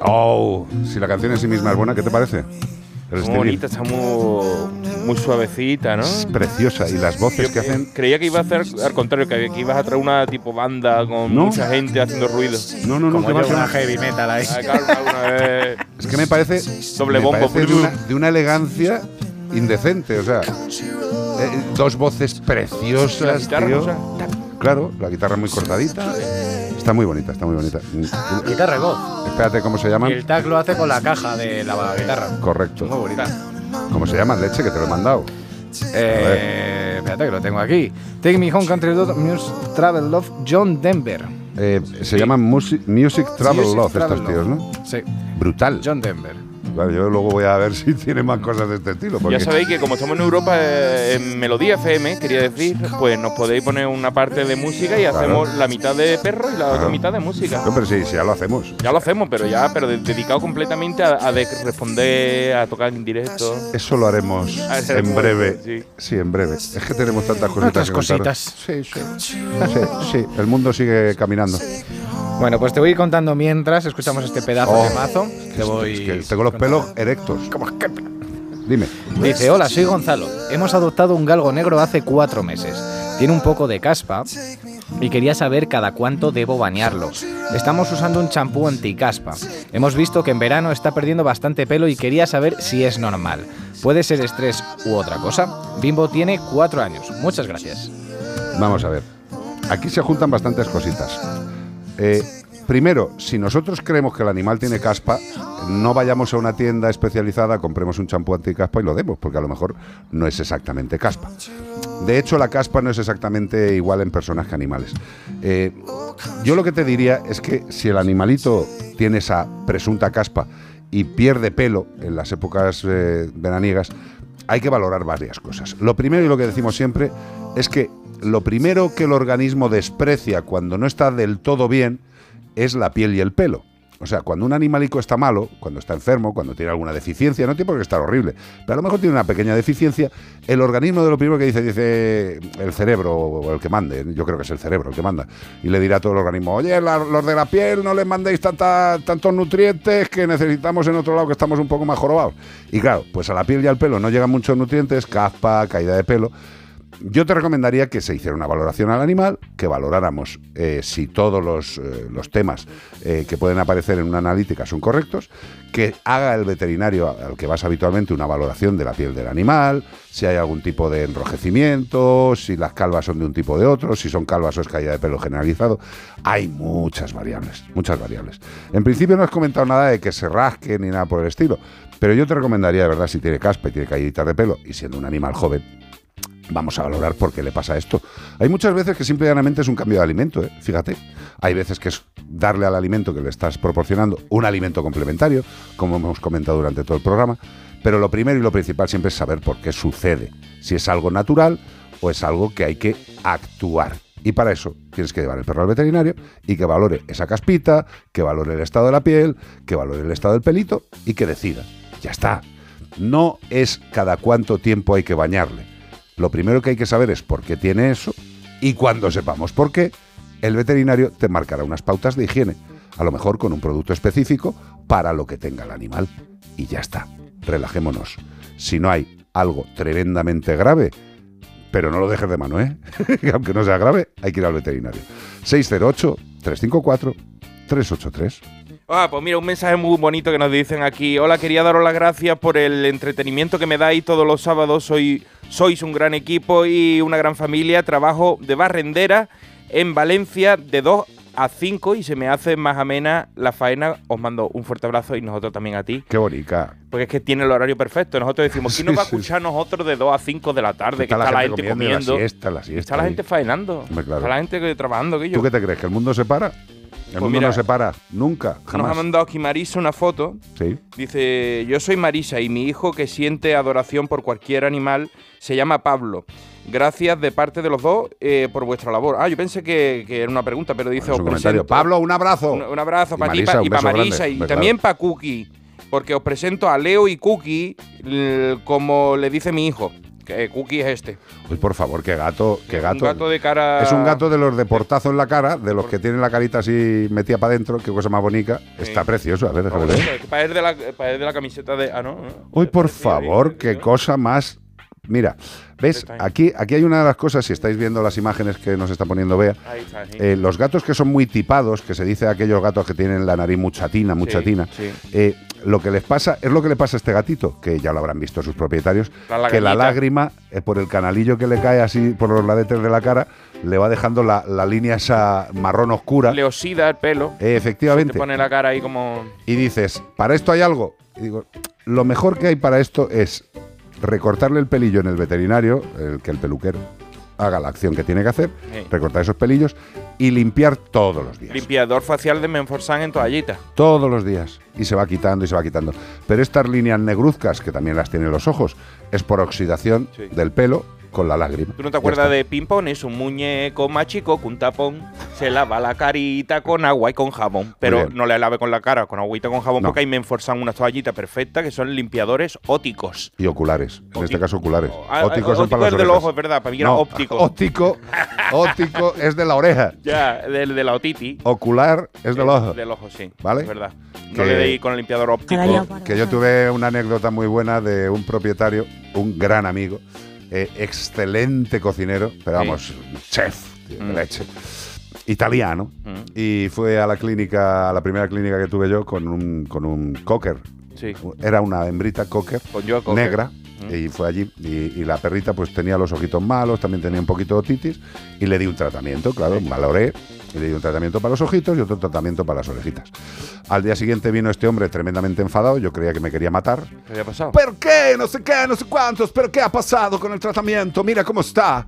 Oh, si la canción en sí misma es buena, ¿qué te parece? El Muy estribillo. bonita, está muy, muy suavecita, ¿no? Es preciosa. Y las voces que hacen. Creía que iba a hacer al contrario, que, que ibas a traer una tipo banda con No. mucha gente haciendo ruido. No, no, no, ser una heavy metal ahí. Ah, claro, claro. Es que me parece. Doble me bombo, parece de, una, de una elegancia indecente. O sea, eh, dos voces preciosas. La guitarra, tío. o sea, Claro, la guitarra muy cortadita. Está muy bonita, está muy bonita. Guitarra y voz. Espérate, ¿cómo se llaman? Y el tag lo hace con la caja de la guitarra. Correcto. Muy bonita. ¿Cómo se llaman? Leche, que te lo he mandado. Eh, espérate que lo tengo aquí. Take Me Home Country Road Music Travel Love John Denver. Eh, se llaman Music, Music Travel Music Love Travel estos tíos, ¿no? Sí. Brutal. John Denver. Vale, yo luego voy a ver si tiene más cosas de este estilo. Porque Ya sabéis que como estamos en Europa, eh, en Melodía FM, quería decir, pues nos podéis poner una parte de música y Claro. hacemos la mitad de perro y la otra mitad de música. No, pero sí, sí, ya lo hacemos. Ya lo hacemos, pero ya pero de- dedicado completamente a, a de- responder, a tocar en directo. Eso lo haremos Ah, en breve. bueno, Sí. en breve. Es que tenemos tantas cositas. Otras que cositas. Sí, sí. Sí, sí, el mundo sigue caminando. Bueno, pues te voy a ir contando mientras escuchamos este pedazo Oh, de mazo. es Te voy es que tengo los pelos erectos. Dime. Dice, hola, soy Gonzalo. Hemos adoptado un galgo negro hace cuatro meses. Tiene un poco de caspa y quería saber cada cuánto debo bañarlo. Estamos usando un champú anticaspa. Hemos visto que en verano está perdiendo bastante pelo y quería saber si es normal. ¿Puede ser estrés u otra cosa? Bimbo tiene cuatro años. Muchas gracias. Vamos a ver. Aquí se juntan bastantes cositas. Eh, primero, si nosotros creemos que el animal tiene caspa, no vayamos a una tienda especializada, compremos un champú anticaspa y lo demos, porque a lo mejor no es exactamente caspa. De hecho, la caspa no es exactamente igual en personas que animales. Eh, yo lo que te diría es que si el animalito tiene esa presunta caspa y pierde pelo en las épocas eh, veraniegas, hay que valorar varias cosas. Lo primero y lo que decimos siempre es que lo primero que el organismo desprecia cuando no está del todo bien es la piel y el pelo. O sea, cuando un animalico está malo, cuando está enfermo, cuando tiene alguna deficiencia, no tiene por qué estar horrible, pero a lo mejor tiene una pequeña deficiencia, el organismo de lo primero que dice, dice el cerebro o el que mande, yo creo que es el cerebro el que manda, y le dirá a todo el organismo, oye, los de la piel no les mandéis tantos nutrientes que necesitamos en otro lado que estamos un poco más jorobados. Y claro, pues a la piel y al pelo no llegan muchos nutrientes, caspa, caída de pelo. Yo te recomendaría que se hiciera una valoración al animal, que valoráramos eh, si todos los, eh, los temas eh, que pueden aparecer en una analítica son correctos, que haga el veterinario al que vas habitualmente una valoración de la piel del animal, si hay algún tipo de enrojecimiento, si las calvas son de un tipo o de otro, si son calvas o es caída de pelo generalizado. Hay muchas variables, muchas variables. En principio no has comentado nada de que se rasque ni nada por el estilo, pero yo te recomendaría de verdad si tiene caspa y tiene caíditas de pelo y siendo un animal joven, vamos a valorar por qué le pasa esto. Hay muchas veces que simple y llanamente es un cambio de alimento, ¿eh? fíjate. Hay veces que es darle al alimento que le estás proporcionando un alimento complementario, como hemos comentado durante todo el programa. Pero lo primero y lo principal siempre es saber por qué sucede. Si es algo natural o es algo que hay que actuar. Y para eso tienes que llevar el perro al veterinario y que valore esa caspita, que valore el estado de la piel, que valore el estado del pelito y que decida. Ya está. No es cada cuánto tiempo hay que bañarle. Lo primero que hay que saber es por qué tiene eso y cuando sepamos por qué, el veterinario te marcará unas pautas de higiene, a lo mejor con un producto específico para lo que tenga el animal. Y ya está, relajémonos. Si no hay algo tremendamente grave, pero no lo dejes de mano, ¿eh? Aunque no sea grave, hay que ir al veterinario. 608-354-383. Ah, pues mira, un mensaje muy bonito que nos dicen aquí. Hola, quería daros las gracias por el entretenimiento que me dais todos los sábados. Soy, sois un gran equipo y una gran familia. Trabajo de barrendera en Valencia de 2 a 5 y se me hace más amena la faena. Os mando un fuerte abrazo y nosotros también a ti. Qué bonita. Porque es que tiene el horario perfecto. Nosotros decimos, ¿quién nos va a escuchar nosotros de 2 a 5 de la tarde? Que está la gente comiendo, comiendo. La siesta, la siesta. Está la ahí. gente faenando. Claro. Está la gente trabajando. Que yo. ¿Tú qué te crees? ¿Que el mundo se para? El Pues mundo mira, no se para, nunca, Nos ha jamás. mandado aquí Marisa una foto. Sí. Dice, yo soy Marisa y mi hijo que siente adoración por cualquier animal se llama Pablo. Gracias de parte de los dos eh, por vuestra labor. Ah, yo pensé que, que era una pregunta, pero dice... Es os presento- Pablo, un abrazo. Un, un abrazo Y para ti pa- y para grande. Marisa y también claro. para Cookie, porque os presento a Leo y Cookie, como le dice mi hijo, que Cookie es este. Uy, por favor, qué gato, qué gato. Un gato de cara... Es un gato de los de portazo en la cara, de los que tienen la carita así metida para adentro, qué cosa más bonita. Está precioso, a ver, déjame ver. Para él de la, pa' él de la camiseta de... Ah, no. Uy, por favor, qué cosa más. Mira, ¿ves? Aquí, aquí hay una de las cosas, si estáis viendo las imágenes que nos está poniendo Bea, sí. eh, los gatos que son muy tipados, que se dice aquellos gatos que tienen la nariz muchatina, muchatina, sí. eh, lo que les pasa, es lo que le pasa a este gatito, que ya lo habrán visto sus propietarios, La que la lágrima, eh, por el canalillo que le cae así por los ladetes de la cara, le va dejando la, la línea esa marrón oscura. Le oxida el pelo. Eh, efectivamente. Te pone la cara ahí como... Y dices, ¿para esto hay algo? Y digo, lo mejor que hay para esto es recortarle el pelillo en el veterinario, el que el peluquero haga la acción que tiene que hacer, Sí. recortar esos pelillos y limpiar todos los días. Limpiador facial de Menforsan en toallita. Todos los días. Y se va quitando y se va quitando. Pero estas líneas negruzcas, que también las tienen los ojos, es por oxidación Sí. del pelo con la lágrima. ¿Tú no te acuerdas de Pimpón? Es un muñeco más chico con un tapón. Se lava la carita con agua y con jabón. Pero no le lave con la cara, con agüita con jabón, No. porque ahí Menforsan unas toallitas perfectas que son limpiadores óticos. Y oculares. En este caso, oculares. Ah, Ópticos ah, son óptico para las es del ojo, es verdad, para mí era No, óptico. Óptico, óptico es de la oreja. Ya, del de la otiti. Ocular es del ojo. Del ojo, sí. ¿Vale? Es verdad. Que- No le deis con el limpiador óptico. Que yo tuve una anécdota muy buena de un propietario, un gran amigo, eh, excelente cocinero, pero Sí. vamos, chef tío, de Mm. leche, italiano. Mm. Y fue a la clínica, a la primera clínica que tuve yo con un, con un cocker. Sí. Era una hembrita cocker, negra, Y fue allí y, y la perrita pues tenía los ojitos malos, también tenía un poquito de otitis y le di un tratamiento, claro, valoré y le di un tratamiento para los ojitos y otro tratamiento para las orejitas. Al día siguiente vino este hombre tremendamente enfadado, yo creía que me quería matar. ¿Qué había pasado? ¿Por qué? No sé qué, no sé cuántos, pero ¿qué ha pasado con el tratamiento? Mira cómo está.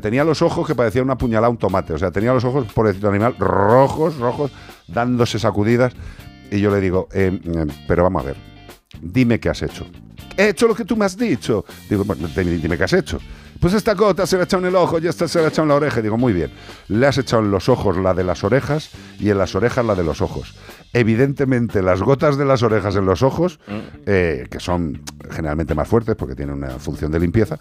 Tenía los ojos que parecía una puñalada a un tomate. O sea, tenía los ojos, por decirlo animal, rojos, rojos, dándose sacudidas. Y yo le digo, eh, eh, pero vamos a ver, dime qué has hecho. He hecho lo que tú me has dicho. Digo, bueno, dime qué has hecho. Pues esta gota se la ha echado en el ojo y esta se la ha echado en la oreja. Y digo, muy bien. Le has echado en los ojos la de las orejas y en las orejas la de los ojos. Evidentemente, las gotas de las orejas en los ojos, eh, que son generalmente más fuertes porque tienen una función de limpieza,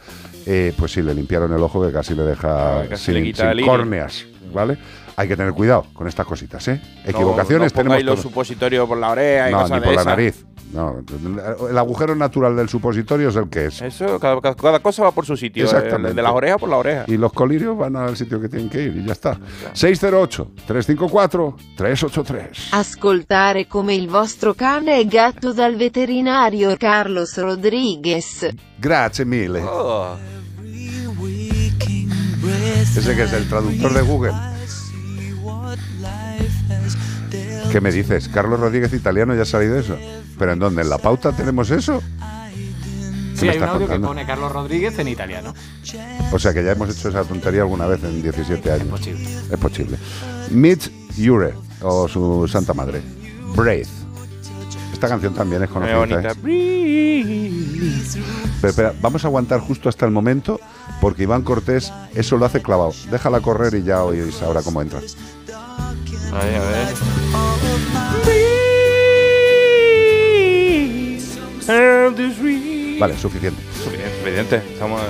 eh, pues sí, le limpiaron el ojo que casi le deja casi sin, le quita sin el iris. córneas, ¿vale? Hay que tener cuidado con estas cositas, ¿eh? Equivocaciones no, no tenemos los supositorios por la oreja y No, cosas ni de por la esas. nariz. No, el agujero natural del supositorio es el que es. Eso, cada, cada- cosa va por su sitio. Exactamente. eh, De las orejas por la oreja. Y los colirios van al sitio que tienen que ir y ya está. 608-354-383. Ascoltare come il vostro cane è gatto dal veterinario Carlos Rodriguez. Grazie mille. Oh. Ese que es el traductor de Google. ¿Qué me dices? Carlos Rodríguez italiano ya ha salido eso. ¿Pero en dónde? ¿En la pauta tenemos eso? Sí, hay un audio que pone Carlos Rodríguez en italiano. O sea que ya hemos hecho esa tontería alguna vez en 17 años. Es posible. Es posible. Mitch Jure, o su santa madre. Breath. Esta canción también es conocida. ¿eh? Pero espera, vamos a aguantar justo hasta el momento porque Iván Cortés eso lo hace clavado. Déjala correr y ya oís ahora cómo entra. Ahí, a ver. Vale, suficiente. Suficiente, suficiente. Estamos.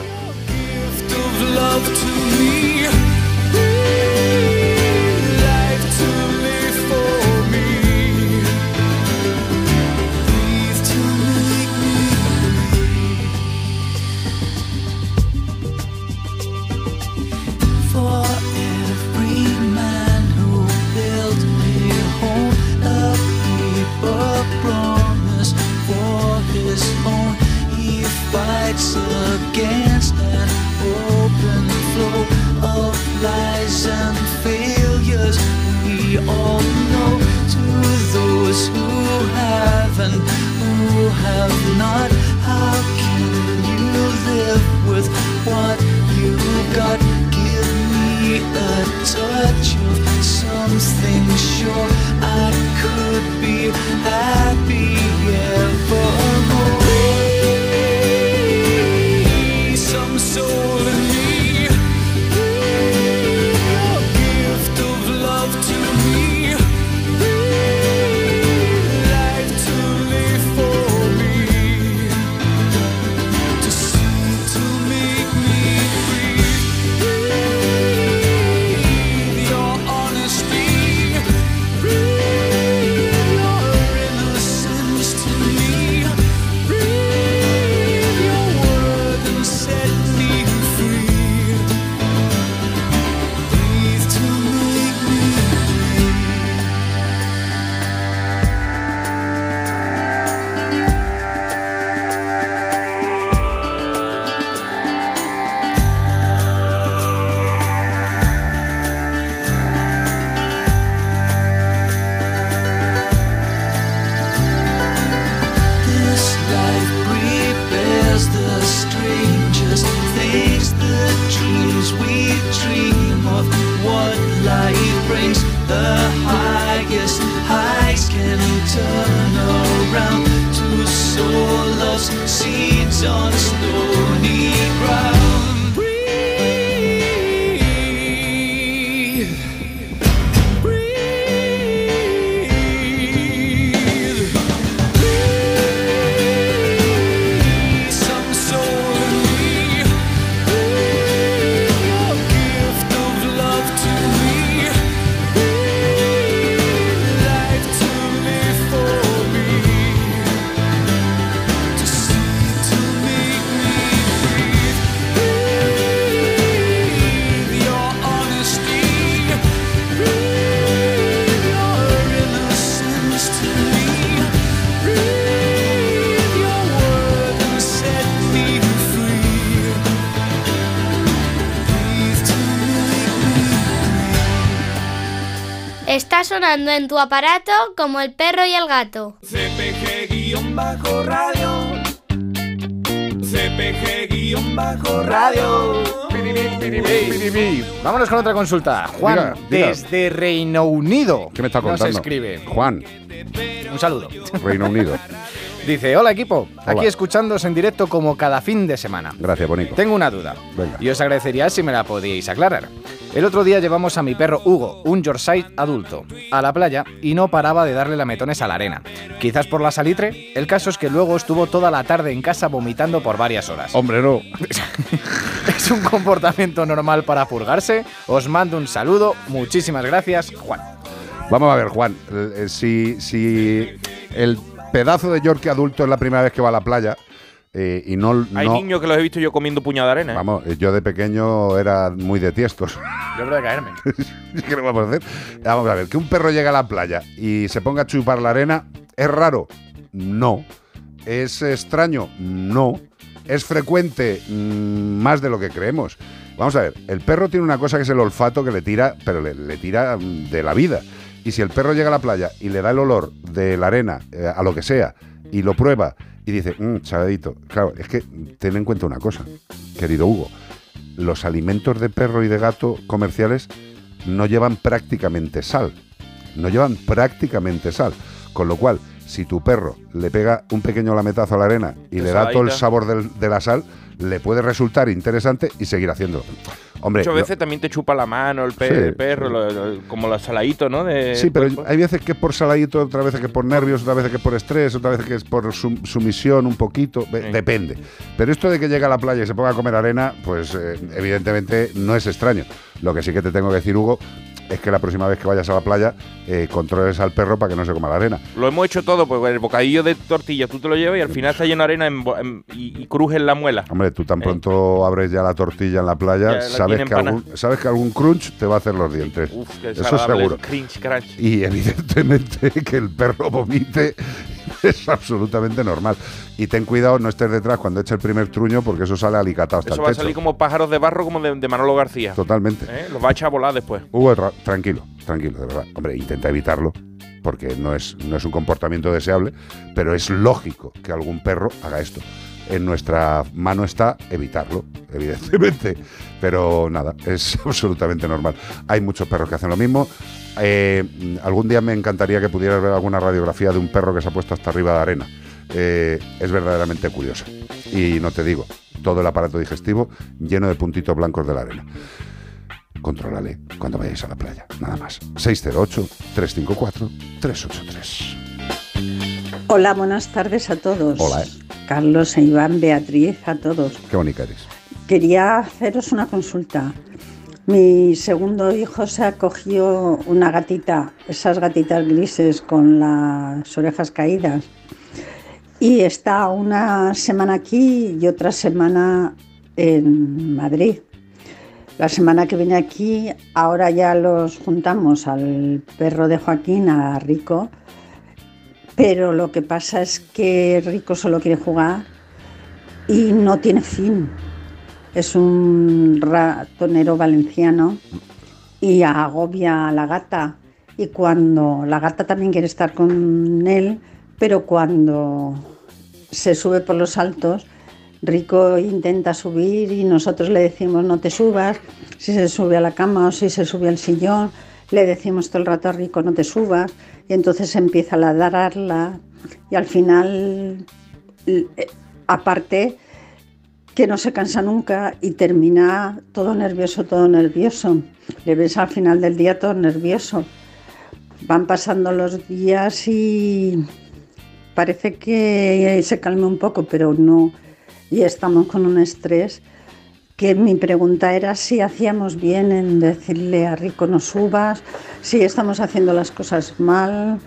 Fights against an open flow of lies and failures. We all know to those who have and who have not. How can you live with what you got? Give me a touch of something sure I could be happy evermore. Sonando en tu aparato como el perro y el gato. CPG-radio. CPG-radio. Vámonos con otra consulta. Juan, Diga, diga. desde Reino Unido. ¿Qué me está Nos contando? escribe. Juan, Un saludo. Reino Unido. Dice, hola equipo, aquí Hola. escuchándos en directo como cada fin de semana. Gracias, bonito. Tengo una duda Venga. y os agradecería si me la podíais aclarar. El otro día llevamos a mi perro Hugo, un Yorkshire adulto, a la playa y no paraba de darle lametones a la arena. Quizás por la salitre, el caso es que luego estuvo toda la tarde en casa vomitando por varias horas. Hombre, no. ¿Es un comportamiento normal para purgarse? Os mando un saludo, muchísimas gracias, Juan. Vamos a ver, Juan. eh, Si, si el pedazo de Yorkie adulto es la primera vez que va a la playa eh, y no. Hay no- niños que los he visto yo comiendo puñado de arena. ¿eh? Vamos, eh, yo de pequeño era muy de tiestos. Yo creo de caerme. ¿Qué le vamos a hacer? Vamos a ver, que un perro llegue a la playa y se ponga a chupar la arena, ¿es raro? No. ¿Es extraño? No. ¿Es frecuente? Mm, más de lo que creemos. Vamos a ver, el perro tiene una cosa que es el olfato que le tira, pero le, le tira mm, de la vida. Y si el perro llega a la playa y le da el olor de la arena eh, a lo que sea y lo prueba y dice, mmm, saladito, claro, es que ten en cuenta una cosa, querido Hugo, los alimentos de perro y de gato comerciales no llevan prácticamente sal. No llevan prácticamente sal. Con lo cual, si tu perro le pega un pequeño lametazo a la arena y le da todo el sabor del- de la sal, le puede resultar interesante y seguir haciéndolo. Hombre, Muchas lo- veces también te chupa la mano el, pe- Sí. el perro, lo- lo- como los saladitos, ¿no? De Sí, pero cuerpo. hay veces que es por saladito, otras veces que es por nervios, otras veces que es por estrés, otras veces que es por sum- sumisión un poquito, depende. Pero esto de que llegue a la playa y se ponga a comer arena, pues eh, evidentemente no es extraño. Lo que sí que te tengo que decir, Hugo, es que la próxima vez que vayas a la playa eh, controles al perro para que no se coma la arena. Lo hemos hecho todo, pues el bocadillo de tortilla tú te lo llevas y al final está lleno de arena en bo- en- y, y cruje en la muela. Hombre, tú tan pronto abres ya la tortilla en la playa, Ya la sabes que, algún, sabes que algún crunch te va a hacer los dientes. Uf, qué Eso seguro. Crunch, crunch. Y evidentemente que el perro vomite es absolutamente normal. Y ten cuidado, no estés detrás cuando eche el primer truño porque eso sale alicatado hasta Eso el va a salir como pájaros de barro como de, de Manolo García. Totalmente. ¿Eh? Los va a echar a volar después. Hugo, tranquilo, tranquilo, de verdad. Hombre, intenta evitarlo porque no es, no es un comportamiento deseable, pero es lógico que algún perro haga esto. En nuestra mano está evitarlo, evidentemente. Pero nada, es absolutamente normal. Hay muchos perros que hacen lo mismo. Eh, algún día me encantaría que pudieras ver alguna radiografía de un perro que se ha puesto hasta arriba de arena. Eh, es verdaderamente curiosa. Y no te digo, todo el aparato digestivo lleno de puntitos blancos de la arena. Contrólale cuando vayáis a la playa, nada más. 608-354-383. Hola, buenas tardes a todos. Hola. Carlos e Iván, Beatriz, a todos. Qué bonita eres. Quería haceros una consulta. Mi segundo hijo se acogió una gatita, esas gatitas grises con las orejas caídas. Y está una semana aquí y otra semana en Madrid. La semana que viene aquí, ahora ya los juntamos al perro de Joaquín, a Rico, pero lo que pasa es que Rico solo quiere jugar y no tiene fin. Es un ratonero valenciano y agobia a la gata. Y cuando la gata también quiere estar con él, pero cuando se sube por los altos, Rico intenta subir y nosotros le decimos no te subas. Si se sube a la cama o si se sube al sillón, le decimos todo el rato a Rico no te subas. Y entonces empieza a ladrarla y al final, eh, aparte, que no se cansa nunca y termina todo nervioso, todo nervioso. Le ves al final del día todo nervioso. Van pasando los días y parece que se calme un poco, pero no. Y estamos con un estrés que mi pregunta era si hacíamos bien en decirle a Rico no subas, si estamos haciendo las cosas mal.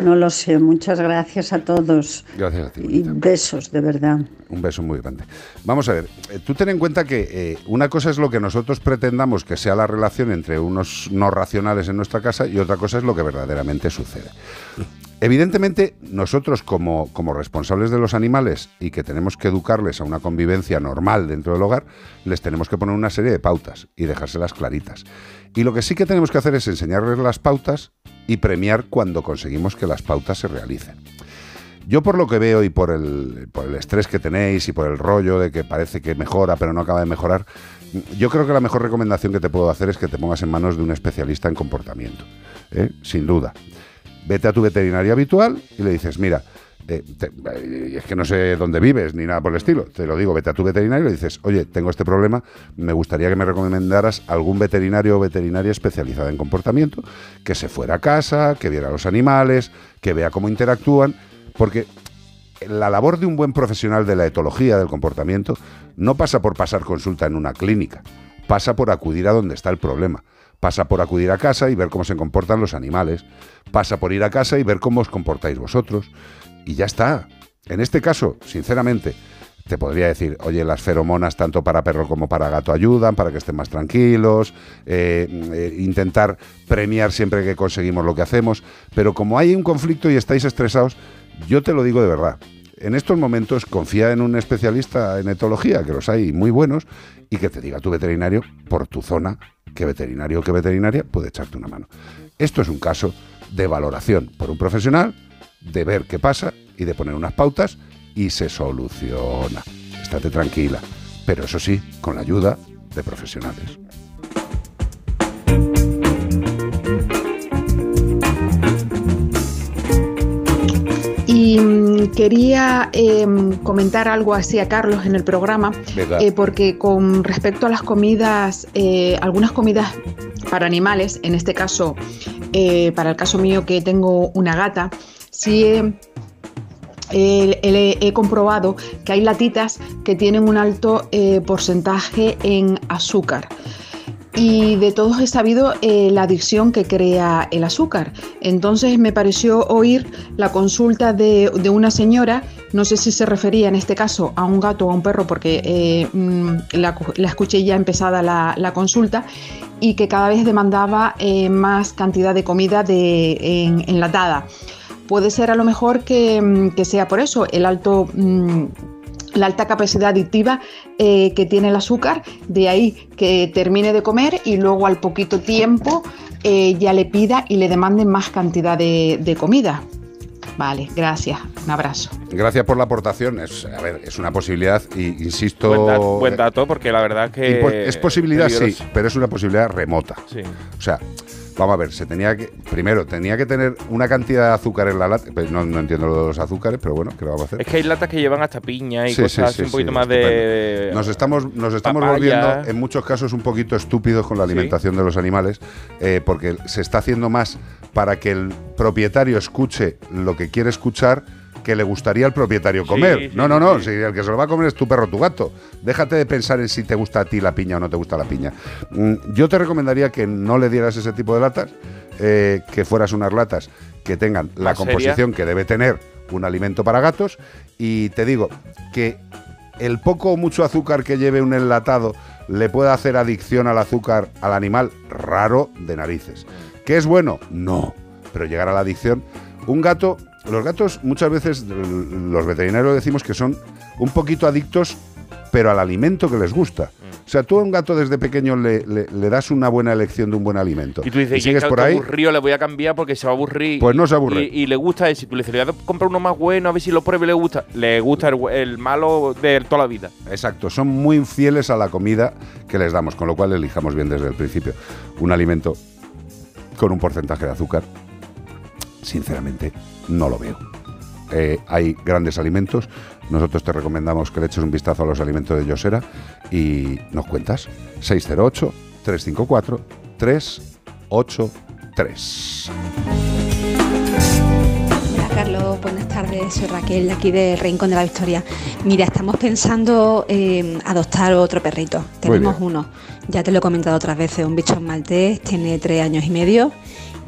No lo sé. Muchas gracias a todos. Gracias a ti. Y besos, de verdad. Un beso muy grande. Vamos a ver, eh, tú ten en cuenta que eh, una cosa es lo que nosotros pretendamos que sea la relación entre unos no racionales en nuestra casa y otra cosa es lo que verdaderamente sucede. Evidentemente, nosotros como, como responsables de los animales y que tenemos que educarles a una convivencia normal dentro del hogar, les tenemos que poner una serie de pautas y dejárselas claritas. Y lo que sí que tenemos que hacer es enseñarles las pautas y premiar cuando conseguimos que las pautas se realicen. Yo por lo que veo y por el, por el estrés que tenéis y por el rollo de que parece que mejora pero no acaba de mejorar, yo creo que la mejor recomendación que te puedo hacer es que te pongas en manos de un especialista en comportamiento, ¿eh? sin duda. Vete a tu veterinario habitual y le dices, mira, eh, es que no sé dónde vives ni nada por el estilo. Te lo digo, vete a tu veterinario y le dices, oye, tengo este problema, me gustaría que me recomendaras algún veterinario o veterinaria especializada en comportamiento, que se fuera a casa, que viera a los animales, que vea cómo interactúan, porque la labor de un buen profesional de la etología del comportamiento no pasa por pasar consulta en una clínica, pasa por acudir a donde está el problema, pasa por acudir a casa y ver cómo se comportan los animales, pasa por ir a casa y ver cómo os comportáis vosotros, y ya está. En este caso, sinceramente, te podría decir, oye, las feromonas tanto para perro como para gato ayudan, para que estén más tranquilos, eh, eh, intentar premiar siempre que conseguimos lo que hacemos, pero como hay un conflicto y estáis estresados, yo te lo digo de verdad. En estos momentos confía en un especialista en etología, que los hay muy buenos, y que te diga tu veterinario por tu zona qué veterinario o qué veterinaria puede echarte una mano. Esto es un caso de valoración por un profesional, de ver qué pasa y de poner unas pautas y se soluciona. Estate tranquila, pero eso sí, con la ayuda de profesionales. Y mm, quería em, comentar algo así a Carlos en el programa, eh, porque con respecto a las comidas, eh, algunas comidas para animales, en este caso, eh, para el caso mío que tengo una gata, sí he, he- he- he comprobado que hay latitas que tienen un alto porcentaje en azúcar. Y de todos he sabido eh, la adicción que crea el azúcar. Entonces me pareció oír la consulta de, una señora, no sé si se refería en este caso a un gato o a un perro, porque eh, mm, la, escuché ya empezada la, consulta, y que cada vez demandaba eh, más cantidad de comida enlatada. Puede ser a lo mejor que, mm, sea por eso, el alto... mm, la alta capacidad adictiva eh, que tiene el azúcar, de ahí que termine de comer y luego al poquito tiempo eh, ya le pida y le demande más cantidad de, de comida. Vale, gracias, un abrazo. Gracias por la aportación. Es, a ver, es una posibilidad y insisto. Buen, da- buen dato, porque la verdad que. Impo- es posibilidad, sí, pero es una posibilidad remota. Sí. O sea, vamos a ver, se tenía que. Primero, tenía que tener una cantidad de azúcar en la lata. Pues no, no entiendo lo de los azúcares, pero bueno, ¿qué le vamos a hacer? Es que hay latas que llevan hasta piña y Sí, cosas sí, así un poquito más de. Nos estamos, nos estamos papaya. volviendo, en muchos casos, un poquito estúpidos con la alimentación de los animales, eh, porque se está haciendo más para que el propietario escuche lo que quiere escuchar que le gustaría al propietario comer. sí, no, no, no, sí. si el que se lo va a comer es tu perro o tu gato. Déjate de pensar en si te gusta a ti la piña o no te gusta la piña. Mm, Yo te recomendaría que no le dieras ese tipo de latas, eh, que fueras unas latas que tengan la seria. composición que debe tener un alimento para gatos. Y te digo que el poco o mucho azúcar que lleve un enlatado le puede hacer adicción al azúcar al animal raro de narices. ¿Qué es bueno? No. Pero llegar a la adicción. Un gato, los gatos muchas veces los veterinarios decimos que son un poquito adictos, pero al alimento que les gusta. O sea, tú a un gato desde pequeño le, le- le das una buena elección de un buen alimento. Y tú dices, sigues que por ahí. aburrido le voy a cambiar porque se va a aburrir. Pues no se aburre. Y, y le gusta ese. Tú le dices, le voy a comprar uno más bueno, a ver si lo pruebe y le gusta. Le gusta el, el malo de toda la vida. Exacto, son muy fieles a la comida que les damos, con lo cual elijamos bien desde el principio. Un alimento con un porcentaje de azúcar, sinceramente, no lo veo. Eh, hay grandes alimentos, nosotros te recomendamos que le eches un vistazo a los alimentos de Yosera y nos cuentas. 608-354-383. Hola Carlos, buenas tardes, soy Raquel de aquí de Rincón de la Victoria. Mira, estamos pensando en adoptar otro perrito. Tenemos uno, ya te lo he comentado otras veces, un bichón maltés, tiene tres años y medio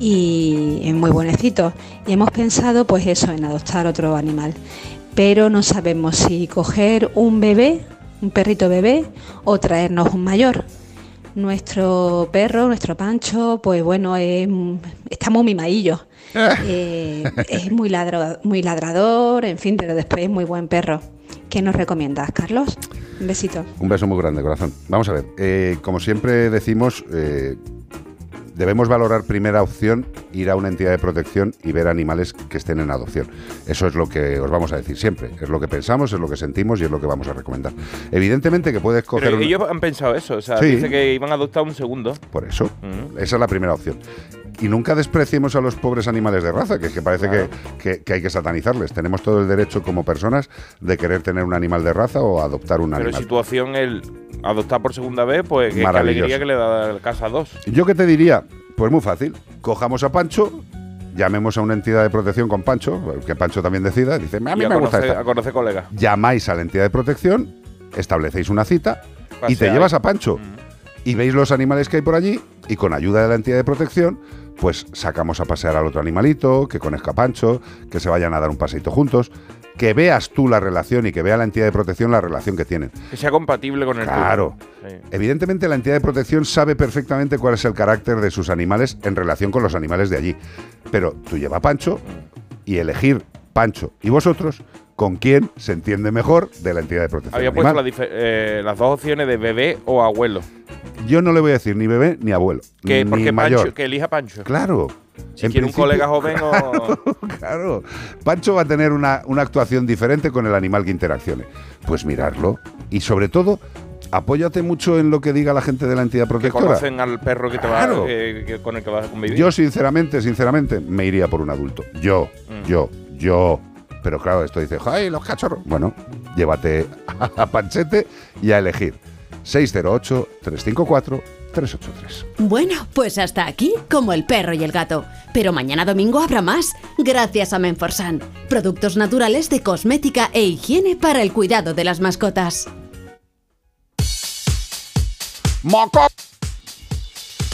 y es muy buenecito. Y hemos pensado pues eso, en adoptar otro animal. Pero no sabemos si coger un bebé, un perrito bebé, o traernos un mayor. Nuestro perro, nuestro Pancho, pues bueno, es, está muy mimadillo. Eh, es muy, ladro- muy ladrador, en fin, pero después es muy buen perro. ¿Qué nos recomiendas, Carlos? Un besito. Un beso muy grande, corazón. Vamos a ver, eh, como siempre decimos, eh, debemos valorar primera opción ir a una entidad de protección y ver animales que estén en adopción. Eso es lo que os vamos a decir siempre. Es lo que pensamos, es lo que sentimos y es lo que vamos a recomendar. Evidentemente que puedes coger... Pero un- ellos han pensado eso, o sea, Sí. dice que iban a adoptar un segundo. Por eso, esa es la primera opción. Y nunca despreciemos a los pobres animales de raza, que, que parece que, que- que hay que satanizarles. Tenemos todo el derecho como personas de querer tener un animal de raza o adoptar un Pero animal. situación el adoptar por segunda vez, pues qué, alegría que le da la casa a dos. ¿Yo qué te diría? Pues muy fácil. Cojamos a Pancho, llamemos a una entidad de protección con Pancho, que Pancho también decida, dice, a mí y a me gusta conocer, esta. a conocer colegas. Llamáis a la entidad de protección, establecéis una cita y te llevas a Pancho. Y veis los animales que hay por allí y con ayuda de la entidad de protección, pues sacamos a pasear al otro animalito, que conozca a Pancho, que se vayan a dar un paseito juntos, que veas tú la relación y que vea la entidad de protección la relación que tienen. Que sea compatible con el Claro. Sí. Evidentemente la entidad de protección sabe perfectamente cuál es el carácter de sus animales en relación con los animales de allí. Pero tú lleva a Pancho y elegir Pancho y vosotros con quién se entiende mejor de la entidad de protección. Había puesto la eh, las dos opciones de bebé o abuelo. Yo no le voy a decir ni bebé ni abuelo. Que, ni porque mayor. Pancho, que elija Pancho. Claro. Si En quiere un colega joven o. Claro. Pancho va a tener una, una actuación diferente con el animal que interaccione. Pues mirarlo. Y sobre todo, apóyate mucho en lo que diga la gente de la entidad que protectora. conocen al perro que te va, Claro. eh, que- con el que vas a convivir. Yo, sinceramente, sinceramente, me iría por un adulto. Yo, Mm. yo, yo. Pero claro, esto dice, ¡ay, los cachorros! Bueno, llévate a Panchete y a elegir. 608-354-383. Bueno, pues hasta aquí, como el perro y el gato. Pero mañana domingo habrá más, gracias a Menforsan. Productos naturales de cosmética e higiene para el cuidado de las mascotas. ¡Moco!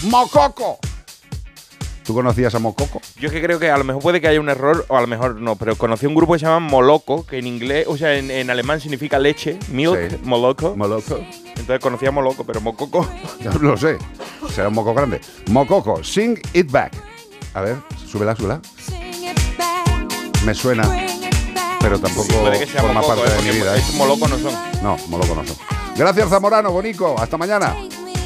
¡Mococo! ¿Tú conocías a Mococo? Yo es que creo que a lo mejor puede que haya un error, o a lo mejor no, pero conocí un grupo que se llama Moloco, que en inglés, o sea, en, en alemán significa leche, milk, Sí. Moloco. Moloco. Entonces conocía a Moloco, pero Mococo. Ya lo sé. Será un moco grande. Mococo, sing it back. A ver, súbela, súbela. Me suena, pero tampoco forma Mococo, parte eh, de mi vida. ¿eh? Moloco no son. No, Moloco no son. Gracias, Zamorano, Bonico. Hasta mañana.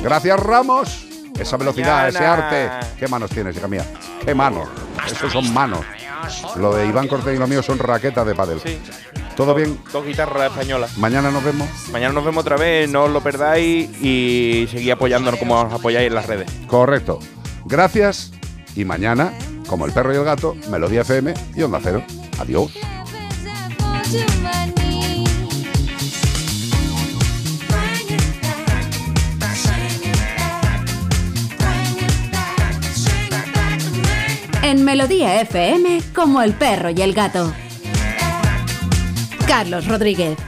Gracias, Ramos. Esa velocidad, ese arte. ¿Qué manos tienes, hija mía? ¿Qué manos? Esos son manos. Lo de Iván Cortés y lo mío son raquetas de pádel. Sí. ¿Todo bien? Dos guitarras españolas. Mañana nos vemos. Mañana nos vemos otra vez, no os lo perdáis y seguid apoyándonos como os apoyáis en las redes. Correcto. Gracias. Y mañana, como el perro y el gato, Melodía FM y Onda Cero. Adiós. En Melodía FM, como el perro y el gato. Carlos Rodríguez.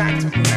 back to me.